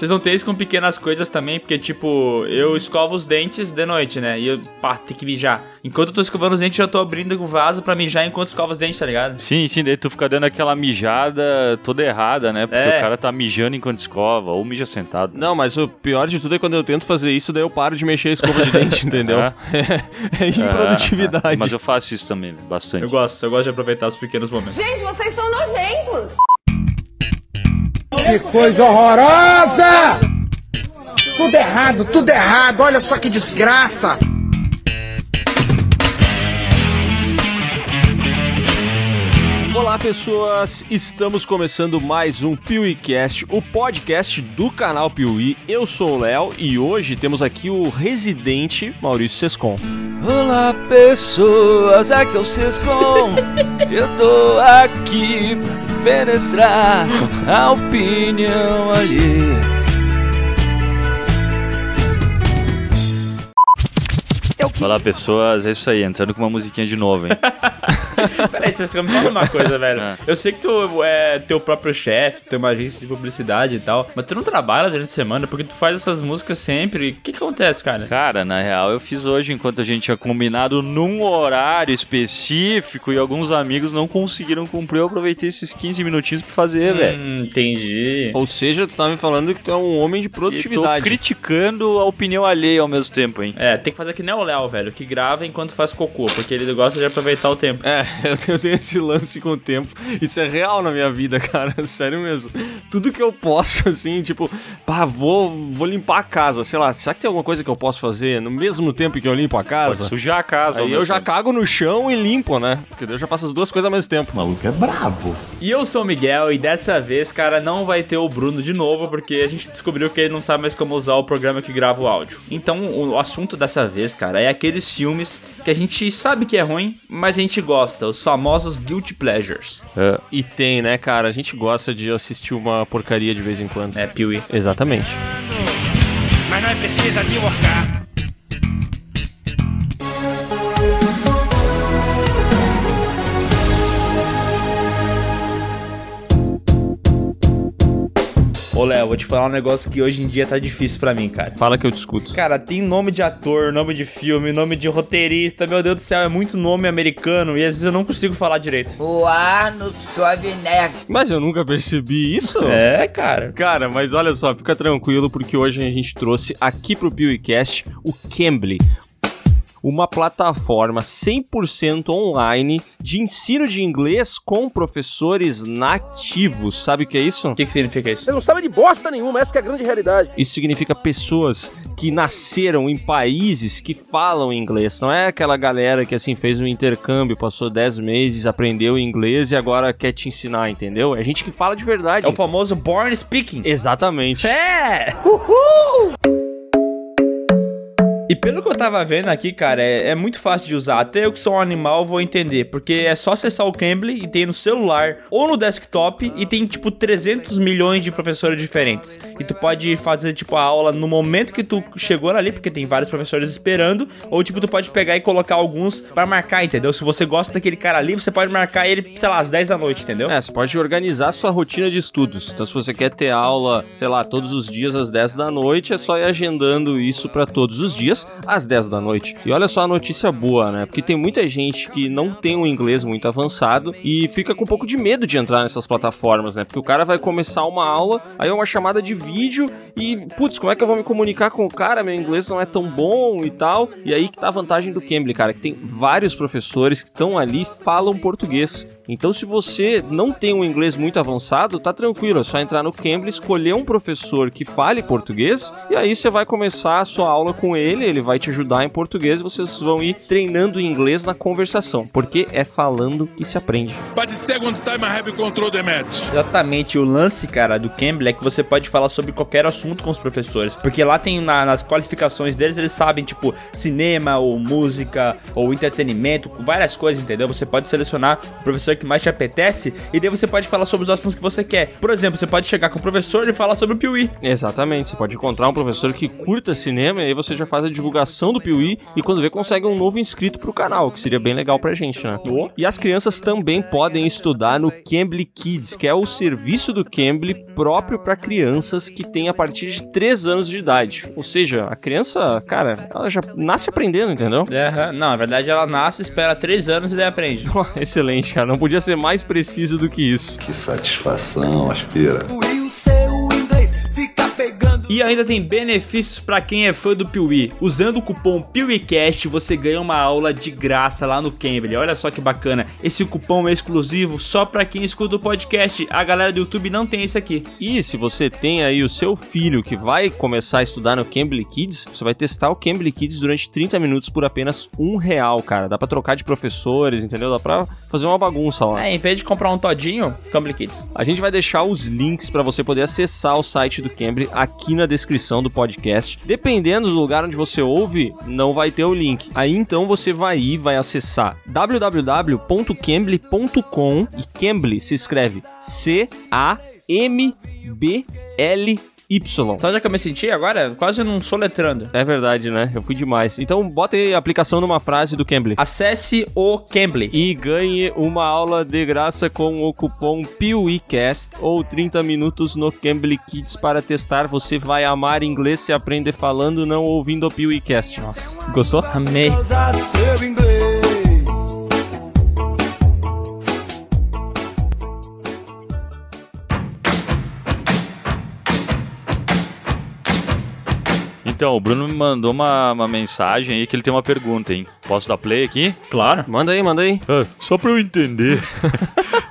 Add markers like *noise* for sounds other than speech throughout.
Vocês não têm isso com pequenas coisas também, porque, tipo, eu escovo os dentes de noite, né? E eu, pá, tem que mijar. Enquanto eu tô escovando os dentes, eu tô abrindo o vaso pra mijar enquanto escovo os dentes, tá ligado? Sim, sim, daí tu fica dando aquela mijada toda errada, né? Porque É. o cara tá mijando enquanto escova, ou mija sentado. Não, mas o pior de tudo é quando eu tento fazer isso, daí eu paro de mexer a escova de dente, *laughs* entendeu? É. *laughs* É, improdutividade. É, mas eu faço isso também, bastante. Eu gosto, eu gosto de aproveitar os pequenos momentos. Gente, vocês são nojentos! Que coisa horrorosa! Tudo errado, tudo errado. Olha só que desgraça. Olá, pessoas! Estamos começando mais um PeeWeeCast, o podcast do canal Piuí. Eu sou o Léo e hoje temos aqui o residente Maurício Sescon. Olá pessoas, aqui é o Sescom *laughs* Eu tô aqui pra fenestrar a opinião alheia Olá, pessoas. É isso aí, entrando com uma musiquinha de novo, hein? *laughs* *laughs* Peraí, vocês me fala uma coisa, velho. É. Eu sei que tu é teu próprio chefe, tem uma agência de publicidade e tal, mas tu não trabalha durante a semana porque tu faz essas músicas sempre. O que, que acontece, cara? Cara, na real, eu fiz hoje enquanto a gente tinha combinado num horário específico e alguns amigos não conseguiram cumprir. Eu aproveitei esses 15 minutinhos pra fazer, velho. Hum, entendi. Ou seja, tu tá me falando que tu é um homem de E tô produtividade. criticando a opinião alheia ao mesmo tempo, hein? É, tem que fazer que nem o Léo, velho, que grava enquanto faz cocô, porque ele gosta de aproveitar o tempo. É, *laughs* eu tenho, esse lance com o tempo. Isso é real na minha vida, *laughs* cara. Sério mesmo. Tudo que eu posso, *laughs* assim, tipo, pá, vou, vou limpar a casa. Sei lá, será que tem alguma coisa que eu posso fazer no mesmo tempo que eu limpo a Pode casa? sujar a casa. Aí eu já tempo. cago no chão e limpo, né? Porque eu já faço as duas coisas ao mesmo tempo. E eu sou o Miguel e dessa vez, cara, não vai ter o Bruno de novo, porque a gente descobriu que ele não sabe mais como usar o programa que grava o áudio. Então, o assunto dessa vez, cara, é aqueles filmes que a gente sabe que é ruim, mas a gente gosta, os famosos guilty pleasures. E tem, né, cara? A gente gosta de assistir uma porcaria de vez em quando. É, Piuí. Exatamente. Mas não precisa de worcar. Ô, Léo, vou te falar um negócio que hoje em dia tá difícil pra mim, cara. Fala que eu discuto. Cara, tem nome de ator, nome de filme, nome de roteirista, meu Deus do céu, é muito nome americano e às vezes eu não consigo falar direito. O Arno Schwarzenegger. Mas eu nunca percebi isso. É, cara. Cara, mas olha só, fica tranquilo porque hoje a gente trouxe aqui pro PewCast o Cambly. Uma plataforma 100% online de ensino de inglês com professores nativos. Sabe o que é isso? O que, que significa isso? Você não sabe de bosta nenhuma, essa que é a grande realidade. Isso significa pessoas que nasceram em países que falam inglês. Não é aquela galera que assim fez um intercâmbio, passou 10 meses, aprendeu inglês e agora quer te ensinar, entendeu? É gente que fala de verdade. É o famoso born speaking. Exatamente. É! E pelo que eu tava vendo aqui, cara, é, é muito fácil de usar. Até eu que sou um animal vou entender. Porque é só acessar o Cambly e tem no celular ou no desktop e tem, tipo, 300 milhões de professores diferentes. E tu pode fazer, tipo, a aula no momento que tu chegou ali, porque tem vários professores esperando. Ou, tipo, tu pode pegar e colocar alguns pra marcar, entendeu? Se você gosta daquele cara ali, você pode marcar ele, sei lá, às 10 da noite, entendeu? É, você pode organizar sua rotina de estudos. Então, se você quer ter aula, sei lá, todos os dias às 10 da noite, é só ir agendando isso pra todos os dias às 10 da noite. E olha só a notícia boa, né? Porque tem muita gente que não tem um inglês muito avançado e fica com um pouco de medo de entrar nessas plataformas, né? Porque o cara vai começar uma aula, aí é uma chamada de vídeo e, putz, como é que eu vou me comunicar com o cara? Meu inglês não é tão bom e tal. E aí que tá a vantagem do Cambly, cara, que tem vários professores que estão ali falam português. Então, se você não tem um inglês muito avançado, tá tranquilo, é só entrar no Cambly, escolher um professor que fale português e aí você vai começar a sua aula com ele, ele vai te ajudar em português e vocês vão ir treinando inglês na conversação, porque é falando que se aprende. But the second time I have control the match. Exatamente, o lance, cara, do Cambly é que você pode falar sobre qualquer assunto com os professores. Porque lá tem na- nas qualificações deles, eles sabem, tipo, cinema, ou música, ou entretenimento, várias coisas, entendeu? Você pode selecionar o professor que que mais te apetece, e daí você pode falar sobre os assuntos que você quer. Por exemplo, você pode chegar com o professor e falar sobre o Piuí. Exatamente, você pode encontrar um professor que curta cinema e aí você já faz a divulgação do Piuí e quando vê consegue um novo inscrito pro canal, que seria bem legal pra gente, né? E as crianças também podem estudar no Cambly Kids, que é o serviço do Cambly próprio para crianças que têm a partir de 3 anos de idade. Ou seja, a criança, cara, ela já nasce aprendendo, entendeu? Aham. Não, na verdade ela nasce, espera três anos e daí aprende. *laughs* Excelente, cara. Não podia ser mais preciso do que isso. Que satisfação, aspira. E ainda tem benefícios pra quem é fã do Piuí. Usando o cupom PIUICAST você ganha uma aula de graça lá no Cambly. Olha só que bacana. Esse cupom é exclusivo só pra quem escuta o podcast. A galera do YouTube não tem esse aqui. E se você tem aí o seu filho que vai começar a estudar no Cambly Kids, você vai testar o Cambly Kids durante 30 minutos por apenas um real, cara. Dá pra trocar de professores, entendeu? Dá pra fazer uma bagunça lá. É, em vez de comprar um todinho, Cambly Kids. A gente vai deixar os links pra você poder acessar o site do Cambly aqui na descrição do podcast. Dependendo do lugar onde você ouve, não vai ter o link. Aí então você vai ir, vai acessar www.cambly.com e Cambly se escreve C A M B L Y. Sabe onde é que eu me senti agora? Quase não soletrando. É verdade, né? Eu fui demais. Então bota aí a aplicação numa frase do Cambly. Acesse o Cambly. E ganhe uma aula de graça com o cupom PIUICAST ou 30 minutos no Cambly Kids para testar. Você vai amar inglês se aprender falando, não ouvindo o PIUICAST. Nossa. Gostou? Amei. Então, o Bruno me mandou uma, uma mensagem aí que ele tem uma pergunta, hein? Posso dar play aqui? Claro. Manda aí, manda aí. Ah, só pra eu entender,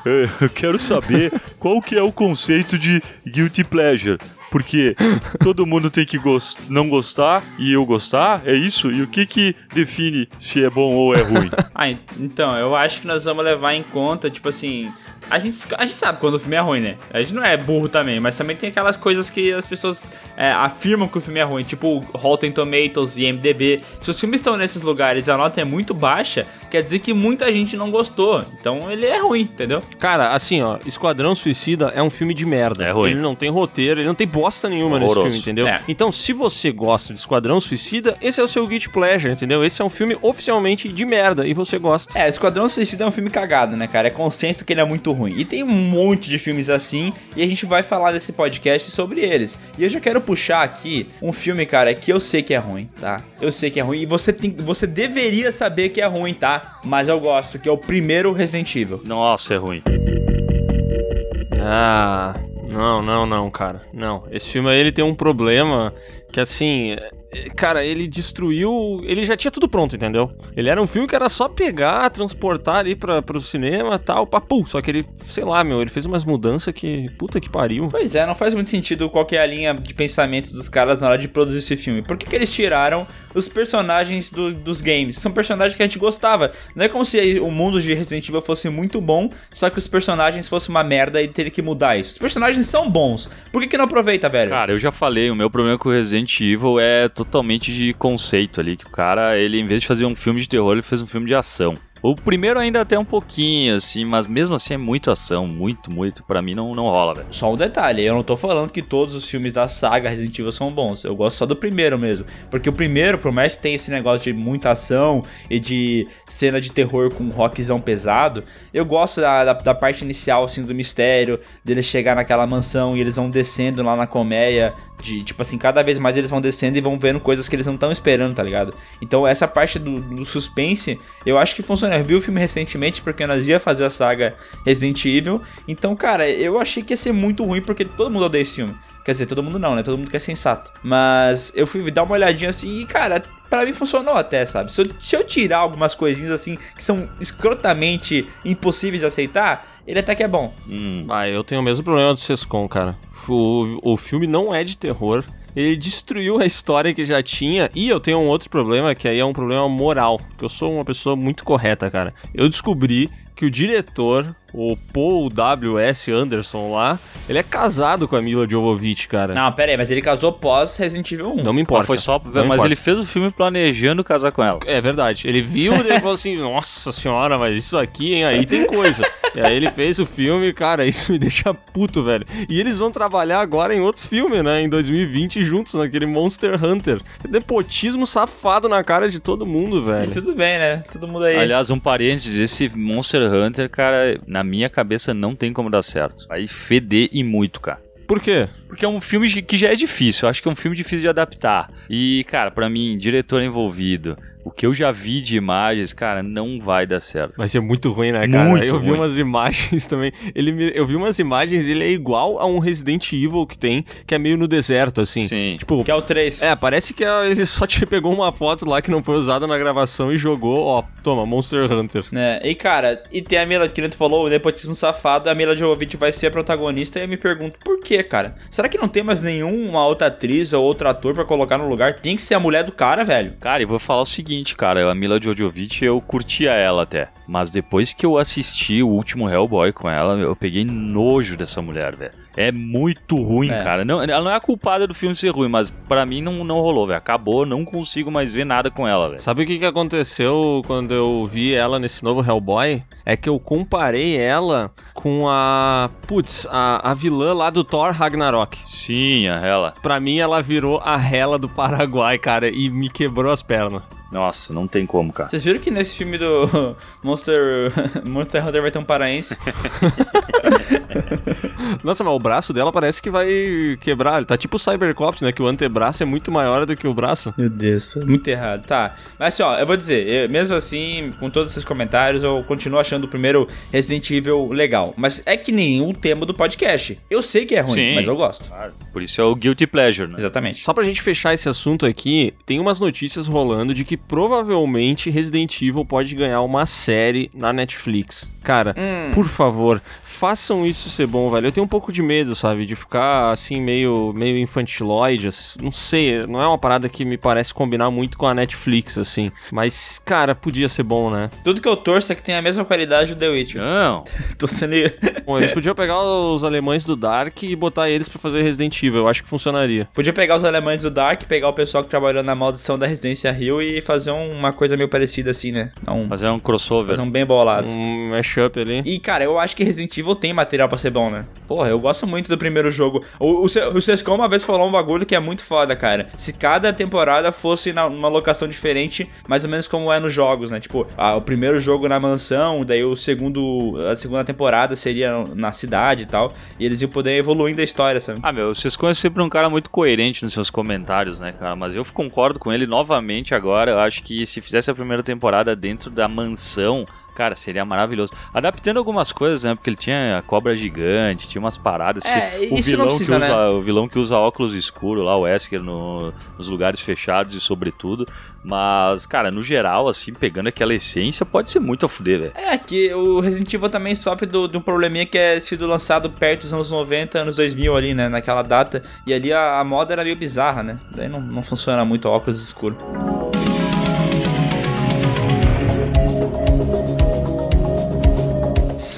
eu- *laughs* eu quero saber qual que é o conceito de guilty pleasure. Porque todo mundo tem que gos- não gostar e eu gostar, é isso? E o que que define se é bom ou é ruim? *laughs* Ah, en- então, eu acho que nós vamos levar em conta, tipo assim. A gente, a gente sabe quando o filme é ruim, né? A gente não é burro também, mas também tem aquelas coisas que as pessoas é, afirmam que o filme é ruim, tipo Rotten Tomatoes e MDB. Se os filmes estão nesses lugares e a nota é muito baixa, quer dizer que muita gente não gostou. Então ele é ruim, entendeu? Cara, assim, ó, Esquadrão Suicida é um filme de merda. É ruim. Ele não tem roteiro, ele não tem bosta nenhuma nesse filme, entendeu? É. Então, se você gosta de Esquadrão Suicida, esse é o seu guilty pleasure, entendeu? Esse é um filme oficialmente de merda e você gosta. É, Esquadrão Suicida é um filme cagado, né, cara? É consciência que ele é muito ruim. E tem um monte de filmes assim, e a gente vai falar nesse podcast sobre eles. E eu já quero puxar aqui um filme, cara, que eu sei que é ruim, tá? Eu sei que é ruim, e você, tem, você deveria saber que é ruim, tá? Mas eu gosto, que é o primeiro Resident Evil. Nossa, é ruim. Ah, não, não, não, cara. Não. Esse filme aí ele tem um problema que assim. É, Cara, ele destruiu. Ele já tinha tudo pronto, entendeu? Ele era um filme que era só pegar, transportar ali pra, pro cinema e tal, papu. Só que ele, sei lá, meu, ele fez umas mudanças que. Puta que pariu. Pois é, não faz muito sentido qual que é a linha de pensamento dos caras na hora de produzir esse filme. Por que, que eles tiraram os personagens do- dos games? São personagens que a gente gostava. Não é como se o mundo de Resident Evil fosse muito bom, só que os personagens fossem uma merda e teria que mudar isso. Os personagens são bons. Por que, que não aproveita, velho? Cara, eu já falei, o meu problema com o Resident Evil é totalmente de conceito ali, que o cara, ele em vez de fazer um filme de terror, ele fez um filme de ação. O primeiro ainda até um pouquinho, assim, mas mesmo assim é muito ação, muito, muito. Pra mim não, não rola, velho. Só um detalhe, eu não tô falando que todos os filmes da saga Resident Evil são bons. Eu gosto só do primeiro mesmo. Porque o primeiro, por mais que tenha esse negócio de muita ação e de cena de terror com um rockzão pesado, eu gosto da, da, da parte inicial, assim, do mistério, deles chegar naquela mansão e eles vão descendo lá na colmeia. De, tipo assim, cada vez mais eles vão descendo e vão vendo coisas que eles não estão esperando, tá ligado? Então essa parte do, do suspense, eu acho que funciona. Eu vi o filme recentemente porque nós ia fazer a saga Resident Evil. Então, cara, eu achei que ia ser muito ruim porque todo mundo odeia esse filme. Quer dizer, todo mundo não, né? Todo mundo que é sensato. Mas eu fui dar uma olhadinha assim e, cara, pra mim funcionou até, sabe? Se eu, se eu tirar algumas coisinhas assim que são escrotamente impossíveis de aceitar, ele até que é bom. Hum, Ah, eu tenho o mesmo problema do Sescon, cara. O, o filme não é de terror. Ele destruiu a história que já tinha. E eu tenho um outro problema, que aí é um problema moral. Que eu sou uma pessoa muito correta, cara. Eu descobri que o diretor o Paul W.S. Anderson lá, ele é casado com a Mila Jovovich, cara. Não, pera aí, mas ele casou pós Resident Evil 1. Não me importa. Mas foi só. Mas importa. ele fez o filme planejando casar com ela. É verdade. Ele viu e ele falou assim: *laughs* Nossa senhora, mas isso aqui, hein? Aí tem coisa. e aí ele fez o filme, cara, isso me *laughs* deixa puto, velho. E eles vão trabalhar agora em outro filme, né? Em 2020, juntos, naquele Monster Hunter. Nepotismo safado na cara de todo mundo, E velho. tudo bem, né? Todo mundo aí. Aliás, um parênteses, esse Monster Hunter, cara, na minha cabeça não tem como dar certo. Vai feder e muito, cara. Por quê? Porque é um filme que já é difícil, eu acho que é um filme difícil de adaptar. E, cara, pra mim, diretor envolvido, o que eu já vi de imagens, cara, não vai dar certo. Vai ser muito ruim, né, cara? Muito eu vi ruim. umas imagens *laughs* também. Ele me- eu vi umas imagens, ele é igual a um Resident Evil que tem, que é meio no deserto, assim. Sim. Tipo, Que é o 3. É, parece que ah, ele só te *laughs* pegou uma foto lá que não foi usada na gravação e jogou, ó, toma, Monster Hunter. Né? E cara, e tem a Mila, que nem tu falou, o nepotismo safado, a Mila Jovovich vai ser a protagonista e eu me pergunto, por que, cara? Será que não tem mais nenhuma outra atriz ou outro ator pra colocar no lugar? Tem que ser a mulher do cara, velho. Cara, e vou falar o seguinte, cara, a Mila Jovovich, eu curtia ela até. Mas depois que eu assisti o último Hellboy com ela, eu peguei nojo dessa mulher, velho. É muito ruim, É. cara. Não, ela não é a culpada do filme ser ruim, mas pra mim não, não rolou, velho. Acabou, não consigo mais ver nada com ela, velho. Sabe o que, que aconteceu quando eu vi ela nesse novo Hellboy? É que eu comparei ela com a. Putz, a, a vilã lá do Thor Ragnarok. Sim, a ela. Pra mim, ela virou a Hela do Paraguai, cara, e me quebrou as pernas. Nossa, não tem como, cara. Vocês viram que nesse filme do *laughs* Monster, Monster Hunter vai ter um paraense? *laughs* Nossa, mas o braço dela parece que vai quebrar. Ele tá tipo o Cybercops, né? Que o antebraço é muito maior do que o braço. Meu Deus, muito errado. Tá, mas assim, ó, eu vou dizer, eu- mesmo assim, com todos esses comentários, eu continuo achando o primeiro Resident Evil legal. Mas é que nem o tema do podcast. Eu sei que é ruim, Sim. mas eu gosto. Claro. Por isso é o Guilty Pleasure, né? Exatamente. Só pra gente fechar esse assunto aqui, tem umas notícias rolando de que provavelmente Resident Evil pode ganhar uma série na Netflix. Cara, por favor, façam isso ser bom, velho. Eu tenho um pouco de medo, sabe? De ficar assim, meio, meio infantiloide. assim, Não sei, não é uma parada que me parece combinar muito com a Netflix, assim. Mas, cara, podia ser bom, né? Tudo que eu torço é que tenha a mesma qualidade do The Witcher. Não. *laughs* Tô sendo. *laughs* Bom, eles podiam pegar os alemães do Dark e botar eles pra fazer Resident Evil. Eu acho que funcionaria. Podia pegar os alemães do Dark, pegar o pessoal que trabalhou na maldição da Residência Rio e fazer uma coisa meio parecida assim, né? Um, Fazer um crossover. fazer um bem bolado. Um mashup ali. E, cara, eu acho que Resident Evil tem material pra ser bom, né? Porra, eu gosto muito do primeiro jogo. O, o, o uma vez falou um bagulho que é muito foda, cara. Se cada temporada fosse na- numa locação diferente, mais ou menos como é nos jogos, né? Tipo, o primeiro jogo na mansão, daí o segundo... A segunda temporada seria na cidade e tal. E eles iam poder evoluindo a história, sabe? Ah, meu, o Sescon é sempre um cara muito coerente nos seus comentários, né, cara? Mas eu concordo com ele novamente agora. Eu acho que se fizesse a primeira temporada dentro da mansão, cara, seria maravilhoso. Adaptando algumas coisas, né? Porque ele tinha a cobra gigante, tinha umas paradas. É, o isso vilão não precisa, que usa, né? O vilão que usa óculos escuros lá, o Wesker, no- nos lugares fechados e sobretudo. Mas, cara, no geral, assim, pegando aquela essência, pode ser muito a fuder, velho. É, que o Resident Evil também sofre do- de um probleminha que é sido lançado perto dos anos 90, anos 2000 ali, né? Naquela data. E ali a, a moda era meio bizarra, né? Daí não, não funciona muito o óculos escuro.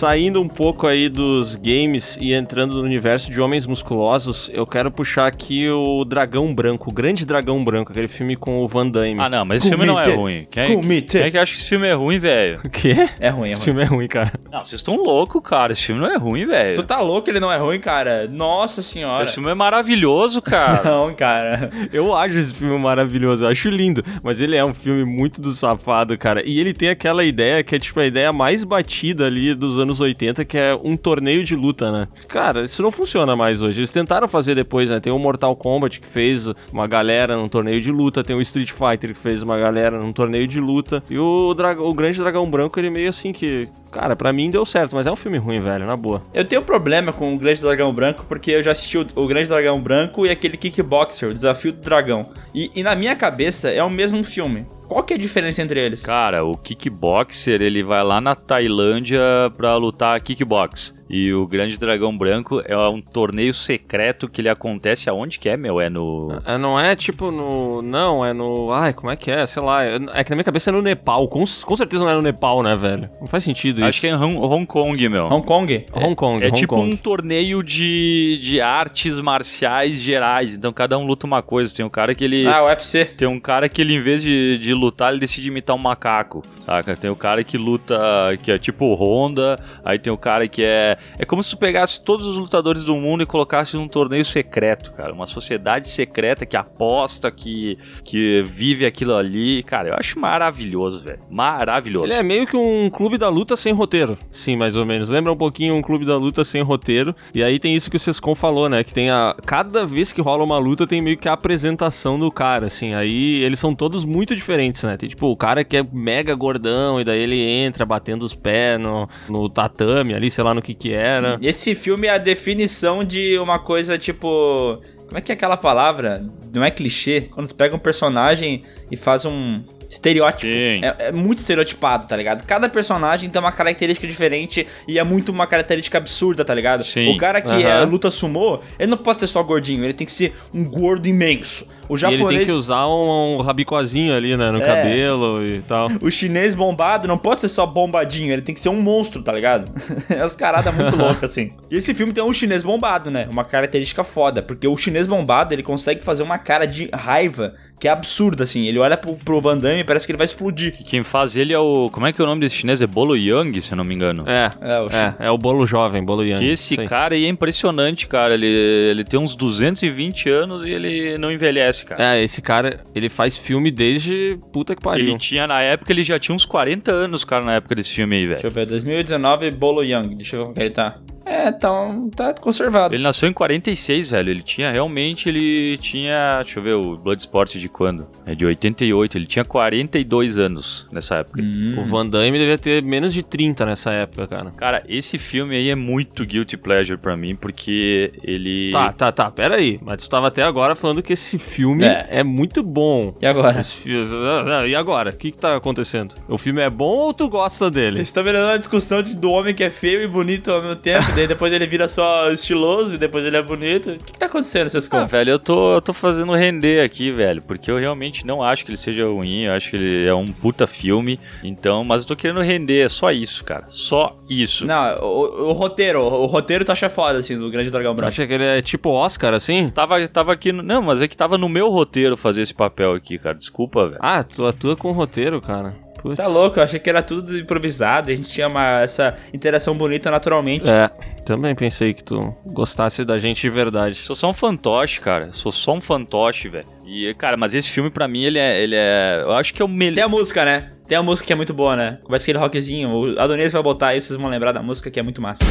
Saindo um pouco aí dos games e entrando no universo de Homens Musculosos, eu quero puxar aqui o Dragão Branco, o Grande Dragão Branco, aquele filme com o Van Damme. Ah, não, mas esse filme não é ruim. Quem, Comité. quem é que acha que esse filme é ruim, velho? O quê? É ruim, é Esse ruim. filme é ruim, cara. Não, vocês estão loucos, cara. Esse filme não é ruim, velho. Tu tá louco, ele não é ruim, cara? Nossa senhora. Esse filme é maravilhoso, cara. *laughs* Não, cara. Eu acho esse filme maravilhoso, eu acho lindo, mas ele é um filme muito do safado, cara. E ele tem aquela ideia que é tipo a ideia mais batida ali dos anos 80, que é um torneio de luta, né? Cara, isso não funciona mais hoje. Eles tentaram fazer depois, né? Tem o Mortal Kombat que fez uma galera num torneio de luta, tem o Street Fighter que fez uma galera num torneio de luta. E o, o Grande Dragão Branco, ele meio assim que. Cara, pra mim deu certo, mas é um filme ruim, velho, na boa. Eu tenho problema com o Grande Dragão Branco porque eu já assisti o, o Grande Dragão Branco e aquele Kickboxer, o Desafio do Dragão. E, e na minha cabeça é o mesmo filme. Qual que é a diferença entre eles? Cara, o kickboxer, ele vai lá na Tailândia pra lutar kickbox. E o Grande Dragão Branco é um torneio secreto que ele acontece aonde que é, meu? É no. É, não é tipo no. Não, é no. Ai, como é que é? Sei lá. É que na minha cabeça é no Nepal. Com, com certeza não é no Nepal, né, velho? Não faz sentido isso. Acho que é em Hong, Hong Kong, meu. Hong Kong? Hong Kong. É Hong tipo Kong. um torneio de, de artes marciais gerais. Então cada um luta uma coisa. Tem um cara que ele. Ah, UFC. Tem um cara que ele, em vez de, de lutar, ele decide imitar um macaco, saca? Tem o cara que luta, que é tipo Honda, aí tem o cara que é... É como se tu pegasse todos os lutadores do mundo e colocasse num torneio secreto, cara. Uma sociedade secreta que aposta, que, que vive aquilo ali. Cara, eu acho maravilhoso, velho. Maravilhoso. Ele é meio que um clube da luta sem roteiro. Sim, mais ou menos. Lembra um pouquinho um clube da luta sem roteiro. E aí tem isso que o Sescon falou, né? Que tem a. Cada vez que rola uma luta, tem meio que a apresentação do cara, assim. Aí eles são todos muito diferentes, né? Tem tipo o cara que é mega gordão, e daí ele entra batendo os pés no, no tatame ali, sei lá no que que era. Esse filme é a definição de uma coisa tipo. Como é que é aquela palavra? Não é clichê? Quando tu pega um personagem e faz um estereótipo. É, é muito estereotipado, tá ligado? Cada personagem tem uma característica diferente e é muito uma característica absurda, tá ligado? Sim. O cara que Aham. é luta sumô, ele não pode ser só gordinho, ele tem que ser um gordo imenso. O E ele japonês. tem que usar um, um rabicozinho ali, né? No É. cabelo e tal. O chinês bombado não pode ser só bombadinho, ele tem que ser um monstro, tá ligado? *laughs* é umas caradas muito *laughs* loucas, assim. E esse filme tem um chinês bombado, né? Uma característica foda, porque o chinês bombado, ele consegue fazer uma cara de raiva que é absurda, assim. Ele olha pro, pro Van Damme e parece que ele vai explodir. Quem faz ele é o... Como é que é o nome desse chinês? É Bolo Yang, se eu não me engano. É, É, o é, é o bolo jovem, bolo young. Que esse cara aí é impressionante, cara. Ele, ele tem uns 220 anos e ele não envelhece, cara. É, esse cara, ele faz filme desde puta que pariu. Ele tinha, na época, ele já tinha uns 40 anos, cara, na época desse filme aí, Deixa velho. eu ver, 2019, Bolo Young. Deixa eu ver como que ele tá. É, tá, um- tá conservado. Ele nasceu em 46, velho. Ele tinha, realmente, ele tinha... Deixa eu ver, o Bloodsport de quando? É de 88. Ele tinha 42 anos nessa época. Hum. O Van Damme devia ter menos de 30 nessa época, cara. Cara, esse filme aí é muito guilty pleasure pra mim, porque ele... Tá, tá, tá, pera aí. Mas tu tava até agora falando que esse filme É. é, muito bom. E agora? Ah, ah, E agora? O que que tá acontecendo? O filme é bom ou tu gosta dele? Eles estão vendo a discussão de, do homem que é feio e bonito ao mesmo tempo, daí depois ele vira só estiloso e depois ele é bonito. O que, que tá acontecendo, essas Ah, coisas? velho, eu tô, eu tô fazendo render aqui, velho, porque eu realmente não acho que ele seja ruim, eu acho que ele é um puta filme, então, mas eu tô querendo render, é só isso, cara, só isso. Não, o, o roteiro, o, roteiro tu acha foda, assim, do Grande Dragão Branco. acha que ele é tipo Oscar, assim? Tava, tava aqui, no, não, mas é que tava no meu roteiro fazer esse papel aqui, cara, desculpa, velho. Ah, tu atua com roteiro, cara. Putz. Tá louco, eu achei que era tudo improvisado, a gente tinha uma, essa interação bonita naturalmente. É, também pensei que tu gostasse da gente de verdade. Sou só um fantoche, cara, sou só um fantoche, velho. E, cara, mas esse filme pra mim, ele é, ele é, eu acho que é o Tem melhor... a música, né? Tem a música que é muito boa, né? Começa aquele rockzinho, o Adonis vai botar aí, vocês vão lembrar da música que é muito massa.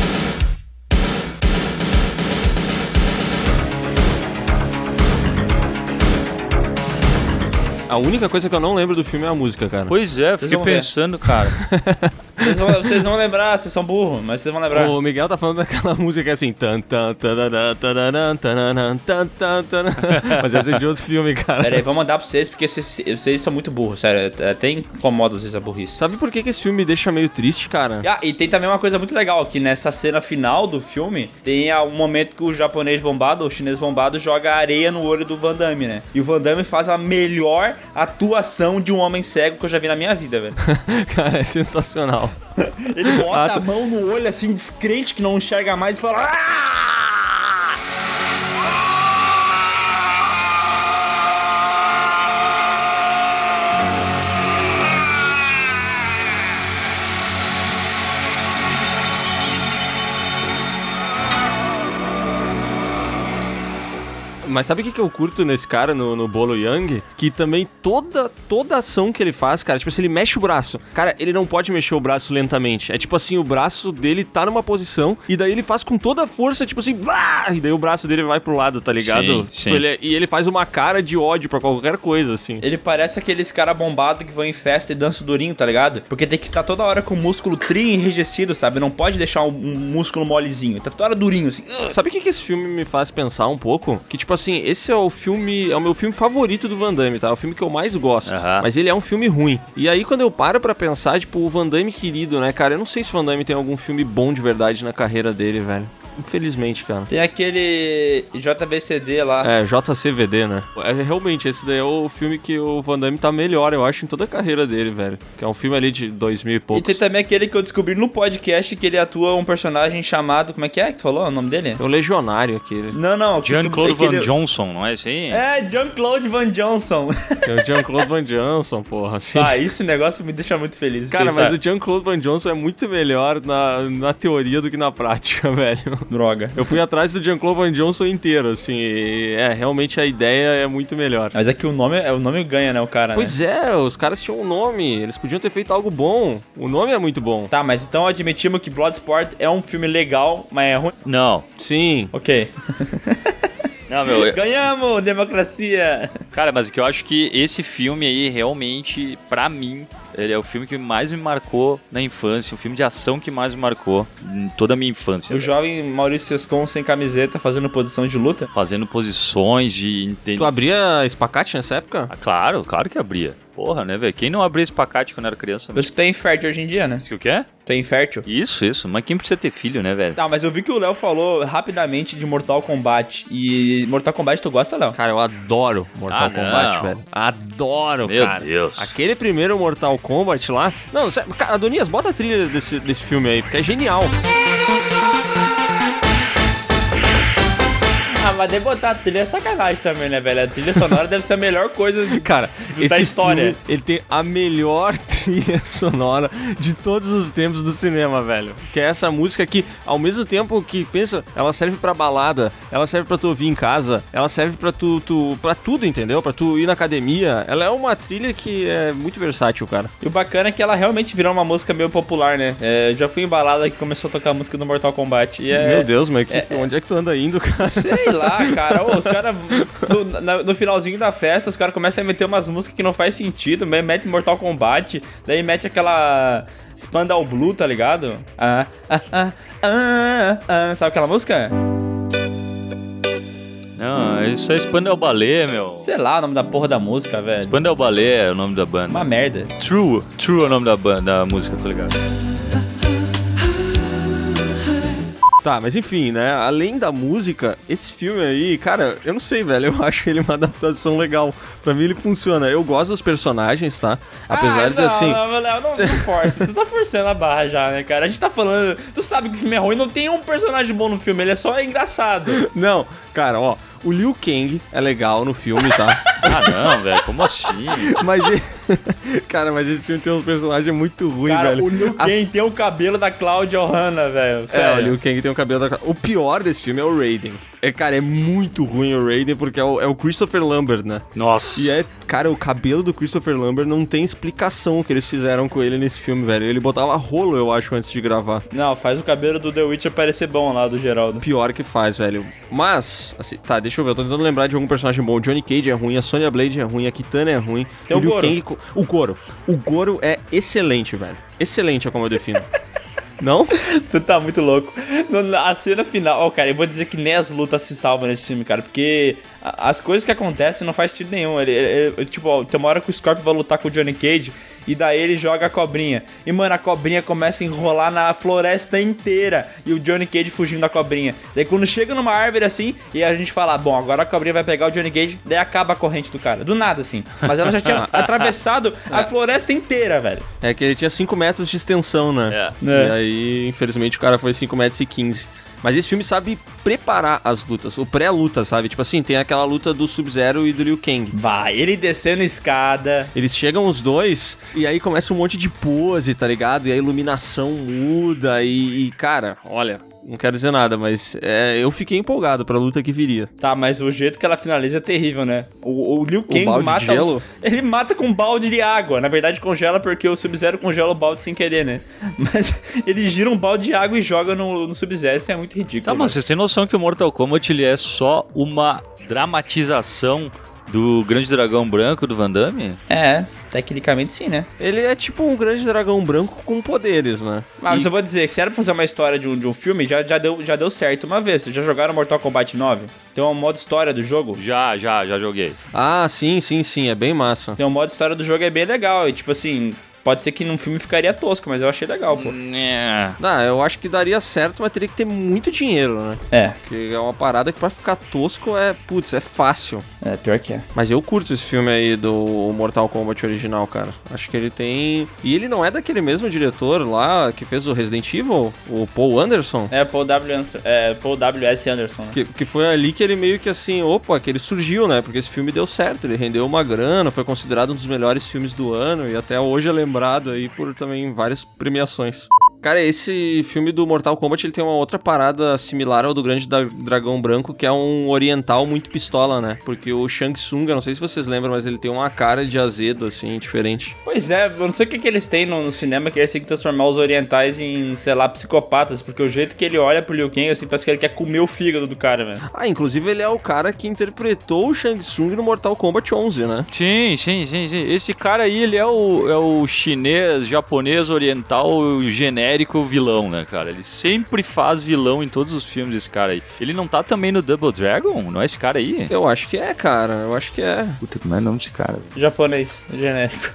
A única coisa que eu não lembro do filme é a música, cara. Pois é, fiquei vão ver. pensando, cara. *laughs* Vocês vão, vocês vão lembrar, vocês são burros, mas vocês vão lembrar. O Miguel tá falando daquela música que é assim. Tan, tan, tararam, tararam, tararam, tan, tan, tararam. Mas essa é de outro filme, cara. Pera aí, vou mandar pra vocês, porque vocês, vocês são muito burros, sério. Até incomoda vezes a burrice. Sabe por que, que esse filme me deixa meio triste, cara? Ah, e tem também uma coisa muito legal, que nessa cena final do filme, tem ah, um momento que o japonês bombado, o chinês bombado, joga areia no olho do Van Damme, né? E o Van Damme faz a melhor atuação de um homem cego que eu já vi na minha vida, velho. Cara, é sensacional. Ele bota Ah, tá. a mão no olho, assim, descrente, que não enxerga mais e fala... "Ah!" Mas sabe o que, que eu curto nesse cara, no, no Bolo Young? Que também toda, toda ação que ele faz, cara, tipo, se ele mexe o braço, cara, ele não pode mexer o braço lentamente. É tipo assim, o braço dele tá numa posição e daí ele faz com toda a força, tipo assim, blá! e daí o braço dele vai pro lado, tá ligado? Sim, Tipo, sim. ele é- e ele faz uma cara de ódio pra qualquer coisa, assim. Ele parece aqueles cara bombado que vão em festa e dançam durinho, tá ligado? Porque tem que estar toda hora com o músculo tri enrijecido, sabe? Não pode deixar um, um músculo molezinho. Tá toda hora durinho, assim. Sabe o que, que esse filme me faz pensar um pouco? Que, tipo assim, esse é o filme, é o meu filme favorito do Van Damme, tá? É o filme que eu mais gosto. Aham. Mas ele é um filme ruim. E aí, quando eu paro pra pensar, tipo, o Van Damme querido, né, cara? Eu não sei se o Van Damme tem algum filme bom de verdade na carreira dele, velho. Infelizmente, cara. Tem aquele JVCD lá. É, JCVD, né? É, realmente, esse daí é o filme que o Van Damme tá melhor, eu acho, em toda a carreira dele, velho. Que é um filme ali de 2000 e E poucos. tem também aquele que eu descobri no podcast que ele atua um personagem chamado. Como é que é que tu falou o nome dele? É o Legionário aquele. Não, não. Jean-Claude aquele- Van Johnson, não é esse aí? É, Jean-Claude Van Johnson. *laughs* É o Jean-Claude Van Johnson, porra. Assim. ah, esse negócio me deixa muito feliz. Cara, pensar. mas o Jean-Claude Van Johnson é muito melhor na, na teoria do que na prática, *laughs* velho. *laughs* Droga. Eu fui atrás do Jean-Claude Van Johnson inteiro, assim, e é, realmente a ideia é muito melhor. Mas é que o nome, é, o nome ganha, né, o cara, né? Pois é, os caras tinham um nome, eles podiam ter feito algo bom. O nome é muito bom. Tá, mas então admitimos que Bloodsport é um filme legal, mas é ruim. Não. Sim. Ok. *laughs* Não, meu. eu- Ganhamos! Democracia! Cara, mas que eu acho que esse filme aí, realmente, pra mim, ele é o filme que mais me marcou na infância, o filme de ação que mais me marcou em toda a minha infância. O jovem Maurício Sescon sem camiseta fazendo posição de luta. Fazendo posições e. Tu abria espacate nessa época? Ah, claro, claro que abria. Porra, né, velho? Quem não abria espacate quando era criança? Por isso que tu é infértil hoje em dia, né? Isso que o quê? Tu é infértil. Isso, isso. Mas quem precisa ter filho, né, velho? Tá, mas eu vi que o Léo falou rapidamente de Mortal Kombat. E Mortal Kombat tu gosta, Léo? Cara, eu adoro Mortal Ah, Kombat, não. velho. Adoro, Meu cara. Deus. Aquele primeiro Mortal Kombat lá. Não, cara, Adonias, bota a trilha desse, desse filme aí, porque é genial. Ah, mas de botar a trilha é sacanagem também, né, velho? A trilha sonora deve ser a melhor coisa *laughs* Cara, da esse história. filme, ele tem a melhor *laughs* trilha sonora de todos os tempos do cinema, velho. Que é essa música que, ao mesmo tempo que, pensa, ela serve pra balada, ela serve pra tu ouvir em casa, ela serve pra tu, tu pra tudo, entendeu? Pra tu ir na academia. Ela é uma trilha que é muito versátil, cara. E o bacana é que ela realmente virou uma música meio popular, né? É, já fui embalada que começou a tocar a música do Mortal Kombat. E é, Meu Deus, mas que- onde é que tu anda indo, cara? Sei lá, cara. Ô, os caras, no, na- no finalzinho da festa, os caras começam a meter umas músicas que não faz sentido. me- Mete Mortal Kombat, daí mete aquela Spandau Blue, tá ligado? Ah, ah, ah, ah, ah. Sabe aquela música? Não, isso é Spandau Ballet, meu. Sei lá o nome da porra da música, velho. Spandau Ballet é o nome da banda. Uma merda. True, True é o nome da banda, da música, tá ligado? Tá, mas enfim, né? Além da música, esse filme aí, cara, eu não sei, velho. Eu *laughs* acho ele uma adaptação legal. Pra mim ele funciona. Eu gosto dos personagens, tá? Apesar ah, de não, assim. Não, não, não, não força. tu tá forçando a barra já, né, cara? A gente tá falando. Tu sabe que o filme é ruim, não tem um personagem bom no filme, ele é só engraçado. Não, cara, ó. O Liu Kang é legal no filme, tá? *laughs* Ah, não, velho, como assim? mas. *laughs* cara, mas esse filme tem um personagem muito ruim, Cara, velho. o Liu As- Kang tem o cabelo da Claudia Ohana, velho. É, o. Liu Kang tem o cabelo da. O pior desse filme é o Raiden. É, cara, é muito ruim o Raiden porque é o, é o Christopher Lambert, né? Nossa. E é, cara, o cabelo do Christopher Lambert não tem explicação o que eles fizeram com ele nesse filme, velho. Ele botava rolo, eu acho, antes de gravar. Não, faz o cabelo do The Witcher parecer bom lá, do Geraldo. Pior que faz, velho. Mas, assim, tá, deixa eu ver, eu tô tentando lembrar de algum personagem bom. O Johnny Cage é ruim, a Sonya Blade é ruim, a Kitana é ruim. Tem o Goro. Kang o Goro. O Goro é excelente, velho. Excelente é como eu defino. *laughs* Não? *laughs* Tu tá muito louco. A cena final, ó, cara, eu vou dizer que nem as lutas se salvam nesse filme, cara, porque as coisas que acontecem não faz sentido nenhum. Ele, ele- ele- tipo, ó, tem uma hora que o Scorpio vai lutar com o Johnny Cage e daí ele joga a cobrinha. E, mano, a cobrinha começa a enrolar na floresta inteira e o Johnny Cage fugindo da cobrinha. Daí quando chega numa árvore assim e a gente fala, bom, agora a cobrinha vai pegar o Johnny Cage, daí acaba a corrente do cara. Do nada, assim. Mas ela já tinha *laughs* atravessado a floresta inteira, velho. É que ele tinha 5 metros de extensão, né? É. É. E aí, infelizmente, o cara foi 5 metros e 15. Mas esse filme sabe preparar as lutas, o pré-luta, sabe? Tipo assim, tem aquela luta do Sub-Zero e do Liu Kang. Vai, ele descendo a escada. Eles chegam os dois e aí começa um monte de pose, tá ligado? E a iluminação muda e, e, cara, olha, não quero dizer nada, mas é, eu fiquei empolgado pra luta que viria. Tá, mas o jeito que ela finaliza é terrível, né? O, o Liu Kang de mata gelo? os- Ele mata com um balde de água. Na verdade, congela porque o Sub-Zero congela o balde sem querer, né? *laughs* Mas ele gira um balde de água e joga no, no Sub-Zero. Isso é muito ridículo. Tá, mas velho. vocês têm noção que o Mortal Kombat ele é só uma dramatização do Grande Dragão Branco do Van Damme? É. Tecnicamente sim, né? Ele é tipo um grande dragão branco com poderes, né? Mas eu vou dizer que se era pra fazer uma história de um, de um filme, já, já, deu, já deu certo uma vez. Vocês já jogaram Mortal Kombat 9? Tem um modo história do jogo? Já, já, já joguei. Ah, sim, sim, sim, é bem massa. Tem um modo história do jogo, é bem legal. E tipo assim, Pode ser que num filme ficaria tosco, mas eu achei legal, pô. É. Não, eu acho que daria certo, mas teria que ter muito dinheiro, né? É. Porque é uma parada que pra ficar tosco é, putz, é fácil. É, pior que é. Mas eu curto esse filme aí do Mortal Kombat original, cara. Acho que ele tem. E ele não é daquele mesmo diretor lá que fez o Resident Evil, o Paul Anderson? É, Paul W. Anderson, é, Paul W.S. Anderson. Né? Que, que foi ali que ele meio que assim, opa, que ele surgiu, né? Porque esse filme deu certo, ele rendeu uma grana, foi considerado um dos melhores filmes do ano e até hoje é lembrado aí por também várias premiações. Cara, esse filme do Mortal Kombat ele tem uma outra parada similar ao do Grande Dragão Branco, que é um oriental muito pistola, né? Porque o Shang Tsung, eu não sei se vocês lembram, mas ele tem uma cara de azedo, assim, diferente. Pois é, eu não sei o que, que eles têm no, no cinema que eles têm que transformar os orientais em, sei lá, psicopatas, porque o jeito que ele olha pro Liu Kang, assim, parece que ele quer comer o fígado do cara, velho. Ah, inclusive ele é o cara que interpretou o Shang Tsung no Mortal Kombat 11, né? Sim, sim, sim, sim. Esse cara aí, ele é o, é o chinês, japonês, oriental, genérico genérico vilão, né, cara? Ele sempre faz vilão em todos os filmes, esse cara aí. Ele não tá também no Double Dragon? Não é esse cara aí? Eu acho que é, cara. Eu acho que é. Puta, como é o nome desse cara? Japonês, genérico.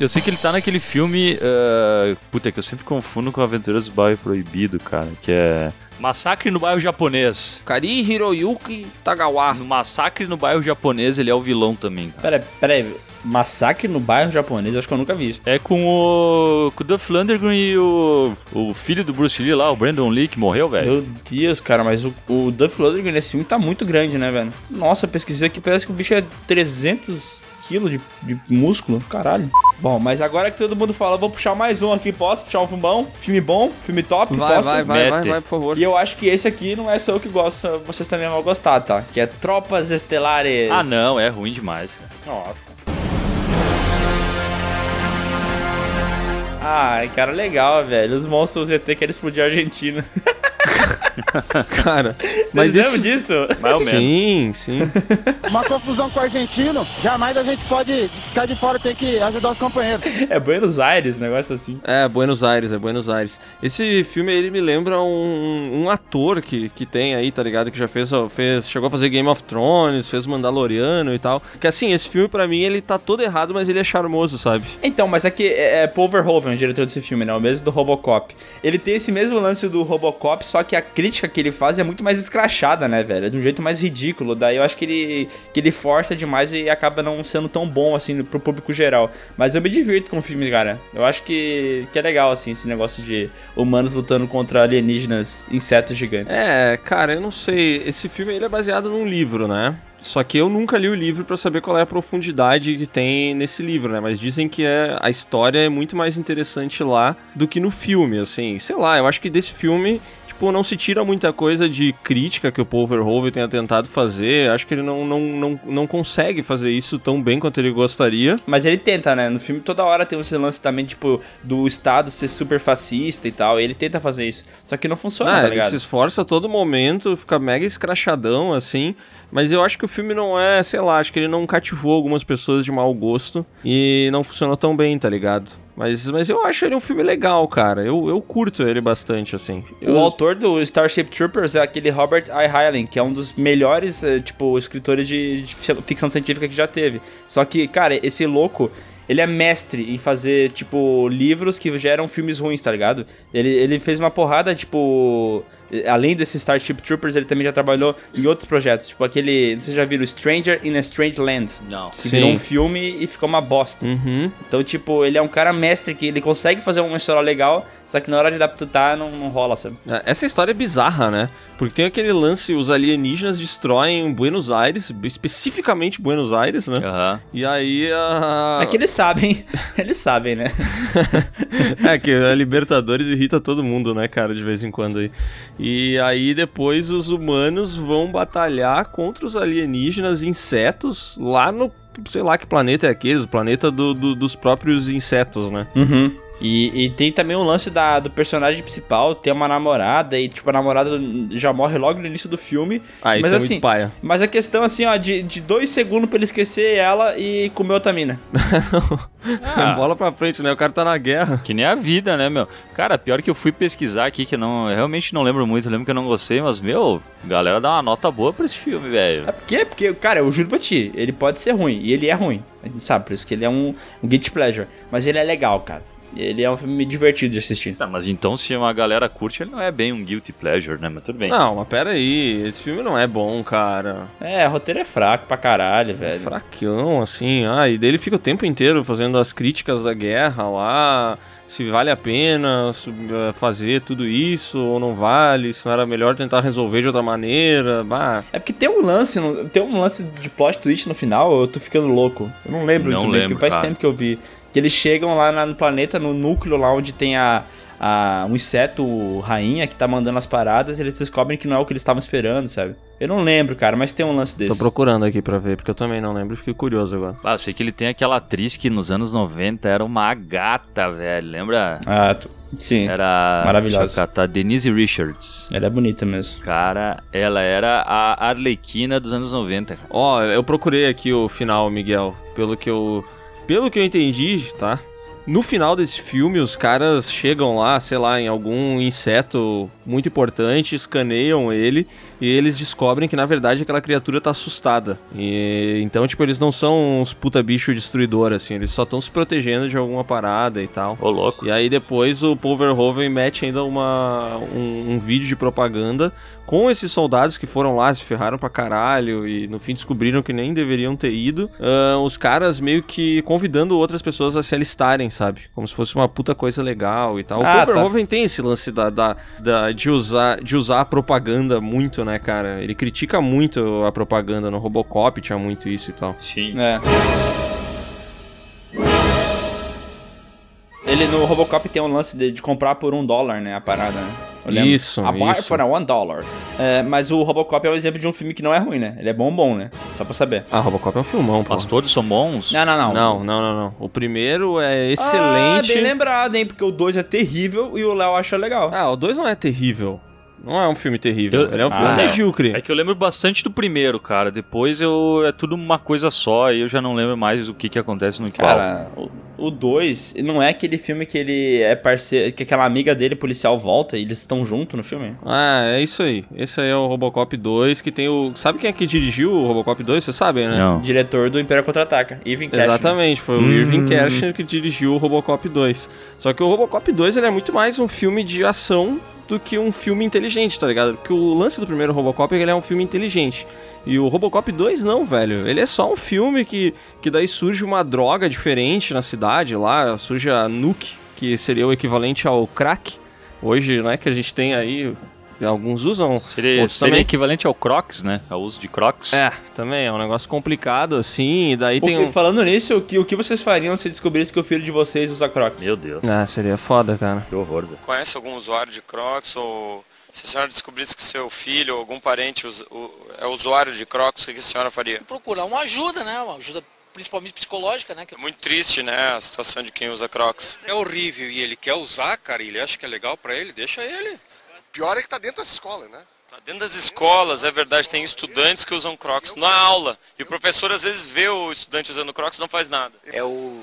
Eu sei que ele tá naquele filme. Uh, puta, que eu sempre confundo com Aventuras do Bairro Proibido, cara. Que é. Massacre no bairro japonês. Kari Hiroyuki Tagawa. No Massacre no bairro japonês, ele é o vilão também. Cara. Peraí, peraí. Massacre no bairro japonês, acho que eu nunca vi isso. É com o, com o Duff Landry e o, o filho do Bruce Lee lá, o Brandon Lee, que morreu, velho. Meu Deus, cara, mas o, o Duff Landry nesse filme tá muito grande, né, velho? Nossa, pesquisei aqui, parece que o bicho é 300 quilos de, de músculo, caralho. Bom, mas agora que todo mundo fala, vou puxar mais um aqui, posso puxar um filme bom? Filme bom? Filme top? Vai, posso? vai, vai, vai, vai, por favor. E eu acho que esse aqui não é só eu que gosto, vocês também vão gostar, tá? Que é Tropas Estelares. Ah, não, é ruim demais, cara. Nossa. Ah, cara, legal, velho. Os monstros ET querem explodir a Argentina. *laughs* *laughs* Cara, Vocês mas lembram disso? Mais ou menos. Sim, sim. Uma confusão com o argentino, jamais a gente pode ficar de fora, tem que ajudar os companheiros. É Buenos Aires, negócio assim. É, Buenos Aires, é Buenos Aires. Esse filme, ele me lembra um, um ator que, que tem aí, tá ligado? Que já fez, fez, chegou a fazer Game of Thrones, fez Mandaloriano e tal. Que assim, esse filme pra mim, ele tá todo errado, mas ele é charmoso, sabe? Então, mas aqui é, é Paul Verhoeven, o diretor desse filme, né? O mesmo do Robocop. Ele tem esse mesmo lance do Robocop, só que a crítica que ele faz é muito mais escrachada, né, velho? É de um jeito mais ridículo. Daí eu acho que ele, que ele força demais e acaba não sendo tão bom, assim, pro público geral. Mas eu me divirto com o filme, cara. Eu acho que, que é legal, assim, esse negócio de humanos lutando contra alienígenas, insetos gigantes. É, cara, eu não sei. Esse filme ele é baseado num livro, né? Só que eu nunca li o livro para saber qual é a profundidade que tem nesse livro, né? Mas dizem que é, a história é muito mais interessante lá do que no filme, assim. Sei lá, eu acho que desse filme tipo, não se tira muita coisa de crítica que o Paul Verhoeven tenha tentado fazer. Acho que ele não, não, não, não consegue fazer isso tão bem quanto ele gostaria. Mas ele tenta, né? No filme toda hora tem esse lance também, tipo, do Estado ser super fascista e tal. E ele tenta fazer isso. Só que não funciona, ah, tá ligado? Ele se esforça a todo momento, fica mega escrachadão, assim. Mas eu acho que o filme não é, sei lá, acho que ele não cativou algumas pessoas de mau gosto e não funcionou tão bem, tá ligado? Mas, mas eu acho ele um filme legal, cara. Eu, eu curto ele bastante, assim. O autor do Starship Troopers é aquele Robert I. Heinlein, que é um dos melhores, eh, tipo, escritores de, de ficção científica que já teve. Só que, cara, esse louco, ele é mestre em fazer, tipo, livros que geram filmes ruins, tá ligado? Ele, ele fez uma porrada, tipo além desse Starship Troopers, ele também já trabalhou em outros projetos, tipo aquele, vocês já viram Stranger in a Strange Land? Não. Que Sim. virou um filme e ficou uma bosta. Uhum. Então, tipo, ele é um cara mestre que ele consegue fazer uma história legal, só que na hora de adaptar não, não rola, sabe? É, essa história é bizarra, né? Porque tem aquele lance, os alienígenas destroem Buenos Aires, especificamente Buenos Aires, né? Uhum. E aí a... É que eles sabem, *laughs* eles sabem, né? *laughs* é que a Libertadores irrita todo mundo, né, cara, de vez em quando aí. E aí depois os humanos vão batalhar contra os alienígenas insetos lá no sei lá que planeta é aqueles, o planeta do, do, dos próprios insetos, né? Uhum. E, e tem também o lance da, do personagem principal ter uma namorada e, tipo, a namorada já morre logo no início do filme. Ah, isso mas é assim, muito paia. Mas a questão, assim, ó, de, de dois segundos pra ele esquecer ela e comer outra mina. *laughs* Ah. Bola pra frente, né? O cara tá na guerra. Que nem a vida, né, meu? Cara, pior que eu fui pesquisar aqui, que eu não, eu realmente não lembro muito, eu lembro que eu não gostei, mas, meu, galera dá uma nota boa pra esse filme, velho. É porque, porque, cara, eu juro pra ti, ele pode ser ruim, e ele é ruim. A gente sabe, por isso que ele é um, um guilty pleasure. Mas ele é legal, cara. Ele é um filme divertido de assistir. Tá, mas então se uma galera curte, ele não é bem um guilty pleasure, né? Mas tudo bem. Não, mas pera aí, esse filme não é bom, cara. É, o roteiro é fraco pra caralho, É velho. fracão, assim. Ah, e daí ele fica o tempo inteiro fazendo as críticas da guerra lá. Se vale a pena eh, fazer tudo isso ou não vale, se não era melhor tentar resolver de outra maneira. Bah, É porque tem um lance, tem um lance de plot twist no final, eu tô ficando louco. Eu não lembro Não muito bem, lembro, porque faz cara. tempo que eu vi. Que eles chegam lá no planeta, no núcleo lá onde tem a, a- um inseto rainha que tá mandando as paradas, e eles descobrem que não é o que eles estavam esperando, sabe? Eu não lembro, cara, mas tem um lance desse. tô procurando aqui pra ver, porque eu também não lembro e fiquei curioso agora. Ah, eu sei que ele tem aquela atriz que nos anos 90 era uma gata, velho. Lembra? Ah, tu- sim. Era. Maravilhosa. Catar, Denise Richards. Ela é bonita mesmo. Cara, ela era a Arlequina dos anos 90. cara. Ó, eu procurei aqui o final, Miguel, pelo que eu pelo que eu entendi, tá? No final desse filme, os caras chegam lá, sei lá, em algum inseto muito importante, escaneiam ele e eles descobrem que na verdade aquela criatura tá assustada. E então, tipo, eles não são uns puta bicho destruidor assim, eles só estão se protegendo de alguma parada e tal. Ô, louco. E aí depois o Paul Verhoeven mete ainda uma, um, um vídeo de propaganda com esses soldados que foram lá, se ferraram pra caralho e no fim descobriram que nem deveriam ter ido. Ah, os caras meio que convidando outras pessoas a se alistarem, sabe? Como se fosse uma puta coisa legal e tal. O Ah, Paul tá. Verhoeven tem esse lance da, da, da- de, usar, de usar a propaganda muito, né, cara? Ele critica muito a propaganda. No Robocop tinha muito isso e tal. Sim. É. Ele no Robocop tem um lance de, de comprar por um dólar, né? A parada, né? Eu lembro. Isso, A buy isso. for a one dollar. É, mas o Robocop é um exemplo de um filme que não é ruim, né? Ele é bom, bom, né? Só pra saber. Ah, Robocop é um filmão, pô. Mas todos são bons? Não, não, não. Não, não, não, não. O primeiro é Ah, excelente. bem lembrado, hein? Porque o 2 é terrível e o Léo achou legal. Ah, o 2 não é terrível. Não é um filme terrível. Eu- Ele é um filme Ah, medíocre. É que eu lembro bastante do primeiro, cara. Depois eu é tudo uma coisa só e eu já não lembro mais o que que acontece no qual. Cara, o 2 não é aquele filme que ele é parceiro. Que aquela amiga dele, policial, volta e eles estão juntos no filme. Ah, é isso aí. Esse aí é o Robocop 2, que tem o... Sabe quem é que dirigiu o Robocop 2? Você sabe, né? Não. Diretor do Império Contra-Ataca, Irving Kershner. Exatamente, foi o Irving Kershner que dirigiu o Robocop 2. Só que o Robocop 2 ele é muito mais um filme de ação do que um filme inteligente, tá ligado? Porque o lance do primeiro Robocop é que ele é um filme inteligente. E o Robocop 2 não, velho. Ele é só um filme que, que daí surge uma droga diferente na cidade lá, surge a Nuke, que seria o equivalente ao crack. Hoje, né, que a gente tem aí, alguns usam. Seria, seria também. equivalente ao Crocs, né? Ao uso de Crocs. É, também é um negócio complicado assim, e daí O tem que- um... Falando nisso, o que, o que vocês fariam se descobrisse que o filho de vocês usa Crocs? Meu Deus. Ah, seria foda, cara. Que horror, velho. Conhece algum usuário de Crocs ou se a senhora descobrisse que seu filho ou algum parente é usuário de Crocs, o que a senhora faria? Procurar uma ajuda, né? Uma ajuda principalmente psicológica, né? É muito triste, né, a situação de quem usa Crocs. É horrível e ele quer usar, cara, e ele acha que é legal pra ele, deixa ele. Pior é que tá dentro das escolas, né? Tá dentro das escolas, é verdade, tem estudantes que usam Crocs na aula. E o professor às vezes vê o estudante usando Crocs e não faz nada. É o,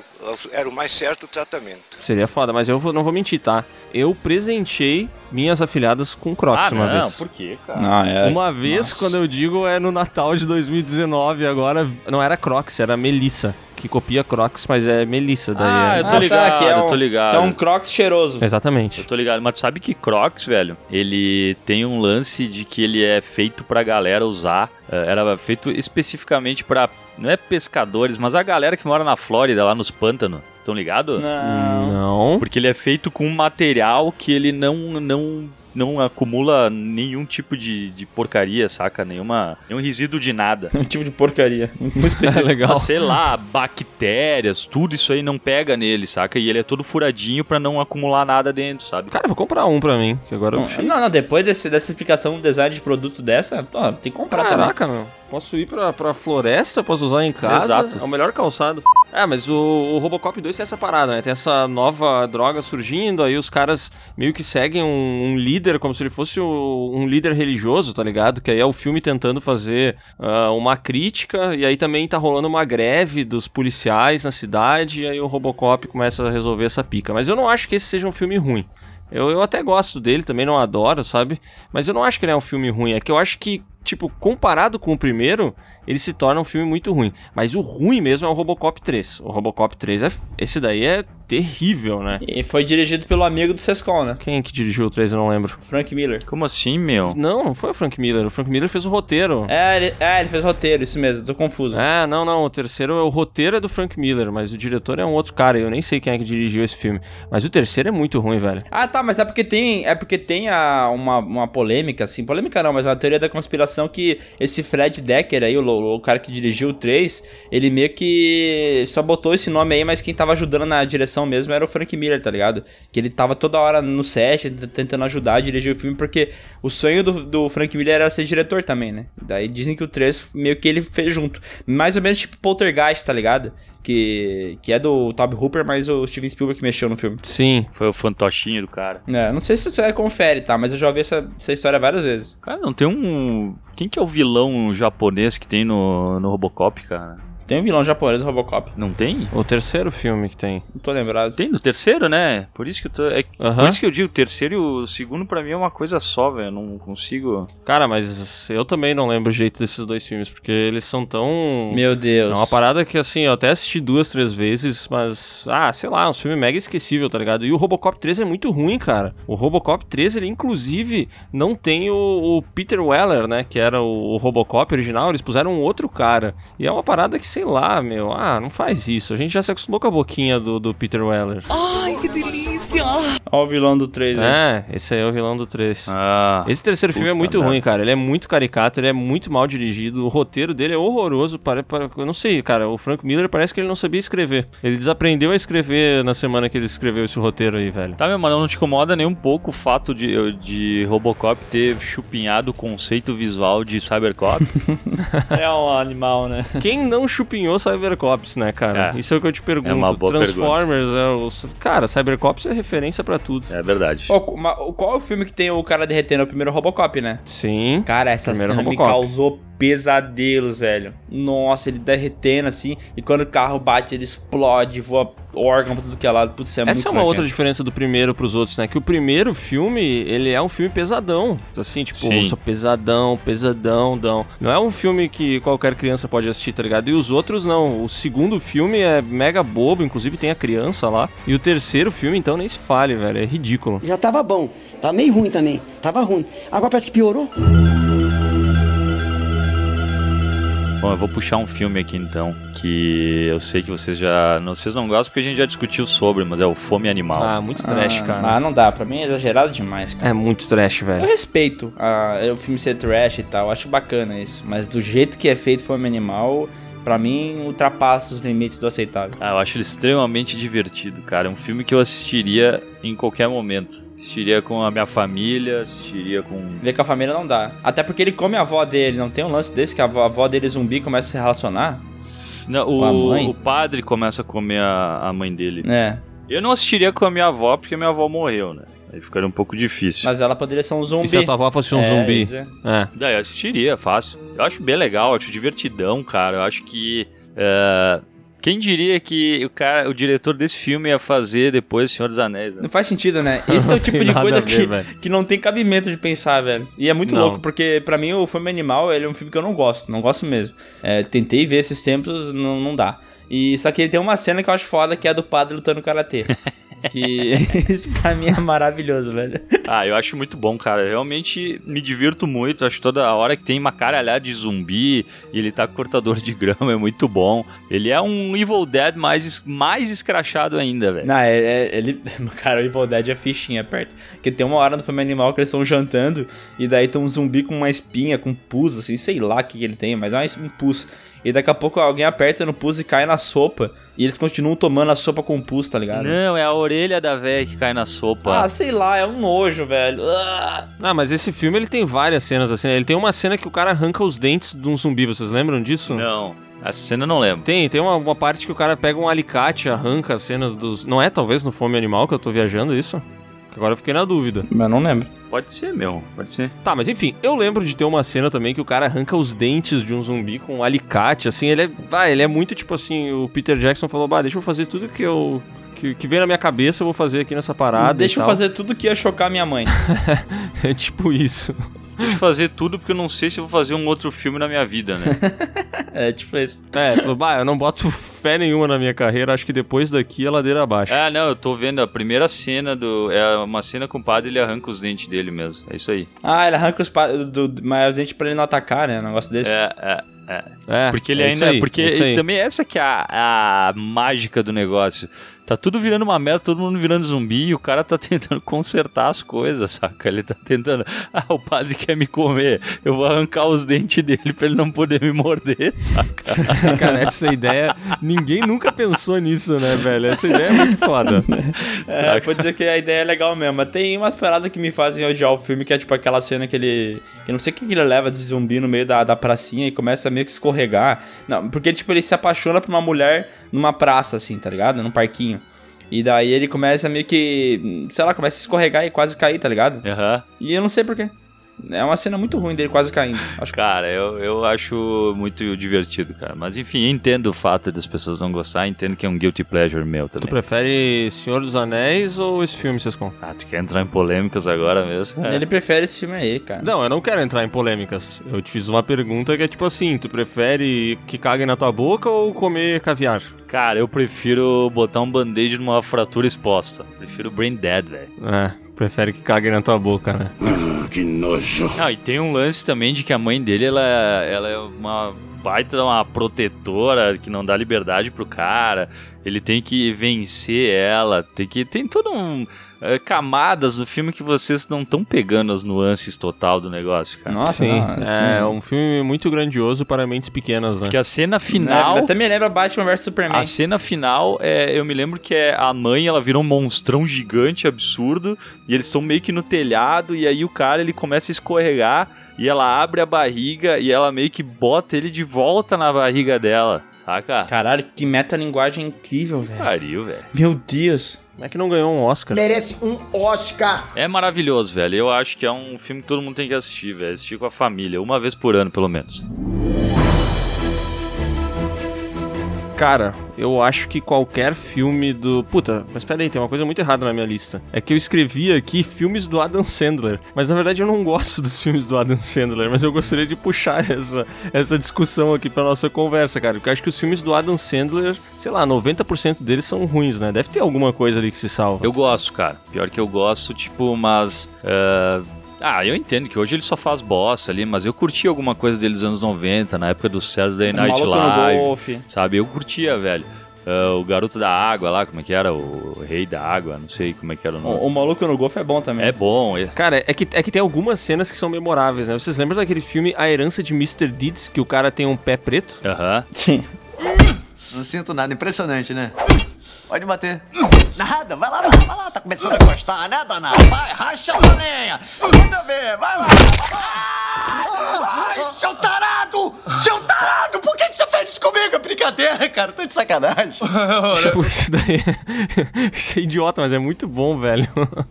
era o mais certo tratamento. Seria foda, mas eu vou- não vou mentir, tá? Eu presenteei minhas afilhadas com Crocs Ah, uma não, vez. por quê, cara? Ah, é. Uma vez, quando eu digo, é no Natal de 2019, agora não era Crocs, era Melissa, que copia Crocs, mas é Melissa. Daí Ah, é... eu tô ligado, que é eu um, tô ligado. é um Crocs cheiroso. Exatamente. Eu tô ligado, mas tu sabe que Crocs, velho, ele tem um lance de que ele é feito pra galera usar. eh, Era feito especificamente pra. Não é pescadores, mas a galera que mora na Flórida, lá nos pântanos. Estão ligado? Não. Não. Porque ele é feito com um material que ele não. não não acumula nenhum tipo de, de porcaria, saca? Nenhuma, nenhum resíduo de nada. *laughs* Um tipo de porcaria. Muito específico. legal. Mas, sei lá, *laughs* bactérias, tudo isso aí não pega nele, saca? E ele é todo furadinho pra não acumular nada dentro, sabe? Cara, vou comprar um pra mim, que agora eu Não, achei. não, não, depois desse, dessa explicação do design de produto dessa, ó, tem que comprar também. Caraca, não. Posso ir pra, pra floresta, posso usar em casa. Exato. É o melhor calçado. É, mas o, o Robocop 2 tem essa parada, né? Tem essa nova droga surgindo, aí os caras meio que seguem um, um líder como se ele fosse o- um líder religioso, tá ligado? Que aí é o filme tentando fazer ah, uma crítica, e aí também tá rolando uma greve dos policiais na cidade, e aí o Robocop começa a resolver essa pica. Mas eu não acho que esse seja um filme ruim. Eu, eu até gosto dele, também não adoro, sabe? Mas eu não acho que ele é um filme ruim. É que eu acho que, tipo, comparado com o primeiro, ele se torna um filme muito ruim. Mas o ruim mesmo é o Robocop 3. O Robocop 3 é. Esse daí é terrível, né? E foi dirigido pelo amigo do Sescon, né? Quem que dirigiu o 3? Eu não lembro. Frank Miller. Como assim, meu? Não, não foi o Frank Miller. O Frank Miller fez o roteiro. É, ele, é, ele fez roteiro, isso mesmo, tô confuso. É, não, não. O terceiro, o roteiro é do Frank Miller, mas o diretor é um outro cara. Eu nem sei quem é que dirigiu esse filme. Mas o terceiro é muito ruim, velho. Ah, tá, mas é porque tem, é porque tem a, uma, uma polêmica, assim, polêmica não, mas uma teoria da conspiração que esse Fred Decker aí, o, o cara que dirigiu o 3, ele meio que só botou esse nome aí, mas quem tava ajudando na direção mesmo era o Frank Miller, tá ligado? Que ele tava toda hora no set, tentando ajudar a dirigir o filme, porque o sonho do, do Frank Miller era ser diretor também, né? Daí dizem que o 3 meio que ele fez junto. Mais ou menos tipo Poltergeist, tá ligado? Que, que é do Toby Hooper, mas o Steven Spielberg que mexeu no filme. Sim. Foi o fantochinho do cara. É, não sei se você confere, tá? Mas eu já ouvi essa, essa história várias vezes. Cara, não tem um. Quem que é o vilão japonês que tem no, no Robocop, cara? Tem um vilão japonês Robocop. Não tem? O terceiro filme que tem. Não tô lembrado. Tem no terceiro, né? Por isso que eu tô. É, Aham. Por isso que eu digo, o terceiro e o segundo pra mim é uma coisa só, velho. Eu Não consigo. Cara, mas eu também não lembro o jeito desses dois filmes, porque eles são tão. Meu Deus. É uma parada que, assim, eu até assisti duas, três vezes, mas, ah, sei lá, é um filme mega esquecível, tá ligado? E o Robocop 3 é muito ruim, cara. O Robocop 3, ele inclusive não tem o, o Peter Weller, né? Que era o, o Robocop original, eles puseram um outro cara. E é uma parada que, sei lá, meu, ah, não faz isso. A gente já se acostumou com a boquinha do, do Peter Weller. Ai, que delícia! Ó o vilão do 3 né? É, esse aí é o vilão do 3. Ah. Esse terceiro filme é muito merda. ruim, cara. Ele é muito caricato, ele é muito mal dirigido. O roteiro dele é horroroso. Para, para, eu não sei, cara. O Frank Miller parece que ele não sabia escrever. Ele desaprendeu a escrever na semana que ele escreveu esse roteiro aí, velho. Tá, meu mano, não te incomoda nem um pouco o fato de, de Robocop ter chupinhado o conceito visual de Cybercop? *laughs* É um animal, né? Quem não chupinhou Cybercops, né, cara? É. Isso é o que eu te pergunto. É uma boa Transformers é o. Cara, Cybercops é referência pra tudo. é verdade. Ma- qual é o filme que tem o cara derretendo? É o primeiro Robocop, né? Sim. Cara, essa Primeiro cena Robocop. me causou pesadelos, velho. Nossa, ele derretendo assim, e quando o carro bate, ele explode, voa órgão pra tudo que é lado. Putz, isso é muito Essa é uma outra diferença do primeiro pros outros, né? Que o primeiro filme, ele é um filme pesadão. Assim, tipo, Sim. pesadão, pesadão, dão. Não é um filme que qualquer criança pode assistir, tá ligado? E os outros não. O segundo filme é mega bobo, inclusive tem a criança lá. E o terceiro filme, então, nem se fale, velho. É ridículo. Já tava bom. Tá meio ruim também. Tava ruim. Agora parece que piorou. Bom, eu vou puxar um filme aqui então, que eu sei que vocês já. Não, vocês não gostam porque a gente já discutiu sobre, mas é o Fome Animal. Ah, muito trash, Ah, cara. Mas não dá, pra mim é exagerado demais, cara. É muito trash, Eu velho. respeito a, o filme ser trash e tal, acho bacana isso. Mas do jeito que é feito Fome Animal, pra mim ultrapassa os limites do aceitável. Ah, eu acho ele extremamente divertido, cara. É um filme que eu assistiria em qualquer momento. Assistiria com a minha família, assistiria com. Ver com a família não dá. Até porque ele come a avó dele, não tem um lance desse que a avó, a avó dele zumbi começa a se relacionar? Não, a o, o padre começa a comer a, a mãe dele. É. Eu não assistiria com a minha avó porque minha avó morreu, né? Aí ficaria um pouco difícil. Mas ela poderia ser um zumbi. E se a tua avó fosse um É, zumbi? é. É. Daí eu assistiria, fácil. Eu acho bem legal, eu acho divertidão, cara. Eu acho que. é, Quem diria que o, cara, o diretor desse filme ia fazer depois Senhor dos Anéis, né? Não faz sentido, né? *laughs* Isso é o tipo de coisa ver, que, velho. que não tem cabimento de pensar, velho. E é muito Não. louco, porque pra mim o Filme Animal ele é um filme que eu não gosto, não gosto mesmo. É, tentei ver esses tempos, não, não dá. E só que ele tem uma cena que eu acho foda, que é a do padre lutando karatê. *laughs* que *laughs* isso pra mim é maravilhoso, velho. Ah, eu acho muito bom, cara. Eu realmente me divirto muito. Acho toda hora que tem uma caralhada de zumbi e ele tá com cortador de grama, é muito bom. Ele é um Evil Dead mais, mais escrachado ainda, velho. Não, é, é- ele. *laughs* Cara, o Evil Dead é fichinha perto. Porque tem uma hora no filme animal que eles estão jantando e daí tem um zumbi com uma espinha, com pus, assim, sei lá o que, que ele tem, mas é um pus. E daqui a pouco alguém aperta no pus e cai na sopa. E eles continuam tomando a sopa com pus, tá ligado? Não, é a orelha da véia que cai na sopa. Ah, sei lá, é um nojo, velho. Ah. Ah, mas esse filme ele tem várias cenas assim. né? Ele tem uma cena que o cara arranca os dentes de um zumbi, vocês lembram disso? Não. Essa cena eu não lembro. Tem, tem uma, uma parte que o cara pega um alicate, arranca as cenas dos. Não é talvez no Fome Animal que eu tô viajando isso? Agora eu fiquei na dúvida. Mas não lembro. Pode ser, meu. Pode ser. Tá, mas enfim, eu lembro de ter uma cena também que o cara arranca os dentes de um zumbi com um alicate, assim, ele é. Ah, ele é muito tipo assim, o Peter Jackson falou, bah, deixa eu fazer tudo que eu. Que, que vem na minha cabeça, eu vou fazer aqui nessa parada. Deixa eu fazer tudo que ia chocar minha mãe. *laughs* é tipo isso. Deixa eu fazer tudo porque eu não sei se eu vou fazer um outro filme na minha vida, né? *laughs* é, tipo isso. É, falou, bah, eu não boto fé nenhuma na minha carreira, acho que depois daqui é ladeira abaixo. Ah, não, eu tô vendo a primeira cena do. É uma cena com o padre ele arranca os dentes dele mesmo. É isso aí. Ah, ele arranca os pa... do, do, mas os dentes pra ele não atacar, né? Um negócio desse. É, é. É. É, porque ele é ainda. aí, porque é também essa que é a, a mágica do negócio. Tá tudo virando uma merda, todo mundo virando zumbi e o cara tá *laughs* tentando consertar as coisas, saca? Ele tá tentando. Ah, o padre quer me comer, eu vou arrancar os dentes dele pra ele não poder me morder, *laughs* saca? *laughs* Cara, essa ideia. Ninguém nunca pensou nisso, né, velho? Essa ideia é muito foda. É, vou dizer que a ideia é legal mesmo. Mas tem umas paradas que me fazem odiar o filme, que é tipo aquela cena que ele. Que eu não sei o que que ele leva de zumbi no meio da, da pracinha e começa a meio que escorregar. Não, porque tipo, ele se apaixona por uma mulher numa praça, assim, tá ligado? Num parquinho. E daí ele começa meio que. Sei lá, começa a escorregar e quase cair, tá ligado? Aham. E eu não sei porquê. É uma cena muito ruim dele quase caindo. Acho Cara, eu, eu acho muito divertido, cara. Mas enfim, entendo o fato das pessoas não gostar, entendo que é um guilty pleasure meu também. Tu prefere Senhor dos Anéis ou esse filme, Sescon? Ah, tu quer entrar em polêmicas agora mesmo? Ele prefere esse filme aí, cara. Não, eu não quero entrar em polêmicas. Eu te fiz uma pergunta que é tipo assim: tu prefere que caguem na tua boca ou comer caviar? Cara, eu prefiro botar um band-aid numa fratura exposta. Prefiro brain dead, velho. É, prefere que caguem na tua boca, né? que nojo. Não, e tem um lance também de que a mãe dele, ela, ela é uma baita uma protetora que não dá liberdade pro cara. Ele tem que vencer ela, tem que tem todo um é, camadas do filme que vocês não estão pegando as nuances total do negócio, cara. Nossa, Sim, não, é assim- um filme muito grandioso para mentes pequenas, né? Que a cena final É, até me lembra Batman vs Superman. A cena final, é, eu me lembro que é a mãe, ela virou um monstrão gigante, absurdo, e eles estão meio que no telhado, e aí o cara ele começa a escorregar, e ela abre a barriga, e ela meio que bota ele de volta na barriga dela, saca? Caralho, que metalinguagem incrível, velho. Pariu, velho. Meu Deus. Como é que não ganhou um Oscar? Merece um Oscar. É maravilhoso, velho. Eu acho que é um filme que todo mundo tem que assistir, velho. Assistir com a família, uma vez por ano, pelo menos. Cara, eu acho que qualquer filme do. Puta, mas pera aí, tem uma coisa muito errada na minha lista. É que eu escrevi aqui filmes do Adam Sandler. Mas na verdade eu não gosto dos filmes do Adam Sandler. Mas eu gostaria de puxar *laughs* essa, essa discussão aqui pra nossa conversa, cara. Porque eu acho que os filmes do Adam Sandler, sei lá, 90% deles são ruins, né? Deve ter alguma coisa ali que se salva. Eu gosto, cara. Pior que eu gosto, tipo, mas. ah, Ah, eu entendo que hoje ele só faz bosta ali, mas eu curti alguma coisa dele dos anos 90, na época do Saturday Night Maluco no Live. Golfe. Sabe? Eu curtia, velho. Ah, o Garoto da Água lá, como é que era? O Rei da Água, não sei como é que era o nome. O, o Maluco no Golfe é bom também. É bom. é- Cara, é que, é que tem algumas cenas que são memoráveis, né? Vocês lembram daquele filme A Herança de Mr. Deeds, que o cara tem um pé preto? Aham. Sim. Não sinto nada, impressionante, né? Pode bater. Nada, vai lá, vai lá, vai lá, tá começando a gostar, né, danado? Vai, racha essa lenha! Manda ver, vai lá! Ai, seu tarado! Seu tarado! Brincadeira, cara, tô de sacanagem. *laughs* *laughs* tipo, isso daí. *laughs* isso é idiota, mas é muito bom, velho.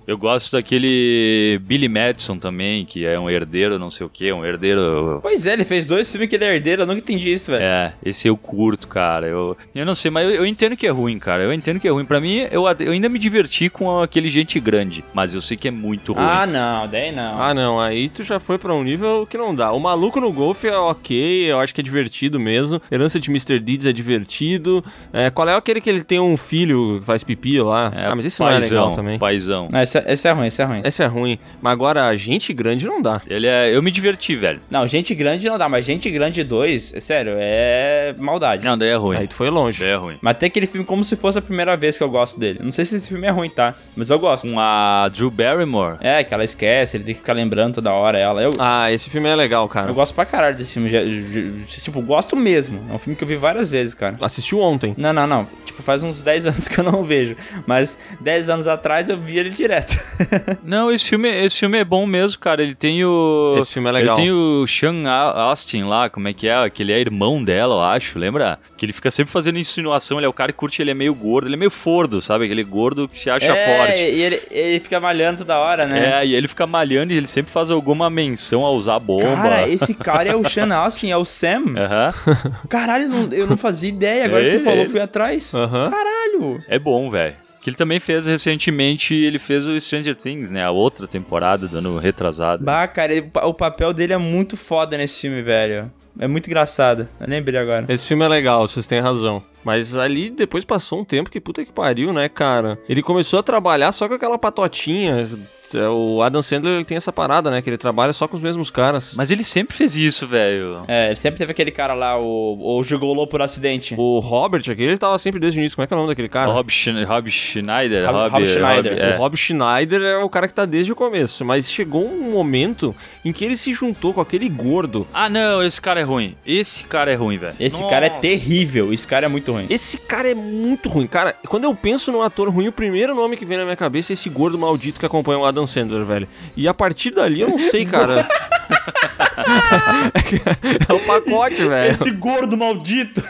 Eu gosto daquele Billy Madison também, que é um herdeiro, não sei o que, um herdeiro. Pois é, ele fez dois filmes que ele é herdeiro, eu nunca entendi isso, velho. É, esse eu curto, cara. Eu, eu não sei, mas eu, eu entendo que é ruim, cara. Eu entendo que é ruim. Pra mim, eu, eu ainda me diverti com aquele gente grande, mas eu sei que é muito ruim. Ah, não, daí não. Ah, não, aí tu já foi pra um nível que não dá. O Maluco no Golfe é ok, eu acho que é divertido mesmo. Herança de Mr. Deeds Kids é divertido. É, qual é aquele que ele tem um filho que faz pipi lá? É, ah, mas esse não é legal também. Paizão. Não, esse, é- esse é ruim, esse é ruim. Esse é ruim. Mas agora, gente grande não dá. Ele é. Eu me diverti, velho. Não, Gente Grande não dá, mas Gente Grande 2, é sério, é maldade. Não, daí é ruim. Aí tu foi longe. Daí é ruim. Mas tem aquele filme como se fosse a primeira vez que eu gosto dele. Não sei se esse filme é ruim, tá? Mas eu gosto. Com a Drew Barrymore. É, que ela esquece, ele tem que ficar lembrando toda hora ela. Eu, Ah, esse filme é legal, cara. eu gosto pra caralho desse filme. Tipo, gosto mesmo. É um filme que eu vi várias vezes, cara. Assistiu ontem. Não, não, não. Tipo, faz uns 10 anos que eu não vejo. Mas 10 anos atrás eu vi ele direto. *laughs* Não, esse filme, esse filme é bom mesmo, cara. Ele tem o. Esse filme é legal. Ele tem o Sean Austin lá, como é que é? Que ele é irmão dela, eu acho, lembra? Que ele fica sempre fazendo insinuação, ele é o cara que curte, ele é meio gordo, ele é meio fordo, sabe? Aquele gordo que se acha é, forte. E ele, ele fica malhando toda hora, né? É, e ele fica malhando e ele sempre faz alguma menção a usar bomba. Cara, esse cara é o *laughs* Sean Austin, é o Sam. Aham. Caralho, não- eu não fazia ideia. Agora que É, tu falou, ele. fui atrás. Aham. Caralho. É bom, velho. Que ele também fez recentemente, ele fez o Stranger Things, né? A outra temporada do ano retrasado. Bah, cara, ele- o papel dele é muito foda nesse filme, velho. É muito engraçado. Eu lembrei agora. Esse filme é legal, vocês têm razão. Mas ali depois passou um tempo que puta que pariu, né, cara? Ele começou a trabalhar só com aquela patotinha. É, O Adam Sandler ele tem essa parada, né? Que ele trabalha só com os mesmos caras. Mas ele sempre fez isso, velho. É, ele sempre teve aquele cara lá, o, o Gigolô por acidente. O Robert aqui, ele tava sempre desde o início. Como é que é o nome daquele cara? Rob, Schne- Rob Schneider. Rob- Rob Schneider. Rob- é. O Rob Schneider é o cara que tá desde o começo. Mas chegou um momento em que ele se juntou com aquele gordo. Ah, não, esse cara é ruim. Esse cara é ruim, velho. Esse cara é Nossa. terrível. Esse cara é muito ruim. Esse cara é muito ruim. Cara, quando eu penso num ator ruim, o primeiro nome que vem na minha cabeça é esse gordo maldito que acompanha o Adam Sandler, velho. E a partir dali eu não sei, cara. *laughs* é o pacote, velho. Esse gordo maldito.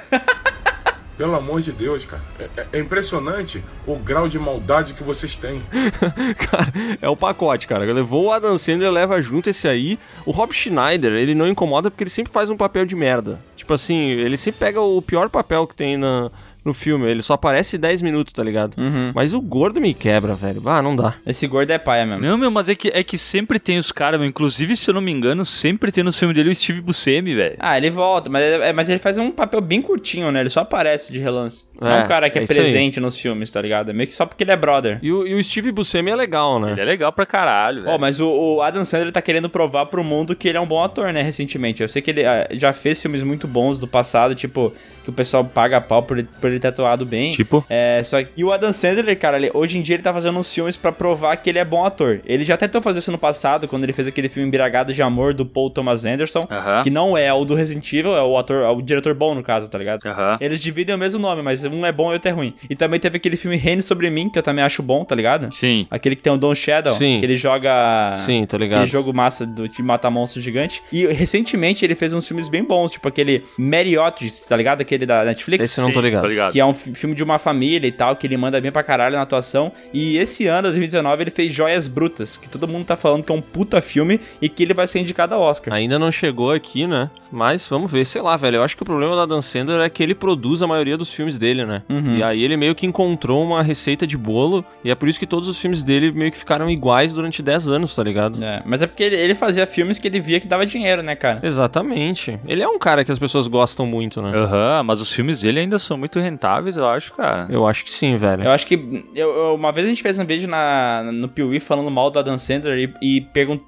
Pelo amor de Deus, cara. É, é- é impressionante o grau de maldade que vocês têm. *laughs* Cara, é o pacote, cara. Levou o Adam Sandler, leva junto esse aí. O Rob Schneider, ele não incomoda porque ele sempre faz um papel de merda. Tipo assim, ele sempre pega o pior papel que tem na, no filme. Ele só aparece 10 minutos, tá ligado? Uhum. Mas o gordo me quebra, velho. Ah, não dá. Esse gordo é paia mesmo. Não, meu, mas é que, é que sempre tem os caras. Inclusive, se eu não me engano, sempre tem no filme dele o Steve Buscemi, velho. Ah, ele volta, mas, é- mas ele faz um papel bem curtinho, né? Ele só aparece de relance. Não é É, um cara que é, é isso aí. presente nos filmes, tá ligado? É meio que só porque ele é brother. E o, e o Steve Buscemi é legal, né? Ele é legal pra caralho, velho. Ó, mas o, o Adam Sandler tá querendo provar pro mundo que ele é um bom ator, né, recentemente. Eu sei que ele ah, já fez filmes muito bons do passado, tipo, que o pessoal paga pau por ele, por ele ter atuado bem. Tipo? É, só que... E o Adam Sandler, cara, ele- hoje em dia ele tá fazendo uns filmes pra provar que ele é bom ator. Ele já tentou fazer isso no passado, quando ele fez aquele filme Embriagado de Amor, do Paul Thomas Anderson, Aham. que não é o do Resident Evil, é o ator, é o diretor bom, no caso, tá ligado? Aham. Eles dividem o mesmo nome, mas um é bom e outro é ruim. E também teve aquele filme Reine Sobre Mim, que eu também acho bom, tá ligado? Sim. Aquele que tem o Don Shadow, Sim. que ele joga... Sim, tô ligado. Aquele jogo massa do, de matar monstro gigante. E recentemente ele fez uns filmes bem bons, tipo aquele Marriott, tá ligado? Aquele da Netflix. Esse eu não tô Sim, ligado. tô ligado. Que é um fi- filme de uma família e tal, que ele manda bem pra caralho na atuação. E esse ano, 2019, ele fez Joias Brutas, que todo mundo tá falando que é um puta filme e que ele vai ser indicado ao Oscar. Ainda não chegou aqui, né? Mas vamos ver, sei lá, velho. Eu acho que o problema da Dan Sandler é que ele produz a maioria dos filmes dele, né? Uhum. E aí ele meio que encontrou uma receita de bolo. E é por isso que todos os filmes dele meio que ficaram iguais durante 10 anos, tá ligado? É, mas é porque ele, ele fazia filmes que ele via que dava dinheiro, né, cara? Exatamente. Ele é um cara que as pessoas gostam muito, né? Aham, mas os filmes dele ainda são muito rentáveis, eu acho, cara. Eu acho que sim, velho. Eu acho que. Eu, eu- uma vez a gente fez um vídeo na, no Piuí falando mal do Adam Sandler e, e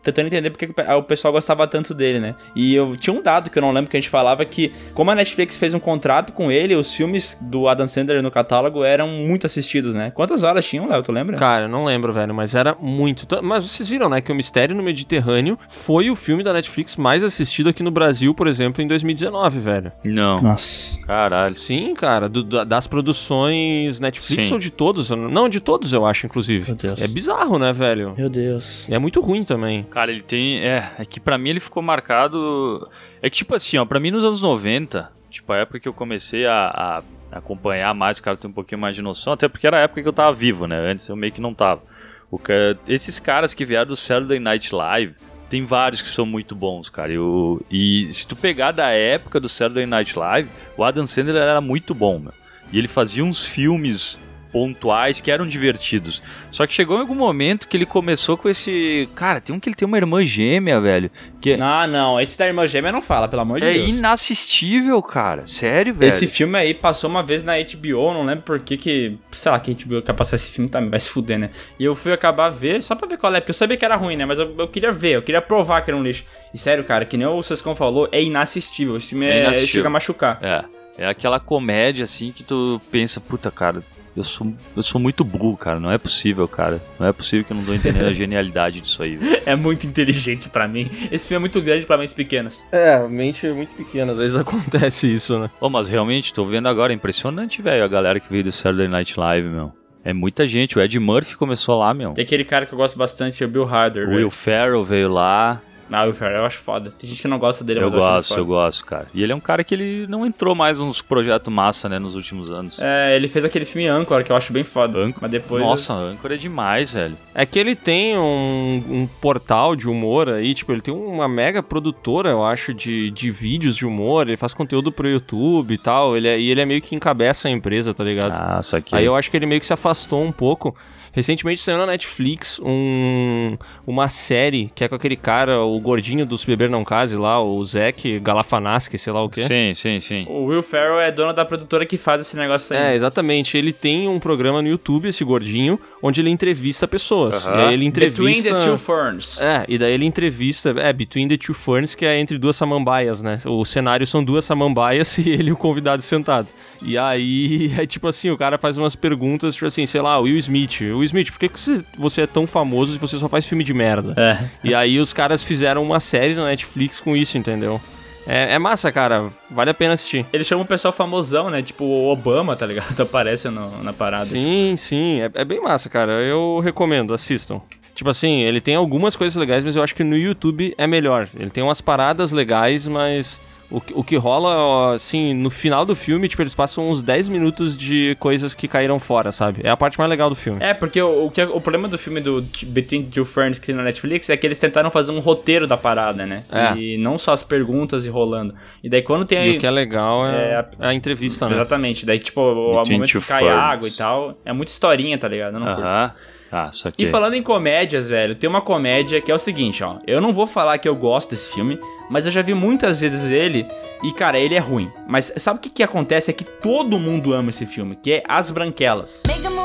tentando entender porque que o pe- o pessoal gostava tanto dele, né? E eu tinha um dado que eu não lembro que a gente falava que, como a Netflix fez um contrato com ele, os filmes do Adam Sandler no catálogo eram muito assistidos, né? Quantas horas tinham, Léo? Tu lembra? Cara, eu não lembro, velho, mas era muito. Mas vocês viram, né, que o Mistério no Mediterrâneo foi o filme da Netflix mais assistido aqui no Brasil, por exemplo, em 2019, velho. Não. Nossa. Caralho. Sim, cara, do- das produções Netflix Sim. ou de todos? Não, de todos eu acho, inclusive. Meu Deus. É bizarro, né, velho? Meu Deus. É muito ruim também. Cara, ele tem. É, é que pra mim ele ficou marcado. É que, tipo assim, ó, pra mim nos anos 90, tipo, a época que eu comecei a, a acompanhar mais, cara, ter um pouquinho mais de noção, até porque era a época que eu tava vivo, né? Antes eu meio que não tava. O ca- Esses caras que vieram do Saturday Night Live, tem vários que são muito bons, cara. Eu... E se tu pegar da época do Saturday Night Live, o Adam Sandler era muito bom, meu. E ele fazia uns filmes pontuais que eram divertidos. Só que chegou em algum momento que ele começou com esse. Cara, tem um que ele tem uma irmã gêmea, velho. Que Ah, não. Esse da irmã gêmea não fala, pelo amor de é Deus. inassistível, cara. Sério, velho. Esse filme aí passou uma vez na HBO, não lembro por que que... Sei lá, que a HBO quer passar esse filme também, vai se fuder, né? E eu fui acabar ver, só pra ver qual é, porque eu sabia que era ruim, né? Mas eu, eu queria ver, eu queria provar que era um lixo. E sério, cara, que nem o Sescon falou, é inassistível. Esse filme É é, inassistível. chega a machucar. É. É aquela comédia assim que tu pensa, puta, cara, eu sou, eu sou muito burro, cara. Não é possível, cara. Não é possível que eu não tô entendendo a *laughs* genialidade disso aí, velho. É muito inteligente pra mim. Esse filme é muito grande pra mentes pequenas. É, mente é muito pequena, às vezes acontece isso, né? Ô, mas realmente, tô vendo agora, é impressionante, velho, a galera que veio do Saturday Night Live, meu. É muita gente. O Ed Murphy começou lá, meu. Tem aquele cara que eu gosto bastante, é o Bill Hader. O Will Ferrell veio lá. Ah, o Ferrell eu acho foda. Tem gente que não gosta dele, Eu mas eu gosto, foda. eu gosto, cara. E ele é um cara que ele não entrou mais nos projetos massa, né, nos últimos anos. É, ele fez aquele filme Anchor, que eu acho bem foda. Mas depois... Nossa, Anchor é demais, velho. É que ele tem um, um portal de humor aí, tipo, ele tem uma mega produtora, eu acho, de, de vídeos de humor, ele faz conteúdo pro YouTube e tal, ele é, e ele é meio que encabeça a empresa, tá ligado? Ah, só que... Aí eu acho que ele meio que se afastou um pouco. Recentemente saiu na Netflix um, uma série que é com aquele cara, o gordinho dos Beber Não Case lá, o Zac Galafanaschi, sei lá o quê. Sim, sim, sim. O Will Ferrell é dono da produtora que faz esse negócio aí. É, exatamente. Ele tem um programa no YouTube, esse gordinho, onde ele entrevista pessoas. Aham. E aí ele entrevista... Between the Two Ferns. É, e daí ele entrevista... É, Between the Two Ferns, que é entre duas samambaias, né? O cenário são duas samambaias *laughs* e ele e o convidado sentado. E aí, *laughs* é tipo assim, o cara faz umas perguntas, tipo assim, sei lá, Will Smith. Will Smith, por que que você- é tão famoso se você só faz filme de merda? É. E aí os caras fizeram uma série na Netflix com isso, entendeu? É, é massa, cara. Vale a pena assistir. Ele chama um pessoal famosão, né? Tipo o Obama, tá ligado? *laughs* Aparece no- na parada. Sim, sim. É, é bem massa, cara. Eu recomendo, assistam. Tipo assim, ele tem algumas coisas legais, mas eu acho que no YouTube é melhor. Ele tem umas paradas legais, mas o, que- o que rola, assim, no final do filme, tipo, eles passam uns 10 minutos de coisas que caíram fora, sabe? É a parte mais legal do filme. É, porque o, o, que, o problema do filme do Between the Two Ferns que tem na Netflix é que eles tentaram fazer um roteiro da parada, né? É. E não só as perguntas e rolando. E daí quando tem E o que é legal é, É, a, entrevista, né? Exatamente. Daí, tipo, o, o momento que cai Ferns. água e tal. É muita historinha, tá ligado? Eu não curto. Ah, só que... E falando em comédias, velho, tem uma comédia que é o seguinte, ó. Eu não vou falar que eu gosto desse filme, mas eu já vi muitas vezes ele e, cara, ele é ruim. Mas sabe o que que acontece? É que todo mundo ama esse filme, que é As Branquelas. Make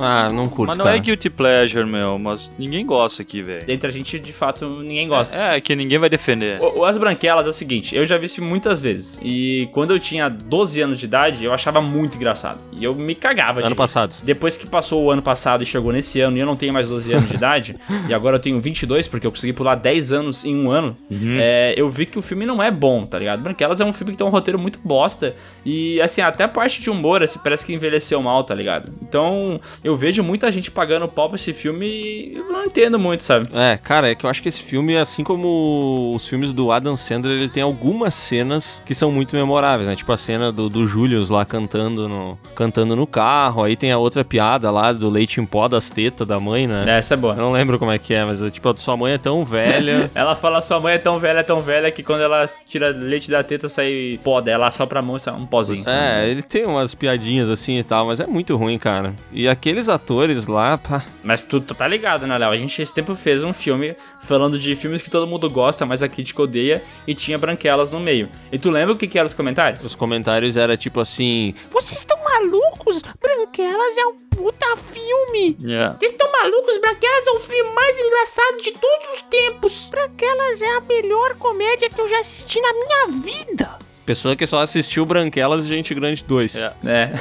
Ah, não curto, Mas não cara. é guilty pleasure, meu, mas ninguém gosta aqui, velho. Entre a gente, de fato, ninguém gosta. É, que ninguém vai defender. O, As Branquelas é o seguinte, eu já vi filme muitas vezes. E quando eu tinha 12 anos de idade, eu achava muito engraçado. E eu me cagava de Ano rir. passado. Depois que passou o ano passado e chegou nesse ano, e eu não tenho mais 12 anos de idade, *laughs* e agora eu tenho 22, porque eu consegui pular 10 anos em um ano, é, eu vi que o filme não é bom, tá ligado? Branquelas é um filme que tem um roteiro muito bosta. E, assim, até a parte de humor, assim, parece que envelheceu mal, tá ligado? Então, eu vejo muita gente pagando pau pra esse filme e eu não entendo muito, sabe? É, cara, é que eu acho que esse filme, assim como os filmes do Adam Sandler, ele tem algumas cenas que são muito memoráveis, né? Tipo a cena do, do Julius lá cantando no, cantando no carro, aí tem a outra piada lá do leite em pó das tetas da mãe, né? Essa é boa. Eu não lembro como é que é, mas é, tipo, a sua mãe é tão velha. *laughs* Ela fala, sua mãe é tão velha, tão velha, que quando ela tira leite da teta, sai pó dela, só pra mão, sai um pozinho. é, ele tem umas piadinhas assim e tal, mas é muito ruim, cara. E aqueles atores lá, pá. Mas tu, tu tá ligado, né, Léo? A gente esse tempo fez um filme falando de filmes que todo mundo gosta, mas a crítica odeia, e tinha branquelas no meio. E tu lembra o que que eram os comentários? Os comentários era tipo assim: Vocês estão malucos? Branquelas é um puta filme. Yeah. Vocês estão malucos? Branquelas é o filme mais engraçado de todos os tempos. Branquelas é a melhor comédia que eu já assisti na minha vida. Pessoa que só assistiu Branquelas e Gente Grande 2. É.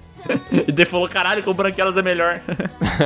*laughs* e daí falou, caralho, com branquelas é melhor.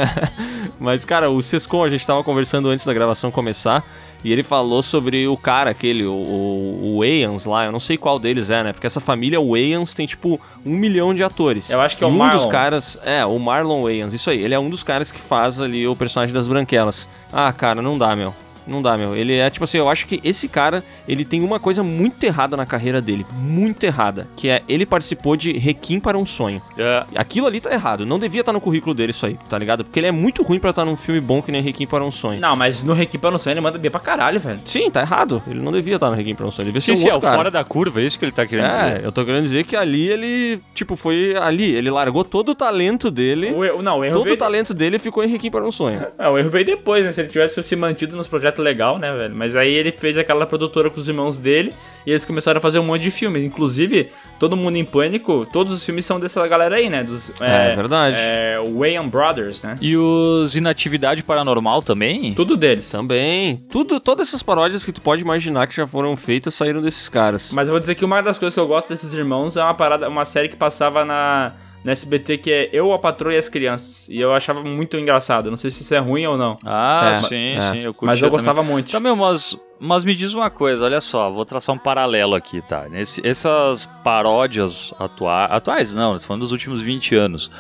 *laughs* Mas, cara, o Sescon, a gente tava conversando antes da gravação começar, e ele falou sobre o cara, aquele, o, o, o Wayans lá, eu não sei qual deles é, né? Porque essa família Wayans tem, tipo, um milhão de atores. Eu acho que é o um Marlon. dos caras, é, o Marlon Wayans, isso aí, ele é um dos caras que faz ali o personagem das Branquelas. Ah, cara, não dá, meu. Não dá, meu. Ele é tipo assim, eu acho que esse cara, ele tem uma coisa muito errada na carreira dele. Muito errada. Que é, ele participou de Requiem para um Sonho. É. Aquilo ali tá errado. Não devia estar no currículo dele isso aí, tá ligado? Porque ele é muito ruim pra estar num filme bom que nem Requiem para um Sonho. Não, mas no Requiem para um Sonho ele manda bem pra caralho, velho. Sim, tá errado. Ele não devia estar no Requiem para um Sonho. Ele devia Sim, ser um sim, é o outro cara. fora da curva, é isso que ele tá querendo É, dizer. eu tô querendo dizer que ali ele, tipo, foi ali. Ele largou todo o talento dele. O erro- não, o erro todo veio- o talento dele ficou em Requiem para um Sonho. É, o erro veio depois, né? Se ele tivesse se mantido nos projetos legal, né, velho? Mas aí ele fez aquela produtora com os irmãos dele e eles começaram a fazer um monte de filmes. Inclusive, Todo Mundo em Pânico, todos os filmes são dessa galera aí, né? Dos, É, verdade. É, Wayans Brothers, né? E os Inatividade Paranormal também? Tudo deles. Também. Tudo, todas essas paródias que tu pode imaginar que já foram feitas saíram desses caras. Mas eu vou dizer que uma das coisas que eu gosto desses irmãos é uma parada, uma série que passava na, na SBT que é Eu, a Patroa e as Crianças. E eu achava muito engraçado. Não sei se isso é ruim ou não. Ah, É, sim, é. sim, eu curti Mas eu gostava muito. Também, mas, mas me diz uma coisa, olha só, vou traçar um paralelo aqui, tá? Nesse, essas paródias atua atuais, não, falando dos últimos 20 anos,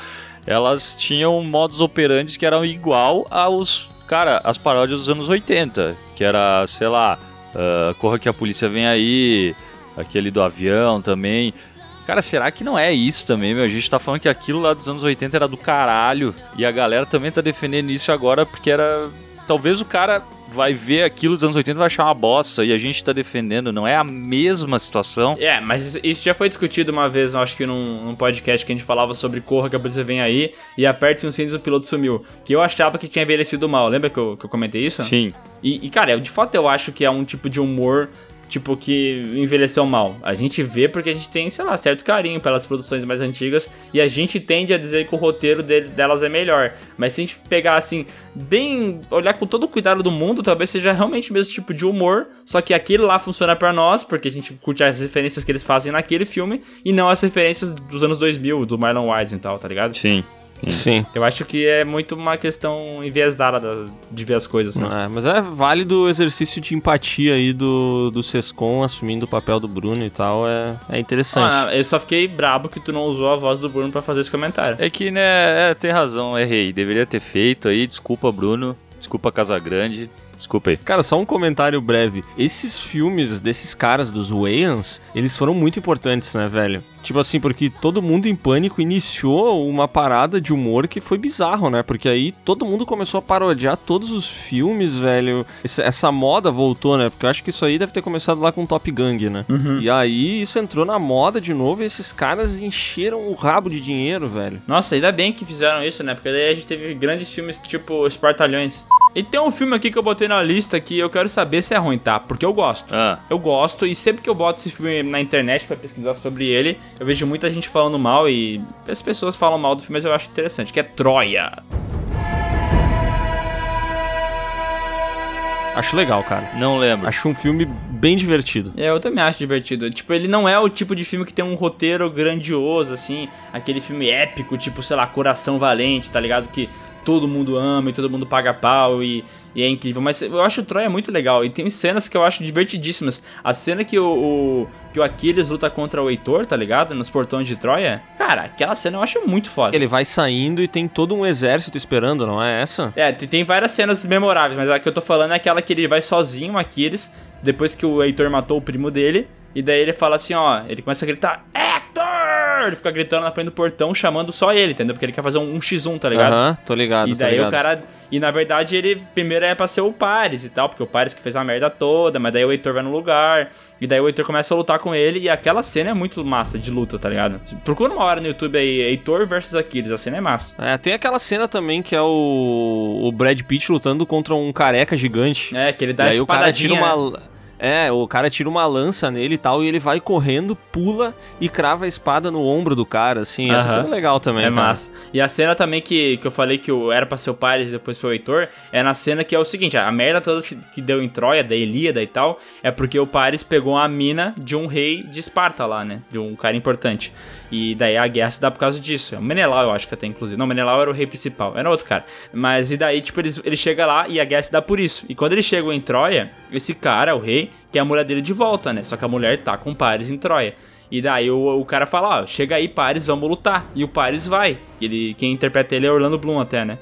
elas tinham modos operantes que eram igual aos, cara, as paródias dos anos 80, que era, sei lá, ah, Corra que a Polícia Vem Aí, aquele do avião também. Cara, será que não é isso também, meu? A gente tá falando que aquilo lá dos anos 80 era do caralho. E a galera também tá defendendo isso agora porque era. Talvez o cara vai ver aquilo dos anos 80 e vai achar uma bosta. E a gente tá defendendo. Não é a mesma situação. É, mas isso já foi discutido uma vez, eu acho que num, num podcast que a gente falava sobre Corra que a polícia vem aí e aperte um cintos o piloto sumiu. Que eu achava que tinha envelhecido mal. Lembra que eu, que eu comentei isso? Sim. E, e, cara, eu- de fato eu acho que é um tipo de humor, tipo, que envelheceu mal. A gente vê porque a gente tem, sei lá, certo carinho pelas produções mais antigas e a gente tende a dizer que o roteiro dele- delas é melhor. Mas se a gente pegar assim, bem. olhar com todo o cuidado do mundo, talvez seja realmente o mesmo tipo de humor, só que aquele lá funciona pra nós, porque a gente curte as referências que eles fazem naquele filme e não as referências dos anos 2000, do Marlon Wise e tal, tá ligado? Sim. Sim. Eu acho que é muito uma questão enviesada da- de ver as coisas, né? É, mas é válido o exercício de empatia aí do, do Sescon assumindo o papel do Bruno e tal. É, é interessante. Ah, eu só fiquei brabo que tu não usou a voz do Bruno pra fazer esse comentário. É que, né, é, tem razão, errei. Deveria ter feito aí. Desculpa, Bruno. Desculpa, Casagrande. Desculpa aí. Cara, só um comentário breve. Esses filmes desses caras, dos Wayans, eles foram muito importantes, né, velho? Tipo assim, porque todo mundo em pânico iniciou uma parada de humor que foi bizarro, né? Porque aí todo mundo começou a parodiar todos os filmes, velho. Esse- Essa moda voltou, né? Porque eu acho que isso aí deve ter começado lá com Top Gang, né? Uhum. E aí isso entrou na moda de novo e esses caras encheram o rabo de dinheiro, velho. Nossa, ainda bem que fizeram isso, né? Porque daí a gente teve grandes filmes tipo Espartalhões. E tem um filme aqui que eu botei na lista que eu quero saber se é ruim, tá? Porque eu gosto. Ah. Eu gosto e sempre que eu boto esse filme na internet pra pesquisar sobre ele, eu vejo muita gente falando mal e as pessoas falam mal do filme, mas eu acho interessante, que é Troia. Acho legal, cara. Não lembro. Acho um filme bem divertido. É, eu também acho divertido. Tipo, ele não é o tipo de filme que tem um roteiro grandioso, assim, aquele filme épico, tipo, sei lá, Coração Valente, tá ligado? Que todo mundo ama e todo mundo paga pau e, e é incrível. Mas eu acho o Troia muito legal. E tem cenas que eu acho divertidíssimas. A cena que o, o- que o Aquiles luta contra o Heitor, tá ligado? Nos portões de Troia. Cara, aquela cena eu acho muito foda. Ele vai saindo e tem todo um exército esperando, não é essa? É, tem, tem várias cenas memoráveis, mas a que eu tô falando é aquela que ele vai sozinho, o Aquiles, depois que o Heitor matou o primo dele, e daí ele fala assim, ó, ele começa a gritar, Hector! Ele fica gritando na frente do portão, chamando só ele, entendeu? Porque ele quer fazer um, um X1, tá ligado? Aham, tô ligado, E daí ligado. o cara. E na verdade ele primeiro é pra ser o Pares e tal, porque o Pares que fez a merda toda, mas daí o Heitor vai no lugar, e daí o Heitor começa a lutar com ele, e aquela cena é muito massa de luta, tá ligado? Procura uma hora no YouTube aí, Heitor versus Aquiles, a cena é massa. É, tem aquela cena também que é o, o Brad Pitt lutando contra um careca gigante. É, que ele dá e aí o cara tira uma. É, o cara tira uma lança nele e tal, e ele vai correndo, pula e crava a espada no ombro do cara, assim. Essa cena é legal também. É cara. massa. E a cena também que, que eu falei que o, era pra ser o Paris e depois foi o Heitor, é na cena que é o seguinte, a merda toda que- deu em Troia, da Ilíada e tal, é porque o Paris pegou a mina de um rei de Esparta lá, né? De um cara importante. E daí a guerra se dá por causa disso. É o Menelau, eu acho que até, inclusive. Não, Menelau era o rei principal, era outro cara. Mas e daí, tipo, eles, ele chega lá e a guerra se dá por isso. E quando ele chega em Troia, esse cara, o rei, quer a mulher dele de volta, né? Só que a mulher tá com Paris em Troia. E daí o, o cara fala, ó, chega aí, Paris, vamos lutar. E o Paris vai. Ele, quem interpreta ele é Orlando Bloom até, né?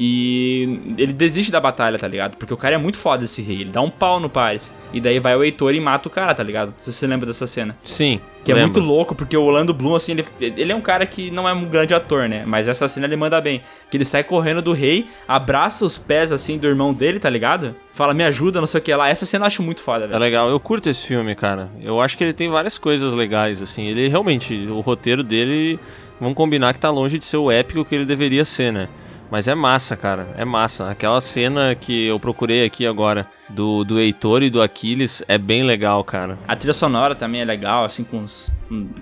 E ele desiste da batalha, tá ligado? Porque o cara é muito foda esse rei. Ele dá um pau no Paris. E daí vai o Heitor e mata o cara, tá ligado? Se você lembra dessa cena. Sim. Que é lembro. muito louco, porque o Orlando Bloom, assim, ele, ele é um cara que não é um grande ator, né? Mas essa cena ele manda bem. Que ele sai correndo do rei, abraça os pés, assim, do irmão dele, tá ligado? Fala, me ajuda, não sei o que lá. Essa cena eu acho muito foda, É velho. legal, eu curto esse filme, cara. Eu acho que ele tem várias coisas legais, assim. Ele realmente, o roteiro dele, vamos combinar que tá longe de ser o épico que ele deveria ser, né? Mas é massa, cara, é massa. Aquela cena que eu procurei aqui agora, do, do Heitor e do Aquiles, é bem legal, cara. A trilha sonora também é legal, assim, com uns...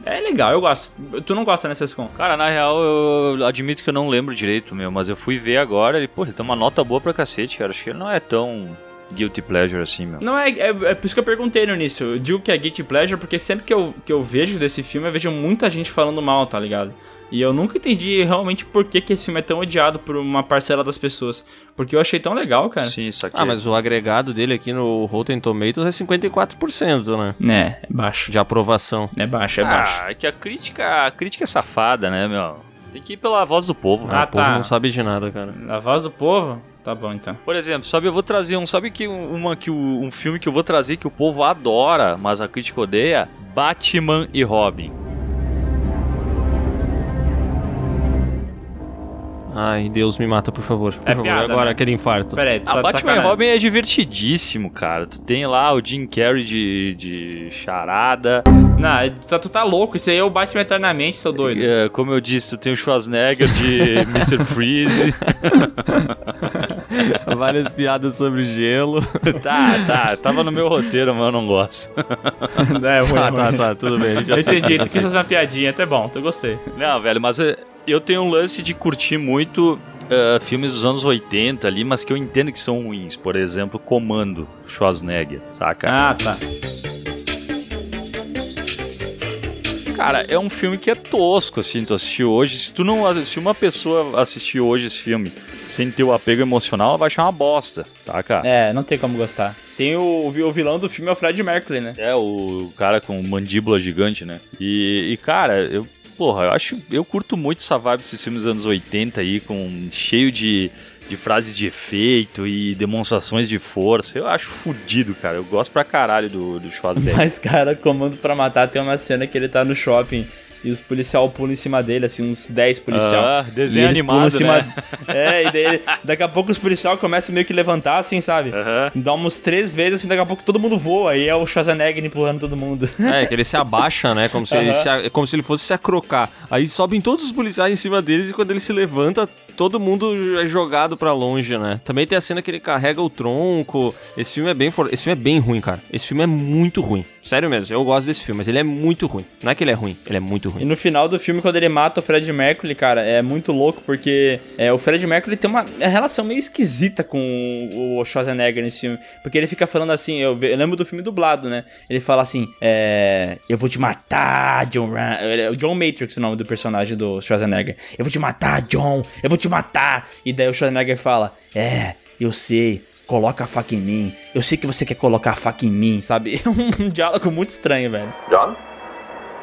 É legal, eu gosto. Tu não gosta, né, Sescon? Cara, na real, eu admito que eu não lembro direito, meu, mas eu fui ver agora e, pô, ele tem uma nota boa pra cacete, cara. Acho que ele não é tão guilty pleasure assim, meu. Não, é, é, é por isso que eu perguntei no início. Eu digo que é Guilty Pleasure porque sempre que eu, que eu vejo desse filme, eu vejo muita gente falando mal, tá ligado? E eu nunca entendi realmente por que, que esse filme é tão odiado por uma parcela das pessoas. Porque eu achei tão legal, cara. Sim, isso aqui. Ah, mas o agregado dele aqui no Rotten Tomatoes é 54%, né? É, é baixo. De aprovação. É baixo, é baixo. Ah, é que a crítica, a crítica é safada, né, meu? Tem que ir pela voz do povo. Ah, o povo tá. não sabe de nada, cara. A voz do povo? Tá bom, então. Por exemplo, sabe, eu vou trazer um, sabe que um- uma que um filme que eu vou trazer que o povo adora, mas a crítica odeia, Batman e Robin. Ai, Deus me mata, por favor. Por É favor, piada, agora né? aquele infarto. Pera aí, A tá Batman sacanagem. Robin é divertidíssimo, cara. Tu tem lá o Jim Carrey de, de charada. Não, tu tá, tu tá louco. Isso aí é o Batman Eternamente, seu doido. É, como eu disse, tu tem o Schwarzenegger de *laughs* Mr. Freeze. *laughs* Várias piadas sobre gelo. *laughs* tá, tá. Tava no meu roteiro, mas eu não gosto. É, ruim, tá, ruim. tá, tá, tudo bem. a gente Eu entendi, tu quis fazer uma piadinha, até bom, eu gostei. Não, velho, mas é, eu tenho um lance de curtir muito ah, filmes dos anos 80 ali, mas que eu entendo que são ruins. Por exemplo, Comando, Schwarzenegger, saca? Ah, tá. Cara, é um filme que é tosco, assim, tu assistiu hoje. Se tu não. Se uma pessoa assistir hoje esse filme sem ter o apego emocional, ela vai achar uma bosta, saca? É, não tem como gostar. Tem o, o vilão do filme é o Fred Mercury, né? É, o cara com mandíbula gigante, né? E, e, cara, eu. Porra, eu acho. Eu curto muito essa vibe desses filmes dos anos 80 aí, com cheio de, de frases de efeito e demonstrações de força. Eu acho fudido, cara. Eu gosto pra caralho do, do Schwarzenegger. Mas, cara, Comando pra Matar tem uma cena que ele tá no shopping e os policial pulam em cima dele, assim, uns 10 policial. Ah, desenho E eles pulam animado, em cima- né? *laughs* É, e daí ele- daqui a pouco os policial começam meio que levantar, assim, sabe? Aham. Dá uns três vezes, assim, daqui a pouco todo mundo voa. Aí é o Schwarzenegger empurrando todo mundo. *laughs* É, que ele se abaixa, né? Como se, ele Aham. se como se ele fosse se acrocar. Aí sobem todos os policiais em cima deles e quando ele se levanta, todo mundo é jogado pra longe, né? Também tem a cena que ele carrega o tronco. Esse filme é bem for... Esse filme é bem ruim, cara. Esse filme é muito ruim. Sério mesmo, eu gosto desse filme, mas ele é muito ruim. Não é que ele é ruim, ele é muito E ruim. no final do filme, quando ele mata o Fred Mercury, cara, é muito louco, porque é, o Fred Mercury tem uma relação meio esquisita com o Schwarzenegger nesse filme. Porque ele fica falando assim, eu, eu lembro do filme dublado, né? Ele fala assim, é... Eu vou te matar, John é John Matrix, o nome do personagem do Schwarzenegger. Eu vou te matar, John! Eu vou te matar! E daí o Schwarzenegger fala, é, eu sei... Coloca a faca em mim. Eu sei que você quer colocar a faca em mim, sabe? É *laughs* um diálogo muito estranho, velho. John,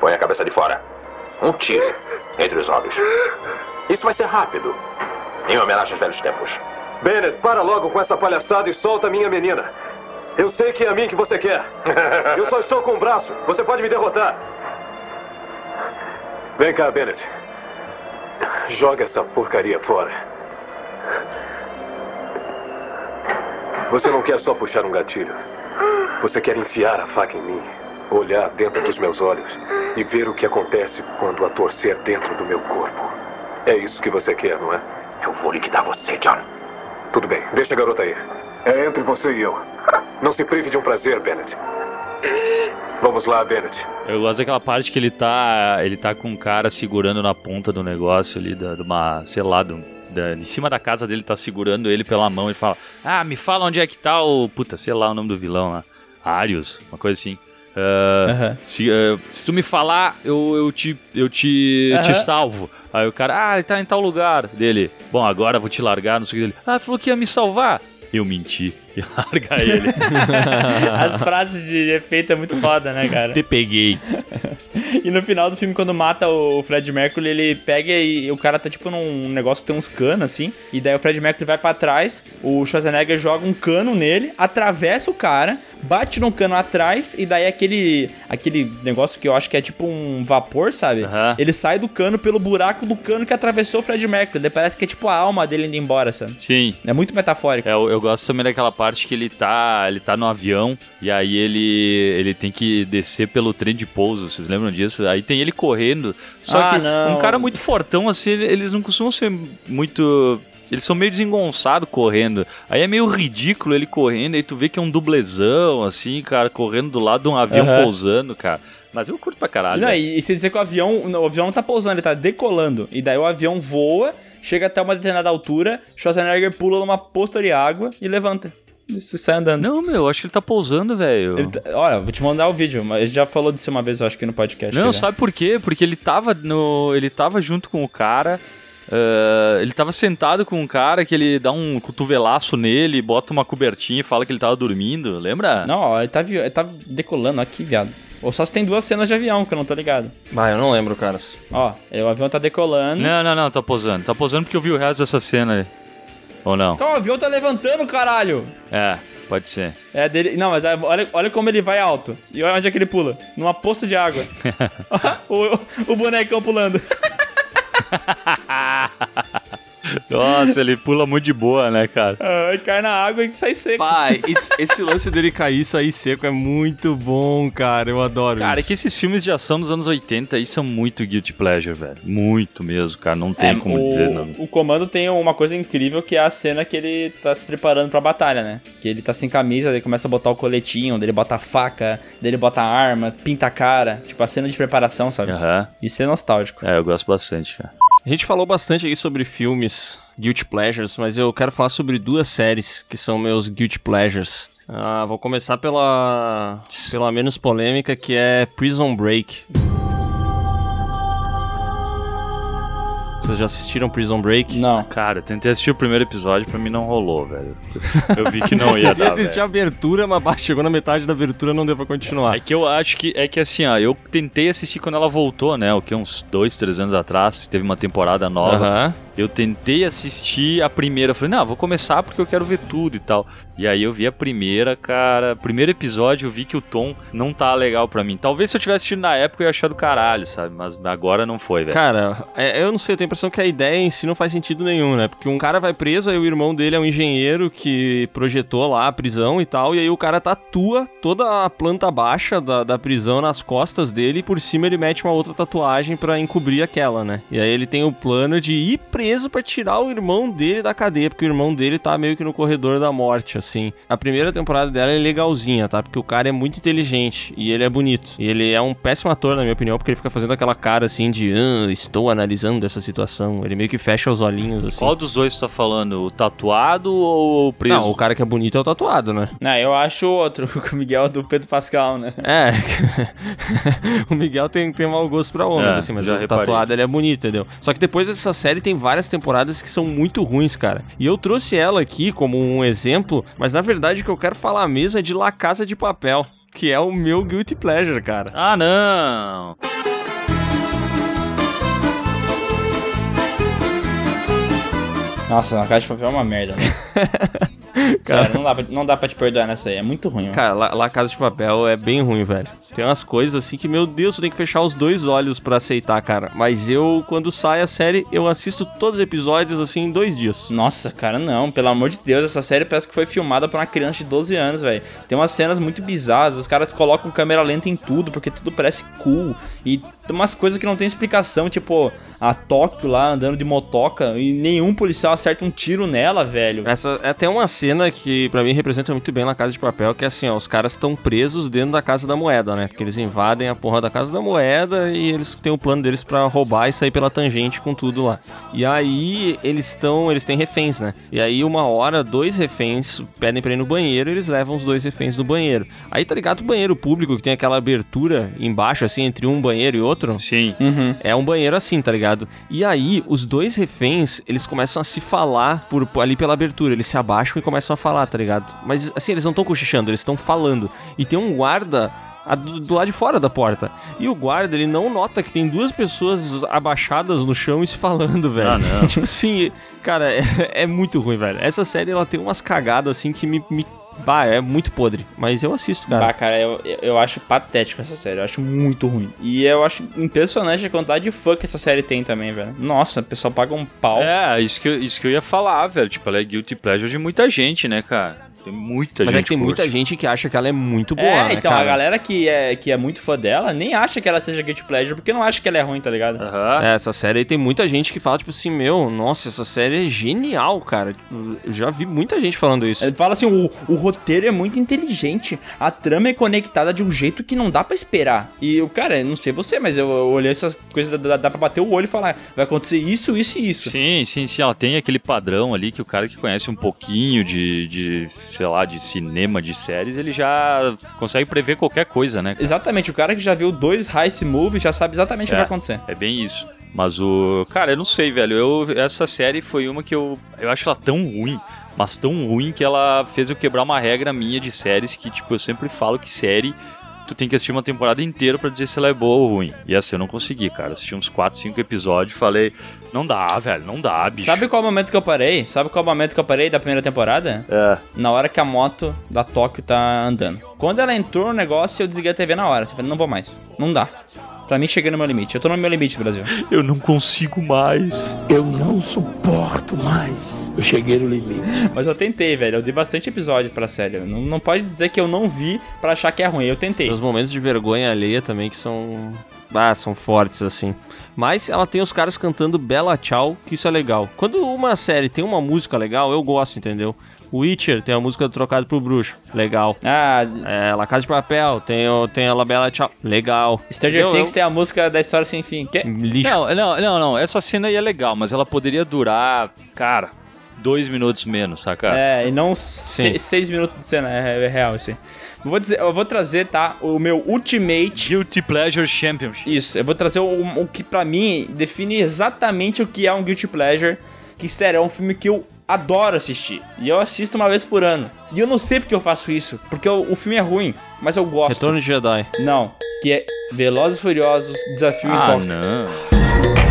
põe a cabeça de fora. Um tiro entre os olhos. Isso vai ser rápido. Em homenagem aos velhos tempos. Bennett, para logo com essa palhaçada e solta minha menina. Eu sei que é a mim que você quer. *laughs* Eu só estou com um braço. Você pode me derrotar. Vem cá, Bennett. Joga essa porcaria fora. Você não quer só puxar um gatilho. Você quer enfiar a faca em mim, olhar dentro dos meus olhos e ver o que acontece quando a torcer dentro do meu corpo. É isso que você quer, não é? Eu vou liquidar você, John. Tudo bem, deixa a garota aí. É entre você e eu. Não se prive de um prazer, Bennett. Vamos lá, Bennett. Eu gosto daquela parte que ele tá. Ele tá com um cara segurando na ponta do negócio ali, de uma. sei lá, de, da, de cima da casa dele, tá segurando ele pela mão e fala: Ah, me fala onde é que tá o. Puta, sei lá o nome do vilão lá. Arius, uma coisa assim. Ah, Aham. se, ah, se tu me falar, eu, eu te, eu te, eu te salvo. Aí o cara, ah, ele tá em tal lugar dele. Bom, agora eu vou te largar, não sei o que dele. Ah, falou que ia me salvar. Eu menti. E *laughs* larga ele. *laughs* As frases de efeito é muito foda, né, cara? Te peguei. *laughs* E no final do filme, quando mata o Fred Mercury, ele pega e o cara tá tipo num negócio que tem uns canos assim. E daí o Fred Mercury vai pra trás, o Schwarzenegger joga um cano nele, atravessa o cara, bate no cano atrás, e daí aquele, aquele negócio que eu acho que é tipo um vapor, sabe? Ele sai do cano pelo buraco do cano que atravessou o Fred Mercury. Daí parece que é tipo a alma dele indo embora, sabe? Sim. É muito metafórico. É, eu, eu gosto também daquela parte que ele tá, ele tá no avião e aí ele, ele tem que descer pelo trem de pouso, vocês lembram disso? Aí tem ele correndo, só Ah, que não. um cara muito fortão assim, ele- eles não costumam ser muito... Eles são meio desengonçados correndo. Aí é meio ridículo ele correndo, aí tu vê que é um dublezão, assim, cara, correndo do lado de um avião Aham. pousando, cara. Mas eu curto pra caralho. Não, velho. e, e se dizer que o avião, não, o avião não tá pousando, ele tá decolando. E daí o avião voa, chega até uma determinada altura, Schwarzenegger pula numa poça de água e levanta. Você sai andando. Não, meu, eu acho que ele tá pousando, velho. Ele tá- olha, vou te mandar o vídeo, mas gente já falou disso uma vez, eu acho que no podcast. Não, ver? sabe por quê? Porque ele tava no. Ele tava junto com o cara. ah, ele tava sentado com um cara que ele dá um cotovelaço nele, bota uma cobertinha e fala que ele tava dormindo, lembra? Não, ó, ele tá, vi- ele tá decolando aqui, viado. Ou só se tem duas cenas de avião, que eu não tô ligado. Ah, eu não lembro, caras. Ó, o avião tá decolando. Não, não, não, tá posando. Tá posando porque eu vi o resto dessa cena aí. Ou não? Então, o avião tá levantando, caralho! É, pode ser. É dele. Não, mas olha, olha como ele vai alto. E olha onde é que ele pula. Numa poça de água. *laughs* *laughs* o, o bonecão pulando. *laughs* Nossa, ele pula muito de boa, né, cara? Ai, cai na água e sai seco. Pai, *laughs* esse, esse lance dele cair e sair seco é muito bom, cara. Eu adoro Cara, é isso. que esses filmes de ação dos anos 80 aí são muito guilty pleasure, velho. Muito mesmo, cara. Não tem É, como o, dizer, não. O comando tem uma coisa incrível que é a cena que ele tá se preparando pra batalha, né? Que ele tá sem camisa, daí começa a botar o coletinho, daí ele bota a faca, daí ele bota a arma, pinta a cara. Tipo, a cena de preparação, sabe? Aham. Isso é nostálgico. É, eu gosto bastante, cara. A gente falou bastante aqui sobre filmes Guilty Pleasures, mas eu quero falar sobre duas séries que são meus Guilty Pleasures. Ah, vou começar pela, pela menos polêmica, que é Prison Break. Vocês já assistiram Prison Break? Não. Cara, eu tentei assistir o primeiro episódio, pra mim não rolou, velho. Eu vi que não *laughs* ia Tentei dar, assistir velho. a abertura, mas bah, chegou na metade da abertura não deu pra continuar. É que eu acho que é que assim, ó, eu tentei assistir quando ela voltou, né? O que uns dois, três anos atrás, teve uma temporada nova. Aham. Eu tentei assistir a primeira, falei, não, vou começar porque eu quero ver tudo e tal. E aí eu vi a primeira, cara, primeiro episódio eu vi que o tom não tá legal pra mim. Talvez se eu tivesse assistido na época eu ia achar do caralho, sabe? Mas agora não foi, velho. Cara, é, eu não sei, eu tenho a impressão que a ideia em si não faz sentido nenhum, né? Porque um cara vai preso, aí o irmão dele é um engenheiro que projetou lá a prisão e tal, e aí o cara tatua toda a planta baixa da, da prisão nas costas dele e por cima ele mete uma outra tatuagem pra encobrir aquela, né? E aí ele tem o plano de ir preso pra tirar o irmão dele da cadeia, porque o irmão dele tá meio que no corredor da morte, assim. A primeira temporada dela é legalzinha, tá? Porque o cara é muito inteligente e ele é bonito. E ele é um péssimo ator, na minha opinião, porque ele fica fazendo aquela cara assim de "Ah, estou analisando essa situação. Ele meio que fecha os olhinhos assim. Qual dos dois tu tá falando? O tatuado ou o preso? Não, o cara que é bonito é o tatuado, né? Não, eu acho o outro, *laughs* o Miguel do Pedro Pascal, né? É. *laughs* o Miguel tem, tem mau gosto pra homens, É, assim, mas o reparei. tatuado ele é bonito, entendeu? Só que depois dessa série tem várias temporadas que são muito ruins, cara. E eu trouxe ela aqui como um exemplo, mas na verdade o que eu quero falar mesmo é de La Casa de Papel. Que é o meu guilty pleasure, cara. Ah, não! Nossa, na casa de papel é uma merda, né? *laughs* *laughs* Cara, não dá, pra, não dá pra te perdoar nessa aí, é muito ruim. ó. Cara, La, La Casa de Papel é bem ruim, velho. Tem umas coisas assim que, meu Deus, tu tem que fechar os dois olhos pra aceitar, cara. Mas eu, quando sai a série, eu assisto todos os episódios assim em dois dias. Nossa, cara, não. Pelo amor de Deus, essa série parece que foi filmada por uma criança de 12 anos, velho. Tem umas cenas muito bizarras. Os caras colocam câmera lenta em tudo, porque tudo parece cool. E tem umas coisas que não tem explicação, tipo a Tóquio lá andando de motoca e nenhum policial acerta um tiro nela, velho. Essa é até uma cena que pra mim representa muito bem La Casa de Papel, que é assim, ó, os caras estão presos dentro da Casa da Moeda, né? Porque eles invadem a porra da Casa da Moeda e eles têm o plano deles pra roubar e sair pela tangente com tudo lá. E aí eles estão, eles têm reféns, né? E aí uma hora, dois reféns pedem pra ir no banheiro e eles levam os dois reféns no banheiro. Aí tá ligado o banheiro público que tem aquela abertura embaixo, assim, entre um banheiro e outro? Sim. Uhum. É um banheiro assim, tá ligado? E aí, os dois reféns, eles começam a se falar por, por- ali pela abertura. Eles se abaixam e começam a falar, tá ligado? Mas assim, eles não estão cochichando, eles estão falando. E tem um guarda do, do lado de fora da porta. E o guarda, ele não nota que tem duas pessoas abaixadas no chão e se falando, velho. Ah, não. *laughs* tipo assim, cara, é, é muito ruim, velho. Essa série, ela tem umas cagadas assim que me. me... Bah, é muito podre. Mas eu assisto, cara. Bah, cara, eu, eu acho patético essa série. Eu acho muito ruim. E eu acho impressionante a quantidade de fã que essa série tem também, velho. Nossa, o pessoal paga um pau. É, isso que, eu- isso que eu ia falar, velho. Tipo, ela é guilty pleasure de muita gente, né, cara? Tem muita Mas gente é que tem muita curte. gente que acha que ela é muito boa, É, né, então cara? a galera que é, que é muito fã dela nem acha que ela seja Guilty Pleasure, porque não acha que ela é ruim, tá ligado? É, essa série aí tem muita gente que fala, tipo assim, meu, nossa, essa série é genial, cara. Eu já vi muita gente falando isso. Ele fala assim, o, o roteiro é muito inteligente, a trama é conectada de um jeito que não dá pra esperar. E o cara, eu não sei você, mas eu, eu olhei essas coisas, dá, dá pra bater o olho e falar, vai acontecer isso, isso e isso. Sim, sim, sim. Ela tem aquele padrão ali que o cara que conhece um pouquinho de, de sei lá, de cinema, de séries, ele já consegue prever qualquer coisa, né? cara? Exatamente, o cara que já viu dois Heist Movies já sabe exatamente o que É. vai acontecer. É bem isso. Mas o. Cara, eu não sei, velho. Eu, essa série foi uma que eu. Eu acho ela tão ruim. Mas tão ruim que ela fez eu quebrar uma regra minha de séries que, tipo, eu sempre falo que série. Tu tem que assistir uma temporada inteira pra dizer se ela é boa ou ruim. E essa eu não consegui, cara. Assisti uns 4, 5 episódios falei, não dá, velho, não dá, bicho. Sabe qual é o momento que eu parei? Sabe qual é o momento que eu parei da primeira temporada? É. Na hora que a moto da Tóquio tá andando. Quando ela entrou no negócio, eu desliguei a TV na hora. Eu falei, não vou mais. Não dá. Pra mim, cheguei no meu limite. Eu tô no meu limite, Brasil. Eu não consigo mais. Eu não suporto mais. Eu cheguei no limite. Mas eu tentei, velho. Eu dei bastante episódios pra série. Não, não pode dizer que eu não vi pra achar que é ruim. Eu tentei. Tem os momentos de vergonha alheia também que são. Ah, são fortes, assim. Mas ela tem os caras cantando Bela Tchau, que isso é legal. Quando uma série tem uma música legal, eu gosto, entendeu? O Witcher tem a música do Trocado pro Bruxo. Legal. Ah, É, La Casa de Papel tem, o, tem a La Bela Tchau. Legal. Stranger Eu- Things eu- tem a música da história sem fim. Que? Lixo. Não, não, não, não. Essa cena aí é legal, mas ela poderia durar, cara, dois minutos menos, saca? É, e não se- seis minutos de cena. É, é real, assim. Eu vou, dizer, eu vou trazer, tá? O meu Ultimate. Guilty Pleasure Championship. Isso, eu vou trazer o, o que pra mim define exatamente o que é um Guilty Pleasure. Que, sério, é um filme que eu adoro assistir. E eu assisto uma vez por ano. E eu não sei porque eu faço isso. Porque o, o filme é ruim, mas eu gosto. Retorno de Jedi. Não, que é Velozes e Furiosos Desafio em Ah, Tóquio. não.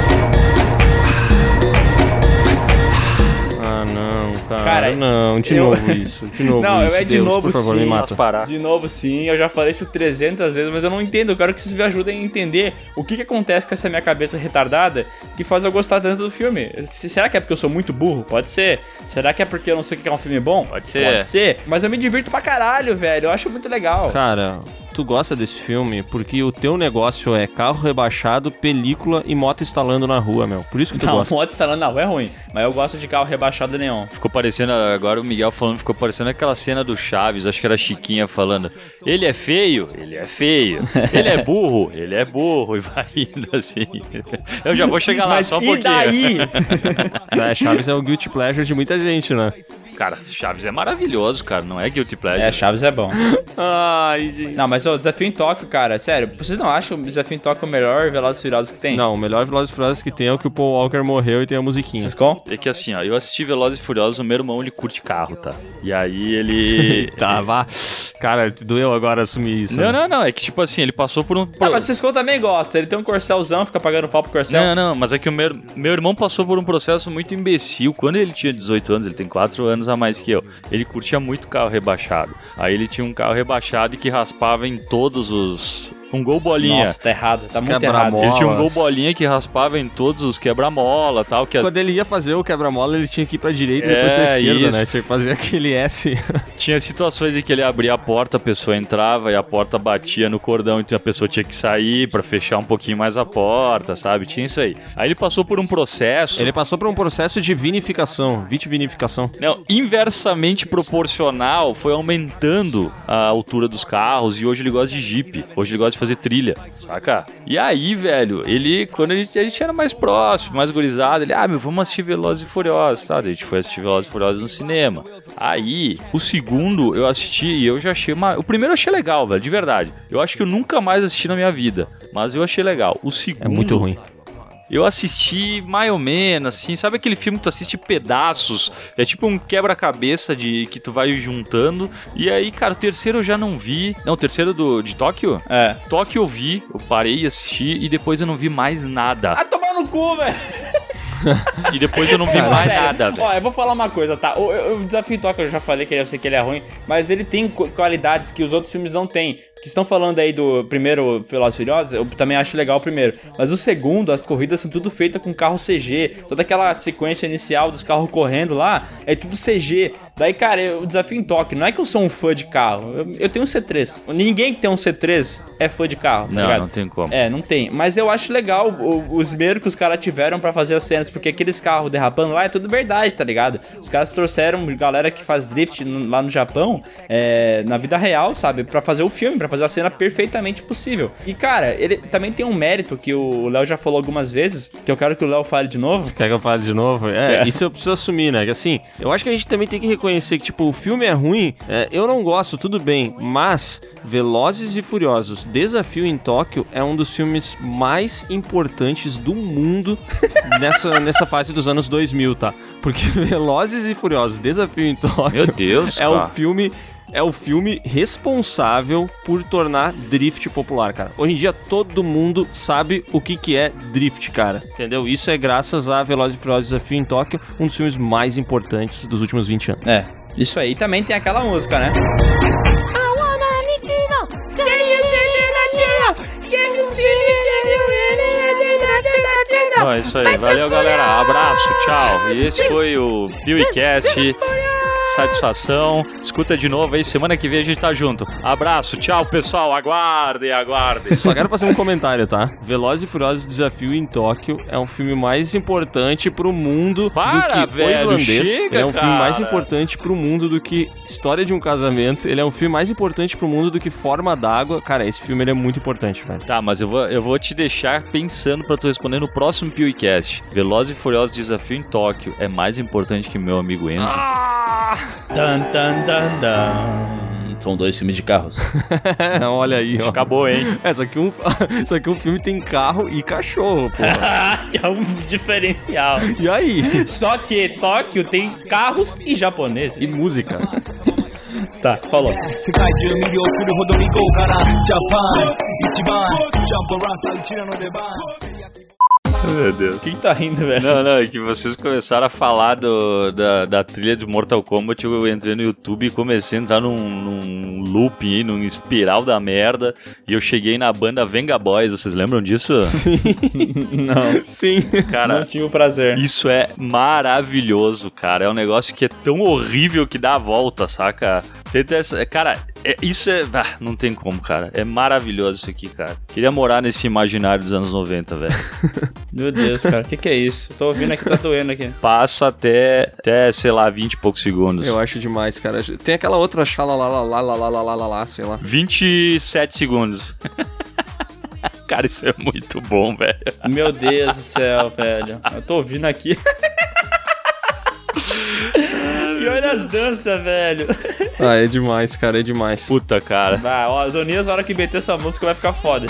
Cara. Cara, não, de eu- novo isso. De novo *laughs* Não, isso. é de Deus, novo por favor, sim. me mata. De novo sim, eu já falei isso 300 vezes, mas eu não entendo. Eu quero que vocês me ajudem a entender o que, que acontece com essa minha cabeça retardada que faz eu gostar tanto do filme. Se- Será que é porque eu sou muito burro? Pode ser. Será que é porque eu não sei o que é um filme bom? Pode ser. Pode ser. Mas eu me divirto pra caralho, velho. Eu acho muito legal. Cara, tu gosta desse filme porque o teu negócio é carro rebaixado, película e moto instalando na rua, meu. Por isso que tu não, gosta. moto instalando na rua é ruim. Mas eu gosto de carro rebaixado neon. Ficou parecendo, agora o Miguel falando, ficou parecendo aquela cena do Chaves, acho que era a Chiquinha falando, ele é feio, ele é feio, ele é burro, *laughs* ele é burro, e vai indo assim. *laughs* Eu já vou chegar lá, Mas só um e pouquinho. daí? *laughs* É, Chaves é o guilty pleasure de muita gente, né? Cara, Chaves é maravilhoso, cara, não é guilty pleasure. É, Chaves é bom. Ai, gente. Não, mas o Desafio em Tóquio, cara, sério, vocês não acham o Desafio em Tóquio o melhor Velozes e Furiosos que tem? Não, o melhor Velozes e Furiosos que tem é o que o Paul Walker morreu e tem a musiquinha. Ciscom? É que assim, ó, eu assisti Velozes e Furiosos, o meu irmão ele curte carro, tá? E aí ele. *laughs* Tá, vá. Cara, te doeu agora assumir isso. Não, né? não, não, é que tipo assim, ele passou por um. Ah, mas o também gosta. Ele tem um corcelzão, fica pagando pau pro corcel. Não, não, mas é que o meu, meu irmão passou por um processo muito imbecil. Quando ele tinha 18 anos, ele tem 4 anos a mais que eu. Ele curtia muito carro rebaixado. Aí ele tinha um carro rebaixado e que raspava em todos os Um gol bolinha. Nossa, tá errado, tá muito errado. Ele tinha um gol bolinha que raspava em todos os quebra-mola tal. Que Quando ele ia fazer o quebra-mola, ele tinha que ir pra direita e depois pra É, esquerda, isso. né? Tinha que fazer aquele S. *laughs* Tinha situações em que ele abria a porta, a pessoa entrava e a porta batia no cordão, então a pessoa tinha que sair pra fechar um pouquinho mais a porta, sabe? Tinha isso aí. Aí ele passou por um processo. Ele passou por um processo de vinificação, vitivinificação. Não, inversamente proporcional, foi aumentando a altura dos carros e hoje ele gosta de Jeep. Hoje ele gosta de fazer trilha, saca? E aí, velho, ele, quando a gente, a gente era mais próximo, mais gurizado, ele, ah, meu, vamos assistir Velozes e Furiosos, tá? A gente foi assistir Velozes e Furiosos no cinema. Aí, o segundo eu assisti e eu já achei uma... O primeiro eu achei legal, velho, de verdade. Eu acho que eu nunca mais assisti na minha vida, mas eu achei legal. O segundo... É muito ruim. Eu assisti mais ou menos, assim, sabe aquele filme que tu assiste pedaços? É tipo um quebra-cabeça de que tu vai juntando. E aí, cara, o terceiro eu já não vi. Não, o terceiro do, de Tóquio? É. Tóquio eu vi, eu parei e assisti e depois eu não vi mais nada. Ah, tomar no cu, velho. E depois eu não vi mais nada, velho. Ó, eu vou falar uma coisa, tá? O, o- o Desafio Tóquio, eu já falei que eu sei que ele é ruim, mas ele tem qualidades que os outros filmes não têm. Que estão falando aí do primeiro Velozes e Furiosos, eu também acho legal o primeiro. Mas o segundo, as corridas são tudo feitas com carro CG. Toda aquela sequência inicial dos carros correndo lá, é tudo CG. Daí, cara, eu- o Desafio em Tóquio, não é que eu sou um fã de carro. Eu, eu tenho um C3. Ninguém que tem um C3 é fã de carro, tá Não, ligado? não tem como. É, não tem. Mas eu acho legal o, o esmero que os caras tiveram pra fazer as cenas, porque aqueles carros derrapando lá é tudo verdade, tá ligado? Os caras trouxeram galera que faz drift no- lá no Japão, é, na vida real, sabe? Pra fazer o filme, pra fazer a cena perfeitamente possível. E, cara, ele também tem um mérito que o Léo já falou algumas vezes, que eu quero que o Léo fale de novo. Quer que eu fale de novo? É, É. isso eu preciso assumir, né? Que assim, eu acho que a gente também tem que reconhecer que, tipo, o filme é ruim, é, eu não gosto, tudo bem, mas Velozes e Furiosos, Desafio em Tóquio é um dos filmes mais importantes do mundo *laughs* nessa, nessa fase dos anos 2000, tá? Porque *laughs* Velozes e Furiosos, Desafio em Tóquio Meu Deus, é o cara. filme é o filme responsável por tornar drift popular, cara. Hoje em dia todo mundo sabe o que que é drift, cara. Entendeu? Isso é graças a Velozes e Furiosos Desafio em Tóquio, um dos filmes mais importantes dos últimos 20 anos. É, isso aí. E também tem aquela música, né? Ó, é isso aí. Valeu, galera. Abraço, tchau. E esse foi o PewCast. Satisfação. Escuta de novo aí. Semana que vem a gente tá junto. Abraço, tchau, pessoal. Aguardem, aguardem. Só quero fazer um comentário, tá? Velozes e Furiosos Desafio em Tóquio é um filme mais importante pro mundo Para, do que velho, o irlandês. chega, ele é um filme mais cara. importante pro mundo do que História de um Casamento. Ele é um filme mais importante pro mundo do que Forma d'Água. Cara, esse filme ele é muito importante, velho. Tá, mas eu vou, eu vou te deixar pensando pra tu responder no próximo PewCast. Velozes e Furiosos Desafio em Tóquio é mais importante que meu amigo Enzo. São dois filmes de carros. *laughs* Olha aí, ó. Acabou, hein? É, só que um, *laughs* só que um filme tem carro e cachorro, pô. que *laughs* é um diferencial. E aí? Só que Tóquio tem carros e japoneses. E música. tá, falou. *laughs* Meu Deus. Quem tá rindo, velho? Não, não, é que vocês começaram a falar do, da, da trilha de Mortal Kombat. Eu entrei no YouTube e comecei a entrar num, num loop aí, num espiral da merda. E eu cheguei na banda Venga Boys. Vocês lembram disso? *laughs* Não. Sim. Cara, Não tive o prazer. Isso é maravilhoso, cara. É um negócio que é tão horrível que dá a volta, saca? Tenta essa- Cara, é- isso é. ah, não tem como, cara. É maravilhoso isso aqui, cara. Queria morar nesse imaginário dos anos 90, velho. *laughs* Meu Deus, cara, o que, que é isso? Tô ouvindo aqui, tá doendo aqui. Passa até, até, sei lá, 20 e poucos segundos. Eu acho demais, cara. Tem aquela outra chala lá lá lá lá lá lá lá lá lá, sei lá. 27 segundos. *laughs* Cara, isso é muito bom, velho. Meu Deus do céu, velho. Eu tô ouvindo aqui. *laughs* as danças, velho. Ah, é demais, cara, é demais. Puta, cara. Vai, ó, Zonias, na hora que meter essa música vai ficar foda.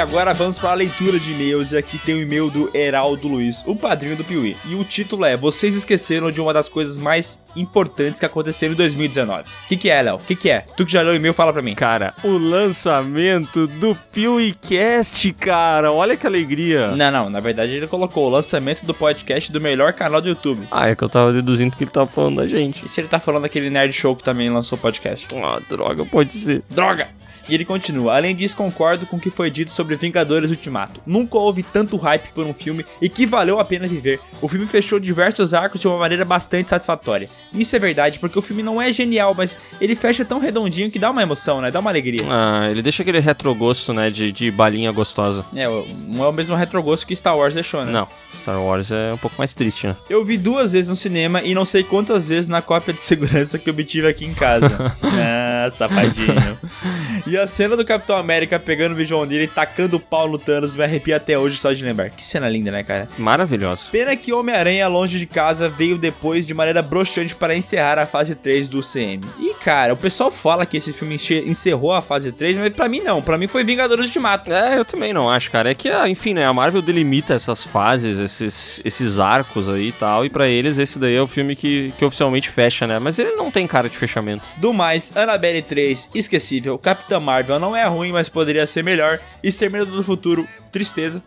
Agora vamos para a leitura de e-mails. E aqui tem o e-mail do Heraldo Luiz, o padrinho do Piuí. E o título é: Vocês esqueceram de uma das coisas mais importantes que aconteceram em 2019. O que, que é, Léo? O que, que é? Tu que já leu o e-mail, fala pra mim. Cara, o lançamento do PeeWeeCast, cara. Olha que alegria. Não, não, na verdade ele colocou o lançamento do podcast do melhor canal do YouTube. Ah, é que eu tava deduzindo que ele tava falando da gente. E se ele tá falando daquele Nerd Show que também lançou podcast? Ah, droga, pode ser. Droga! E ele continua: Além disso, concordo com o que foi dito sobre Vingadores Ultimato. Nunca houve tanto hype por um filme e que valeu a pena viver. O filme fechou diversos arcos de uma maneira bastante satisfatória. Isso é verdade, porque o filme não é genial, mas ele fecha tão redondinho que dá uma emoção, né? Dá uma alegria. Ah, ele deixa aquele retrogosto, né? De, de balinha gostosa. É, não é o mesmo retrogosto que Star Wars deixou, né? Não, Star Wars é um pouco mais triste, né? Eu vi duas vezes no cinema e não sei quantas vezes na cópia de segurança que eu obtive aqui em casa. *laughs* ah, safadinho. *laughs* E a cena do Capitão América pegando o Mjolnir e tacando o pau no Thanos me arrepia até hoje só de lembrar. Que cena linda, né, cara? Maravilhoso. Pena que Homem-Aranha Longe de Casa veio depois de maneira broxante para encerrar a fase 3 do CM. E, cara, o pessoal fala que esse filme encerrou a fase 3, mas pra mim não. Pra mim foi Vingadores Ultimato. É, eu também não acho, cara. É que, ah, enfim, né, a Marvel delimita essas fases, esses, esses arcos aí e tal, e pra eles esse daí é o filme que, que oficialmente fecha, né? Mas ele não tem cara de fechamento. Do mais, Annabelle 3, esquecível. Marvel não é ruim, mas poderia ser melhor. Exterminador do Futuro, tristeza.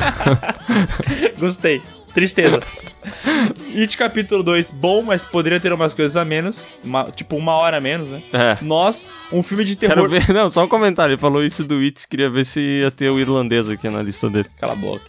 *laughs* Gostei. Tristeza. It capítulo 2, bom, mas poderia ter umas coisas a menos. Uma, tipo, uma hora a menos, né? É. Nós, um filme de terror. Quero ver, *laughs* não, só um comentário. Ele falou isso do It, queria ver se ia ter o irlandês aqui na lista dele. Cala a boca.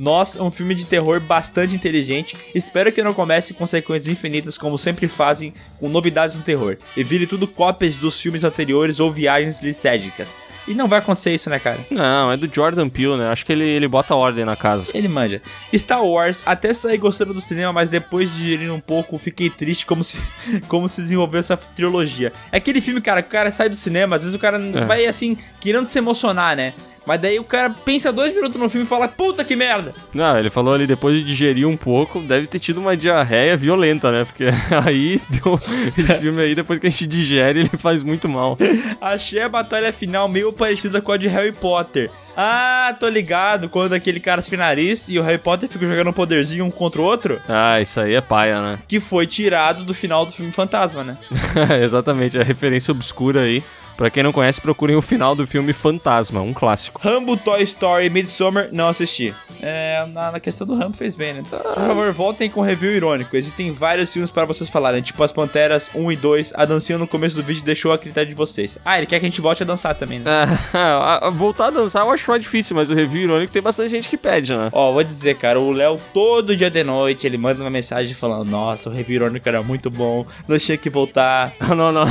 Nós, um filme de terror bastante inteligente. Espero que não comece consequências infinitas como sempre fazem com novidades no terror. E vire tudo cópias dos filmes anteriores ou viagens listérgicas. E não vai acontecer isso, né, cara? Não, é do Jordan Peele, né? Acho que ele, ele bota ordem na casa. Ele manja. Star Wars, até sair gostando do cinema, mas depois de digerir um pouco, fiquei triste como se, *laughs* como se desenvolveu essa trilogia. É aquele filme, cara, que o cara sai do cinema, às vezes o cara É. vai assim, querendo se emocionar, né? Mas daí o cara pensa dois minutos no filme e fala, puta que merda! Não, ele falou ali depois de digerir um pouco, deve ter tido uma diarreia violenta, né? Porque *laughs* aí deu esse filme aí, depois que a gente digere, ele faz muito mal. Achei a batalha final meio parecida com a de Harry Potter. Ah, tô ligado, quando aquele cara se nariz e o Harry Potter fica jogando um poderzinho um contra o outro, Ah, isso aí é paia, né? que foi tirado do final do filme Fantasma, né? *laughs* Exatamente, a referência obscura aí. Pra quem não conhece, procurem o final do filme Fantasma, um clássico. Rambo, Toy Story, Midsommar, não assisti. É, na, na questão do Rambo fez bem, né? Por favor, voltem com review irônico. Existem vários filmes para vocês falarem, tipo As Panteras 1 e 2. A dancinha no começo do vídeo deixou a critério de vocês. Ah, ele quer que a gente volte a dançar também, né? *laughs* Ah, voltar a dançar eu acho mais difícil, mas o review irônico tem bastante gente que pede, né? Ó, vou dizer, cara, o Léo todo dia de noite, ele manda uma mensagem falando, nossa, o review irônico era muito bom, nós tinha que voltar. *laughs* Não, não.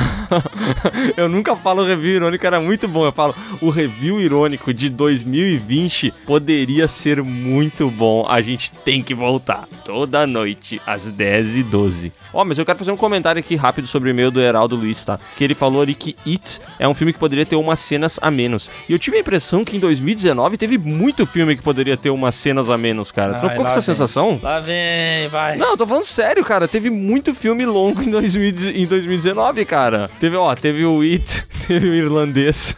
*laughs* Eu nunca falo o review irônico era muito bom. Eu falo, o review irônico de 2020 poderia ser muito bom. A gente tem que voltar. Toda noite, às 10h12. Ó, mas eu quero fazer um comentário aqui rápido sobre o e-mail do Heraldo Luiz, tá? Que ele falou ali que It é um filme que poderia ter umas cenas a menos. E eu tive a impressão que em 2019 teve muito filme que poderia ter umas cenas a menos, cara. tu não Ai, ficou com essa vem. sensação? Lá vem, vai. Não, eu tô falando sério, cara. Teve muito filme longo em, 2000 em 2019, cara. Teve, ó, teve o It, *laughs* teve o Irlandês.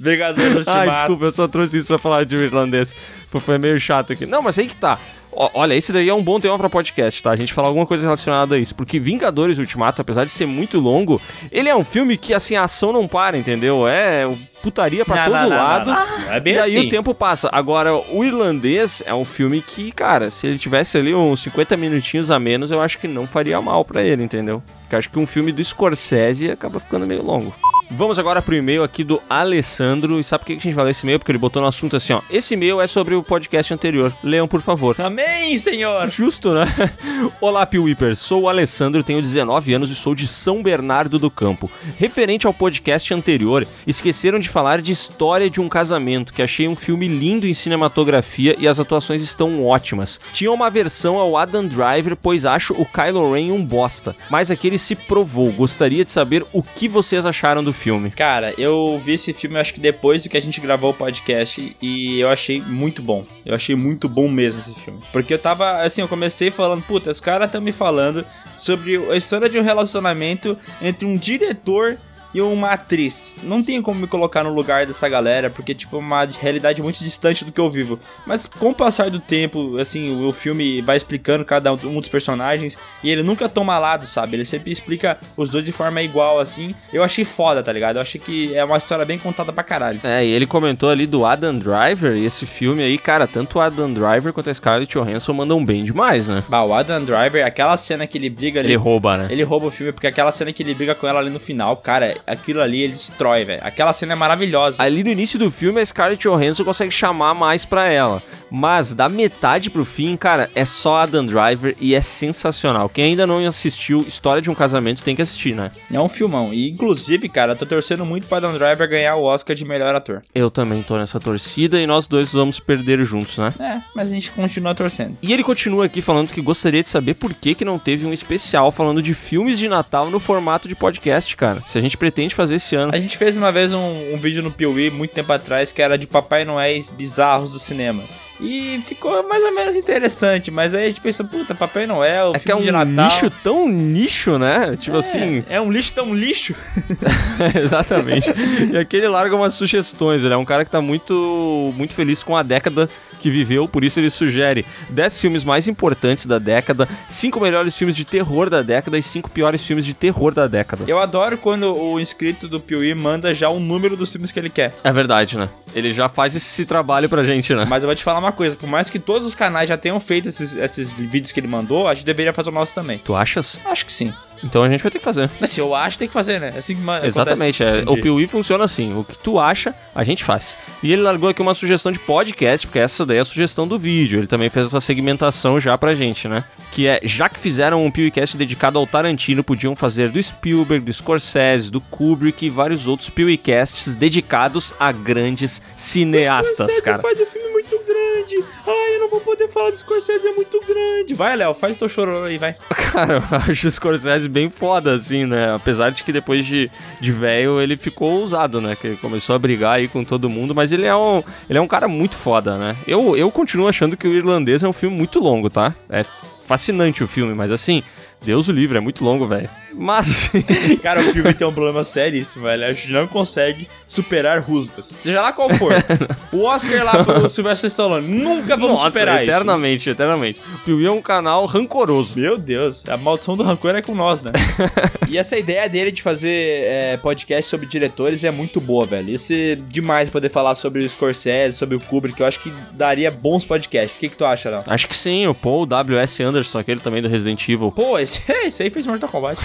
Vingadores Ai, desculpa, eu só trouxe isso pra falar de irlandês. Foi- meio chato aqui. Não, mas aí que tá. Olha, esse daí é um bom tema pra podcast, tá? A gente falar alguma coisa relacionada a isso. Porque Vingadores Ultimato, apesar de ser muito longo, ele é um filme que, assim, a ação não para, entendeu? É putaria pra Não, todo não, lado. não, não. É bem e aí assim. o tempo passa. Agora, o Irlandês é um filme que, cara, se ele tivesse ali uns 50 minutinhos a menos, eu acho que não faria mal pra ele, entendeu? Porque eu acho que um filme do Scorsese acaba ficando meio longo. Vamos agora pro e-mail aqui do Alessandro. E sabe por que a gente vai ler esse e-mail? Porque ele botou no assunto assim, ó. Esse e-mail é sobre o podcast anterior. Leiam, por favor. Amém, senhor! Justo, né? *laughs* Olá, Piuíper. Sou o Alessandro, tenho 19 anos e sou de São Bernardo do Campo. Referente ao podcast anterior, esqueceram de falar de História de um Casamento, que achei um filme lindo em cinematografia e as atuações estão ótimas. Tinha uma versão ao Adam Driver, pois acho o Kylo Ren um bosta, mas aquele se provou. Gostaria de saber o que vocês acharam do filme. Cara, eu vi esse filme, acho que depois do que a gente gravou o podcast, e eu achei muito bom. Eu achei muito bom mesmo esse filme. Porque eu tava, assim, eu comecei falando, puta, os caras estão me falando sobre a história de um relacionamento entre um diretor e uma atriz. Não tem como me colocar no lugar dessa galera, porque, tipo, é uma realidade muito distante do que eu vivo. Mas com o passar do tempo, assim, o, o filme vai explicando cada um dos personagens e ele nunca toma lado, sabe? Ele sempre explica os dois de forma igual, assim. Eu achei foda, tá ligado? Eu achei que é uma história bem contada pra caralho. É, e ele comentou ali do Adam Driver, e esse filme aí, cara, tanto o Adam Driver quanto a Scarlett Johansson mandam bem demais, né? Bah, o Adam Driver, aquela cena que ele briga ali. Ele rouba, né? Ele rouba o filme, porque aquela cena que ele briga com ela ali no final, cara, aquilo ali ele destrói, velho. Aquela cena é maravilhosa. Ali no início do filme, a Scarlett Johansson consegue chamar mais pra ela. Mas da metade pro fim, cara, é só Adam Driver e é sensacional. Quem ainda não assistiu História de um Casamento tem que assistir, né? É um filmão. E inclusive, cara, eu tô torcendo muito pra Adam Driver ganhar o Oscar de melhor ator. Eu também tô nessa torcida e nós dois vamos perder juntos, né? É, mas a gente continua torcendo. E ele continua aqui falando que gostaria de saber por que, que não teve um especial falando de filmes de Natal no formato de podcast, cara. Se a gente pretende fazer esse ano. A gente fez uma vez um, um vídeo no Piuí, muito tempo atrás, que era de Papai Noéis bizarros do cinema. E ficou mais ou menos interessante, mas aí a gente pensa, puta, Papai Noel, é que é um nicho tão nicho, né? Tipo é, assim. É um lixo tão lixo. *laughs* *laughs* Exatamente. E aqui ele larga umas sugestões, ele é um cara que tá muito, muito feliz com a década que viveu, por isso ele sugere 10 filmes mais importantes da década, 5 melhores filmes de terror da década e 5 piores filmes de terror da década. Eu adoro quando o inscrito do Piuí manda já o número dos filmes que ele quer. É verdade, né? Ele já faz esse trabalho pra gente, né? Mas eu vou te falar uma coisa, por mais que todos os canais já tenham feito esses, esses vídeos que ele mandou, a gente deveria fazer o nosso também. Tu achas? Acho que sim. Então a gente vai ter que fazer. Mas se eu acho, tem que fazer, né? É assim que Exatamente. É. O Piuí funciona assim. O que tu acha, a gente faz. E ele largou aqui uma sugestão de podcast, porque essa daí é a sugestão do vídeo. Ele também fez essa segmentação já pra gente, né? Que é, já que fizeram um PewCast dedicado ao Tarantino, podiam fazer do Spielberg, do Scorsese, do Kubrick e vários outros PewCasts dedicados a grandes cineastas, cara. faz um filme muito grande. Ai, eu não vou poder falar do Scorsese, é muito grande. Vai, Léo, faz teu chororô aí, vai. Cara, eu *laughs* acho o Scorsese bem foda, assim, né? Apesar de que depois de, de velho ele ficou ousado, né? Que ele começou a brigar aí com todo mundo, mas ele é um, ele é um cara muito foda, né? Eu, eu continuo achando que o Irlandês é um filme muito longo, tá? É fascinante o filme, mas assim, Deus o livre, é muito longo, velho. Mas. *laughs* Cara, o filme tem um problema seríssimo, velho. A gente não consegue superar rusgas. Seja lá qual for. *laughs* o Oscar lá pro Sylvester Stallone. Nunca vamos Nossa, superar eternamente, isso. eternamente. O Piuí é um canal rancoroso. Meu Deus, a maldição do rancor é com nós, né? *laughs* e essa ideia dele de fazer é, podcast sobre diretores é muito boa, velho. Ia ser demais poder falar sobre o Scorsese, sobre o Kubrick. Eu acho que daria bons podcasts. O que, que tu acha, Léo? Acho que sim. O Paul W.S. Anderson, aquele também do Resident Evil. Pô, esse, *laughs* esse aí fez Mortal Kombat.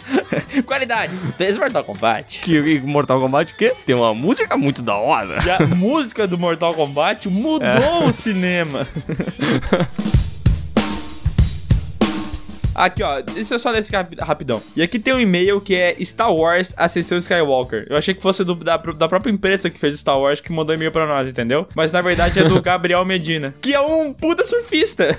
*laughs* Qualidades, fez Mortal Kombat. Que Mortal Kombat o quê? Tem uma música muito da hora. E a música do Mortal Kombat mudou é. o cinema. *laughs* Aqui, ó, deixa eu só ler esse rapidão. E aqui tem um e-mail que é Star Wars Ascensão Skywalker. Eu achei que fosse do, da, da própria empresa que fez Star Wars que mandou e-mail pra nós, entendeu? Mas na verdade é do *laughs* Gabriel Medina, que é um puta surfista.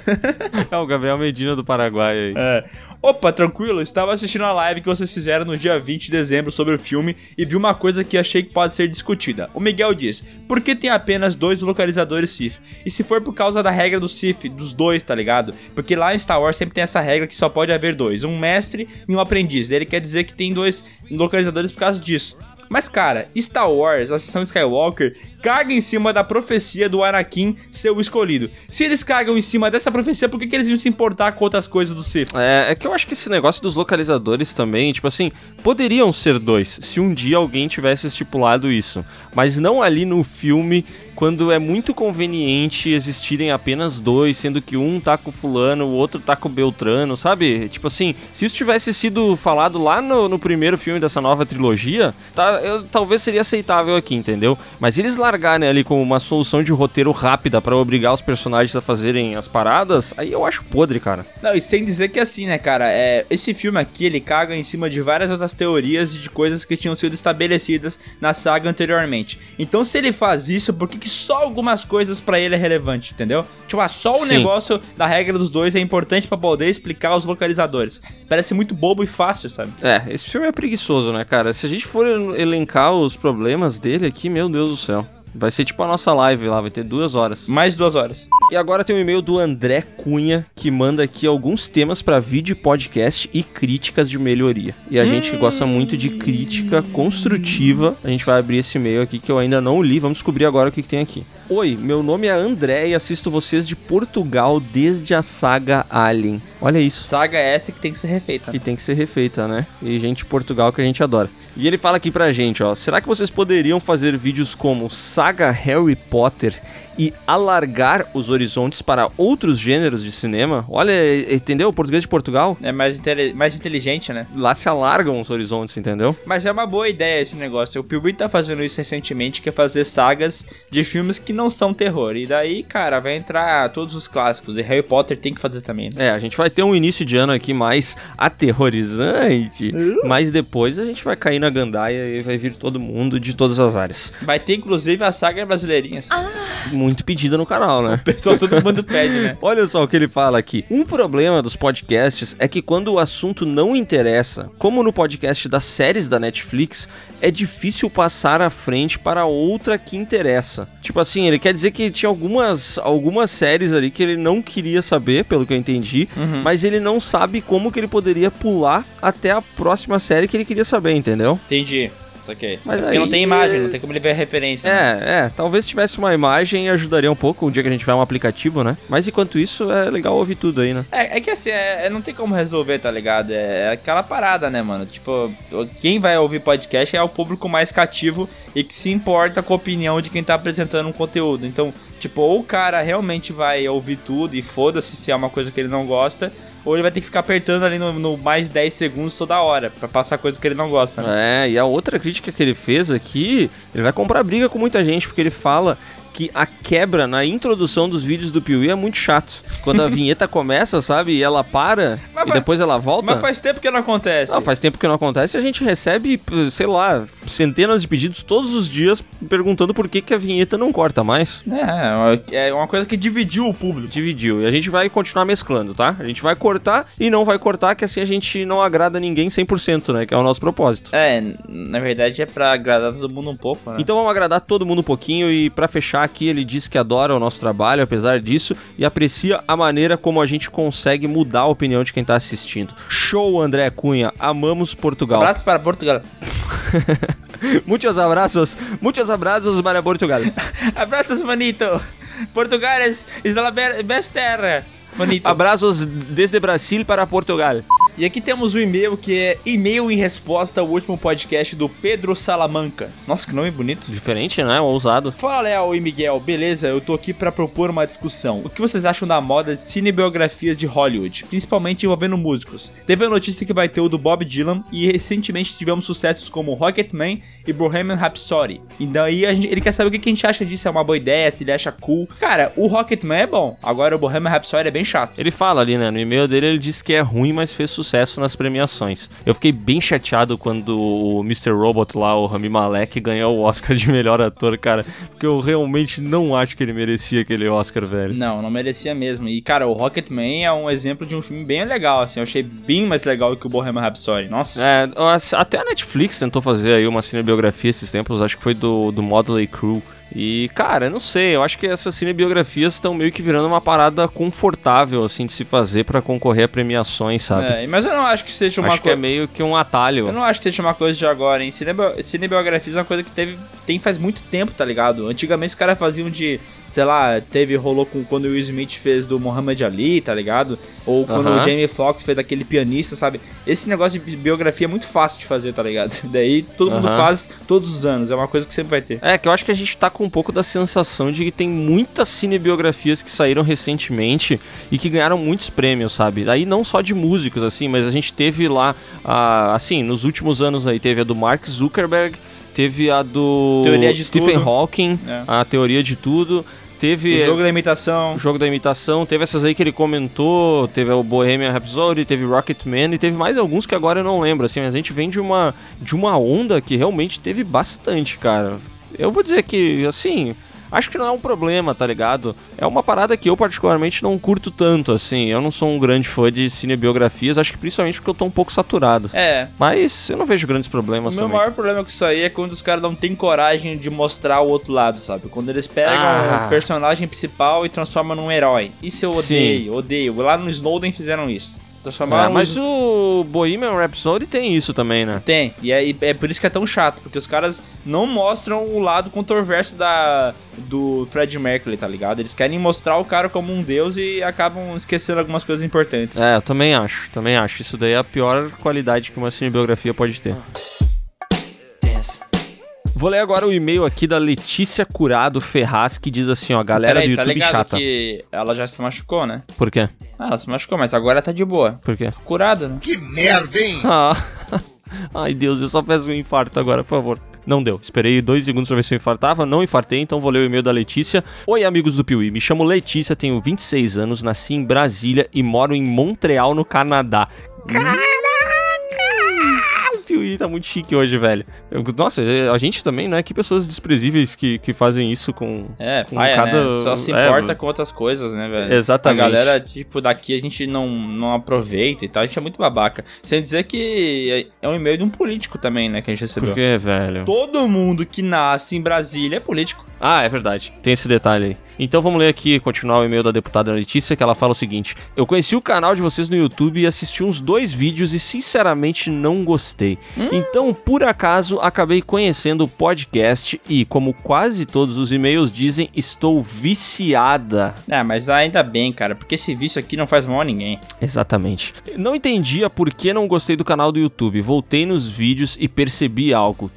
é o Gabriel Medina do Paraguai aí. É. Opa, tranquilo, estava assistindo a live que vocês fizeram no dia 20 de dezembro sobre o filme e vi uma coisa que achei que pode ser discutida. O Miguel diz: por que tem apenas dois localizadores Sith? E se for por causa da regra do Sith, dos dois, tá ligado? Porque lá em Star Wars sempre tem essa regra que só pode haver dois: um mestre e um aprendiz. Ele quer dizer que tem dois localizadores por causa disso. Mas, cara, Star Wars, a sessão Skywalker, caga em cima da profecia do Anakin ser o escolhido. Se eles cagam em cima dessa profecia, por que, que eles iam se importar com outras coisas do Sith? É, é que eu acho que esse negócio dos localizadores também, tipo assim, poderiam ser dois, se um dia alguém tivesse estipulado isso. Mas não ali no filme quando é muito conveniente existirem apenas dois, sendo que um tá com fulano, o outro tá com Beltrano, sabe? Tipo assim, se isso tivesse sido falado lá no, no primeiro filme dessa nova trilogia, tá, eu, talvez seria aceitável aqui, entendeu? Mas eles largarem ali como uma solução de roteiro rápida para obrigar os personagens a fazerem as paradas, aí eu acho podre, cara. Não, e sem dizer que assim, né, cara, é, esse filme aqui, ele caga em cima de várias outras teorias e de coisas que tinham sido estabelecidas na saga anteriormente. Então, se ele faz isso, por que que só algumas coisas para ele é relevante, entendeu? Tipo, ah, só o Sim. negócio da regra dos dois é importante para poder explicar os localizadores. Parece muito bobo e fácil, sabe? É, esse filme é preguiçoso, né, cara? Se a gente for elencar os problemas dele aqui, meu Deus do céu. Vai ser tipo a nossa live lá, vai ter duas horas. Mais duas horas. E agora tem um e-mail do André Cunha, que manda aqui alguns temas para vídeo, podcast e críticas de melhoria. E a gente que gosta muito de crítica construtiva, a gente vai abrir esse e-mail aqui que eu ainda não li, vamos descobrir agora o que, que tem aqui. Oi, meu nome é André e assisto vocês de Portugal desde a saga Alien. Olha isso. Saga essa que tem que ser refeita. Que tem que ser refeita, né? E gente de Portugal que a gente adora. E ele fala aqui pra gente, ó. Será que vocês poderiam fazer vídeos como Saga Harry Potter e alargar os horizontes para outros gêneros de cinema? Olha, entendeu? O português de Portugal. É mais, mais inteligente, né? Lá se alargam os horizontes, entendeu? Mas é uma boa ideia esse negócio. O Pilbury tá fazendo isso recentemente, que é fazer sagas de filmes que não são terror. E daí, cara, vai entrar todos os clássicos. E Harry Potter tem que fazer também. né? É, a gente vai ter um início de ano aqui mais aterrorizante, mas depois a gente vai cair na gandaia e vai vir todo mundo de todas as áreas. Vai ter, inclusive, a saga brasileirinhas. Muito pedida no canal, né? Pessoal, todo mundo pede, né? *laughs* Olha só o que ele fala aqui. Um problema dos podcasts é que quando o assunto não interessa, como no podcast das séries da Netflix, é difícil passar à frente para outra que interessa. Tipo assim, ele quer dizer que tinha algumas, algumas séries ali que ele não queria saber, pelo que eu entendi, Uhum. mas ele não sabe como que ele poderia pular até a próxima série que ele queria saber, entendeu? Entendi. Saquei. Mas É porque aí- não tem imagem, não tem como ele ver a referência. né? É, é, talvez se tivesse uma imagem ajudaria um pouco o dia que a gente tiver um aplicativo, né? Mas enquanto isso, é legal ouvir tudo aí, né? É, é que assim, é- é- não tem como resolver, tá ligado? É, é aquela parada, né, mano? Tipo, quem vai ouvir podcast é o público mais cativo e que se importa com a opinião de quem tá apresentando um conteúdo. Então, tipo, ou o cara realmente vai ouvir tudo e foda-se se é uma coisa que ele não gosta, ou ele vai ter que ficar apertando ali no, no mais 10 segundos toda hora pra passar coisa que ele não gosta, né? É, e a outra crítica que ele fez aqui, ele vai comprar briga com muita gente, porque ele fala que a quebra na introdução dos vídeos do Piuí é muito chato. Quando a *laughs* vinheta começa, sabe, e ela para, e depois ela volta... Mas faz tempo que não acontece. Não, faz tempo que não acontece e a gente recebe, sei lá, centenas de pedidos todos os dias perguntando por que, que a vinheta não corta mais. É, é uma coisa que dividiu o público. Dividiu. E a gente vai continuar mesclando, tá? A gente vai cortar e não vai cortar, que assim a gente não agrada ninguém 100%, né? Que é o nosso propósito. É, na verdade é pra agradar todo mundo um pouco, né? Então vamos agradar todo mundo um pouquinho e pra fechar aqui ele diz que adora o nosso trabalho, apesar disso, e aprecia a maneira como a gente consegue mudar a opinião de quem tá assistindo. Show, André Cunha. Amamos Portugal. Abraço para Portugal. *laughs* muitos abraços, muitos abraços para Portugal. *laughs* Abraços, manito. Portugal é la be- best terra. Manito. Abraços desde Brasil para Portugal. E aqui temos um e-mail que é e-mail em resposta ao último podcast do Pedro Salamanca. Nossa, que nome bonito. Diferente, né? Ousado. Fala, Léo e Miguel. Beleza? Eu tô aqui pra propor uma discussão. O que vocês acham da moda de cinebiografias de Hollywood, principalmente envolvendo músicos? Teve a notícia que vai ter o do Bob Dylan e recentemente tivemos sucessos como Rocketman e Bohemian Rhapsody. E daí gente- ele quer saber o que a gente acha disso, é uma boa ideia, se ele acha cool. Cara, o Rocketman é bom, agora o Bohemian Rhapsody é bem chato. Ele fala ali, né? No e-mail dele, ele disse que é ruim, mas fez sucesso nas premiações. Eu fiquei bem chateado quando o Mr. Robot lá, o Rami Malek, ganhou o Oscar de melhor ator, cara. Porque eu realmente não acho que ele merecia aquele Oscar, velho. Não, não merecia mesmo. E, cara, o Rocketman é um exemplo de um filme bem legal, assim. Eu achei bem mais legal que o Bohemian Rhapsody. Nossa. É, até a Netflix tentou fazer aí uma cinebiografia esses tempos, acho que foi do, do Motley Crew. E, cara, não sei, eu acho que essas cinebiografias estão meio que virando uma parada confortável, assim, de se fazer pra concorrer a premiações, sabe? É, mas eu não acho que seja uma acho que é coisa. meio que um atalho. Eu não acho que seja uma coisa de agora, hein? Cinebio... Cinebiografias é uma coisa que teve, tem faz muito tempo, tá ligado? Antigamente os caras faziam de, sei lá, teve, rolou com quando o Will Smith fez do Muhammad Ali, tá ligado? Ou quando Aham. o Jamie Foxx fez daquele pianista, sabe? Esse negócio de biografia é muito fácil de fazer, tá ligado? *laughs* Daí todo mundo Aham. faz todos os anos, é uma coisa que sempre vai ter. É, que eu acho que a gente tá com um pouco da sensação de que tem muitas cinebiografias que saíram recentemente e que ganharam muitos prêmios, sabe? Aí não só de músicos, assim, mas a gente teve lá, assim, nos últimos anos aí, teve a do Mark Zuckerberg, teve a do Stephen tudo. Hawking, É. a teoria de tudo. Teve O jogo da imitação. o jogo da imitação, teve essas aí que ele comentou, teve o Bohemian Rhapsody, teve Rocketman e teve mais alguns que agora eu não lembro, assim, mas a gente vem de uma, de uma onda que realmente teve bastante, cara. Eu vou dizer que, assim, acho que não é um problema, tá ligado? É uma parada que eu particularmente não curto tanto, assim. Eu não sou um grande fã de cinebiografias, acho que principalmente porque eu tô um pouco saturado. É. Mas eu não vejo grandes O problemas meu também. maior problema com isso aí é quando os caras não têm coragem de mostrar o outro lado, sabe? Quando eles pegam Ah. o personagem principal e transformam num herói. Isso eu odeio, Sim. odeio. Lá no Snowden fizeram isso. É, Transformaram mas os- o Bohemian Rhapsody tem isso também, né? Tem, e é, é por isso que é tão chato, porque os caras não mostram o lado controverso da, do Fred Mercury, tá ligado? Eles querem mostrar o cara como um deus e acabam esquecendo algumas coisas importantes. É, eu também acho, também acho. Isso daí é a pior qualidade que uma cinebiografia pode ter. Vou ler agora o e-mail aqui da Letícia Curado Ferraz, que diz assim, ó, galera Peraí, do tá YouTube ligado chata. que ela já se machucou, né? Por quê? Ah, ela se machucou, mas agora tá de boa. Por quê? Curada, né? Que merda, hein? *laughs* Ah. Ai, Deus, eu só peço um infarto agora, por favor. Não deu. Esperei dois segundos pra ver se eu infartava. Não infartei, então vou ler o e-mail da Letícia. Oi, amigos do Piuí. Me chamo Letícia, tenho 26 anos, nasci em Brasília e moro em Montreal, no Canadá. O Piuí tá muito chique hoje, velho. Eu- nossa, a gente também, né? Que pessoas desprezíveis que, que fazem isso com. É, com paia, né? Só se é, importa com outras coisas, né, velho? Exatamente. A galera, tipo, daqui a gente não, não aproveita e tal. A gente é muito babaca. Sem dizer que é um e-mail de um político também, né? Que a gente recebeu. Por quê, velho? Todo mundo que nasce em Brasília é político. Ah, é verdade. Tem esse detalhe aí. Então vamos ler aqui, continuar o e-mail da deputada Letícia, que ela fala o seguinte: Eu conheci o canal de vocês no YouTube e assisti uns dois vídeos e sinceramente não gostei. Então, por acaso, acabei conhecendo o podcast e, como quase todos os e-mails dizem, estou viciada. É, mas ainda bem, cara, porque esse vício aqui não faz mal a ninguém. Exatamente. Não entendia por que não gostei do canal do YouTube. Voltei nos vídeos e percebi algo.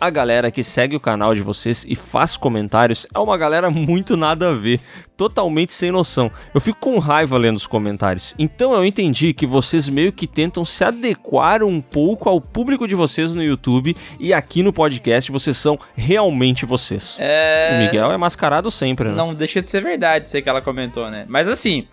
A galera que segue o canal de vocês e faz comentários é uma galera muito nada a ver. Totalmente sem noção. Eu fico com raiva lendo os comentários. Então eu entendi que vocês meio que tentam se adequar um pouco ao público de vocês no YouTube e aqui no podcast vocês são realmente vocês. É. O Miguel é mascarado sempre, né? Não deixa de ser verdade isso aí que ela comentou, né? Mas assim.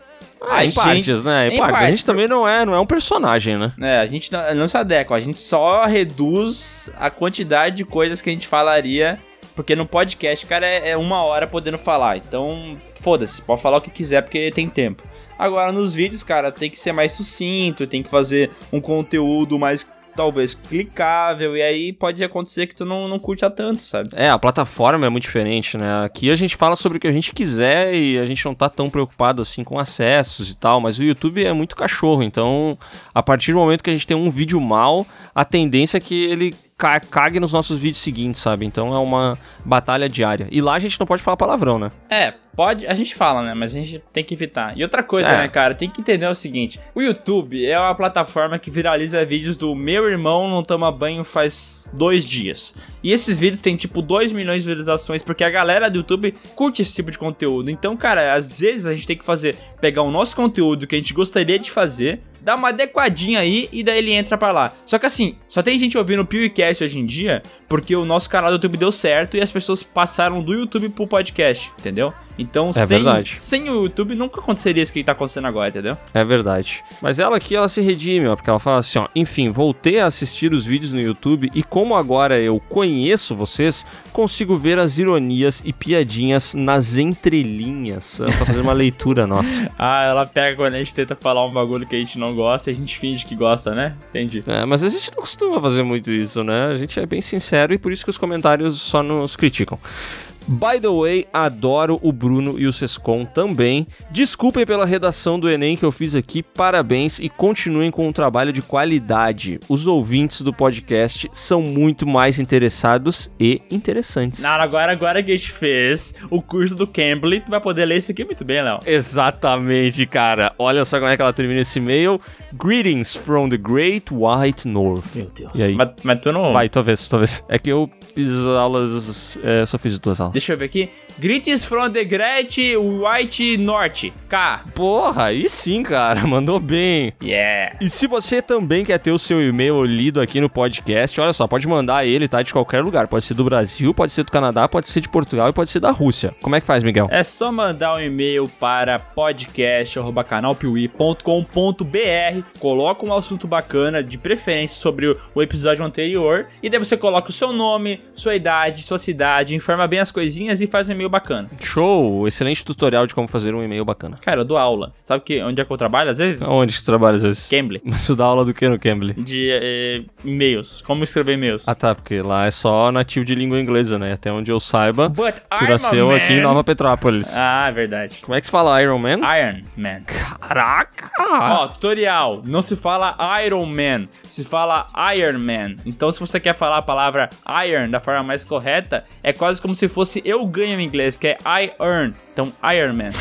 Ah, em partes, né? Em, partes. A gente também não é, não é um personagem, né? É, a gente não, não se adequa, a gente só reduz a quantidade de coisas que a gente falaria, porque no podcast, cara, é, é uma hora podendo falar. Então, foda-se, pode falar o que quiser porque tem tempo. Agora, nos vídeos, cara, tem que ser mais sucinto, tem que fazer um conteúdo mais, talvez, clicável, e aí pode acontecer que tu não, não curta tanto, sabe? É, a plataforma é muito diferente, né? Aqui a gente fala sobre o que a gente quiser e a gente não tá tão preocupado assim com acessos e tal, mas o YouTube é muito cachorro, então a partir do momento que a gente tem um vídeo mal, a tendência é que ele cague nos nossos vídeos seguintes, sabe? Então é uma batalha diária. E lá a gente não pode falar palavrão, né? É, pode, a gente fala, né? Mas a gente tem que evitar. E outra coisa, É. né, cara? Tem que entender o seguinte: o YouTube é uma plataforma que viraliza vídeos do meu irmão não toma banho faz dois dias. E esses vídeos têm tipo 2 milhões de visualizações, porque a galera do YouTube curte esse tipo de conteúdo. Então, cara, às vezes a gente tem que fazer, pegar o nosso conteúdo que a gente gostaria de fazer. Dar uma adequadinha aí e daí ele entra pra lá. Só que assim, só tem gente ouvindo o PewCast hoje em dia porque o nosso canal do YouTube deu certo e as pessoas passaram do YouTube pro podcast, entendeu? Então, É sem, verdade. sem o YouTube nunca aconteceria isso que tá acontecendo agora, entendeu? É verdade. Mas ela aqui, ela se redime, ó, porque ela fala assim, ó, enfim, voltei a assistir os vídeos no YouTube e como agora eu conheço vocês, consigo ver as ironias e piadinhas nas entrelinhas. Ela tá fazendo uma *laughs* leitura nossa. Ah, ela pega quando a gente tenta falar um bagulho que a gente não gosta e a gente finge que gosta, né? Entendi. É, mas a gente não costuma fazer muito isso, né? A gente é bem sincero e por isso que os comentários só nos criticam. By the way, adoro o Bruno e o Sescon também. Desculpem pela redação do Enem que eu fiz aqui, parabéns e continuem com um trabalho de qualidade. Os ouvintes do podcast são muito mais interessados e interessantes. Não, agora, agora que a gente fez o curso do Cambly, tu vai poder ler isso aqui muito bem, Léo. Exatamente, cara. Olha só como é que ela termina esse e-mail. Greetings from the Great White North. Meu Deus. Mas, mas tu não. Vai, tua vez, tua vez. É que eu fiz aulas. É, só fiz duas aulas. Deixa eu ver aqui. Greetings from the Great White Norte. K. Porra, aí sim, cara. *laughs* Mandou bem. Yeah. E se você também quer ter o seu e-mail lido aqui no podcast, olha só, pode mandar ele, tá? De qualquer lugar. Pode ser do Brasil, pode ser do Canadá, pode ser de Portugal e pode ser da Rússia. Como é que faz, Miguel? É só mandar um e-mail para podcast.canalpiuí.com.br. Coloca um assunto bacana, de preferência sobre o, o episódio anterior. E daí você coloca o seu nome, sua idade, sua cidade, informa bem as coisinhas e faz um e-mail bacana. Show! Excelente tutorial de como fazer um e-mail bacana. Cara, eu dou aula. Sabe que, onde é que eu trabalho às vezes? Onde que tu trabalha às vezes? Cambly. Mas tu dá aula do que no Cambly? De eh, e-mails. Como escrever e-mails. Ah tá, porque lá é só nativo de língua inglesa, né? Até onde eu saiba. But tu I'm nasceu aqui em Nova Petrópolis. Ah, é verdade. Como é que se fala Iron Man? Iron Man. Caraca! Ó, tutorial. Não se fala Iron Man, se fala Iron Man. Então, se você quer falar a palavra Iron da forma mais correta, é quase como se fosse eu ganho em inglês, que é I earn. Então, Iron Man.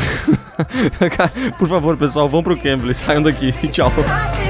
*laughs* Por favor, pessoal, vão pro Cambly, saiam daqui. *laughs* Tchau. *laughs*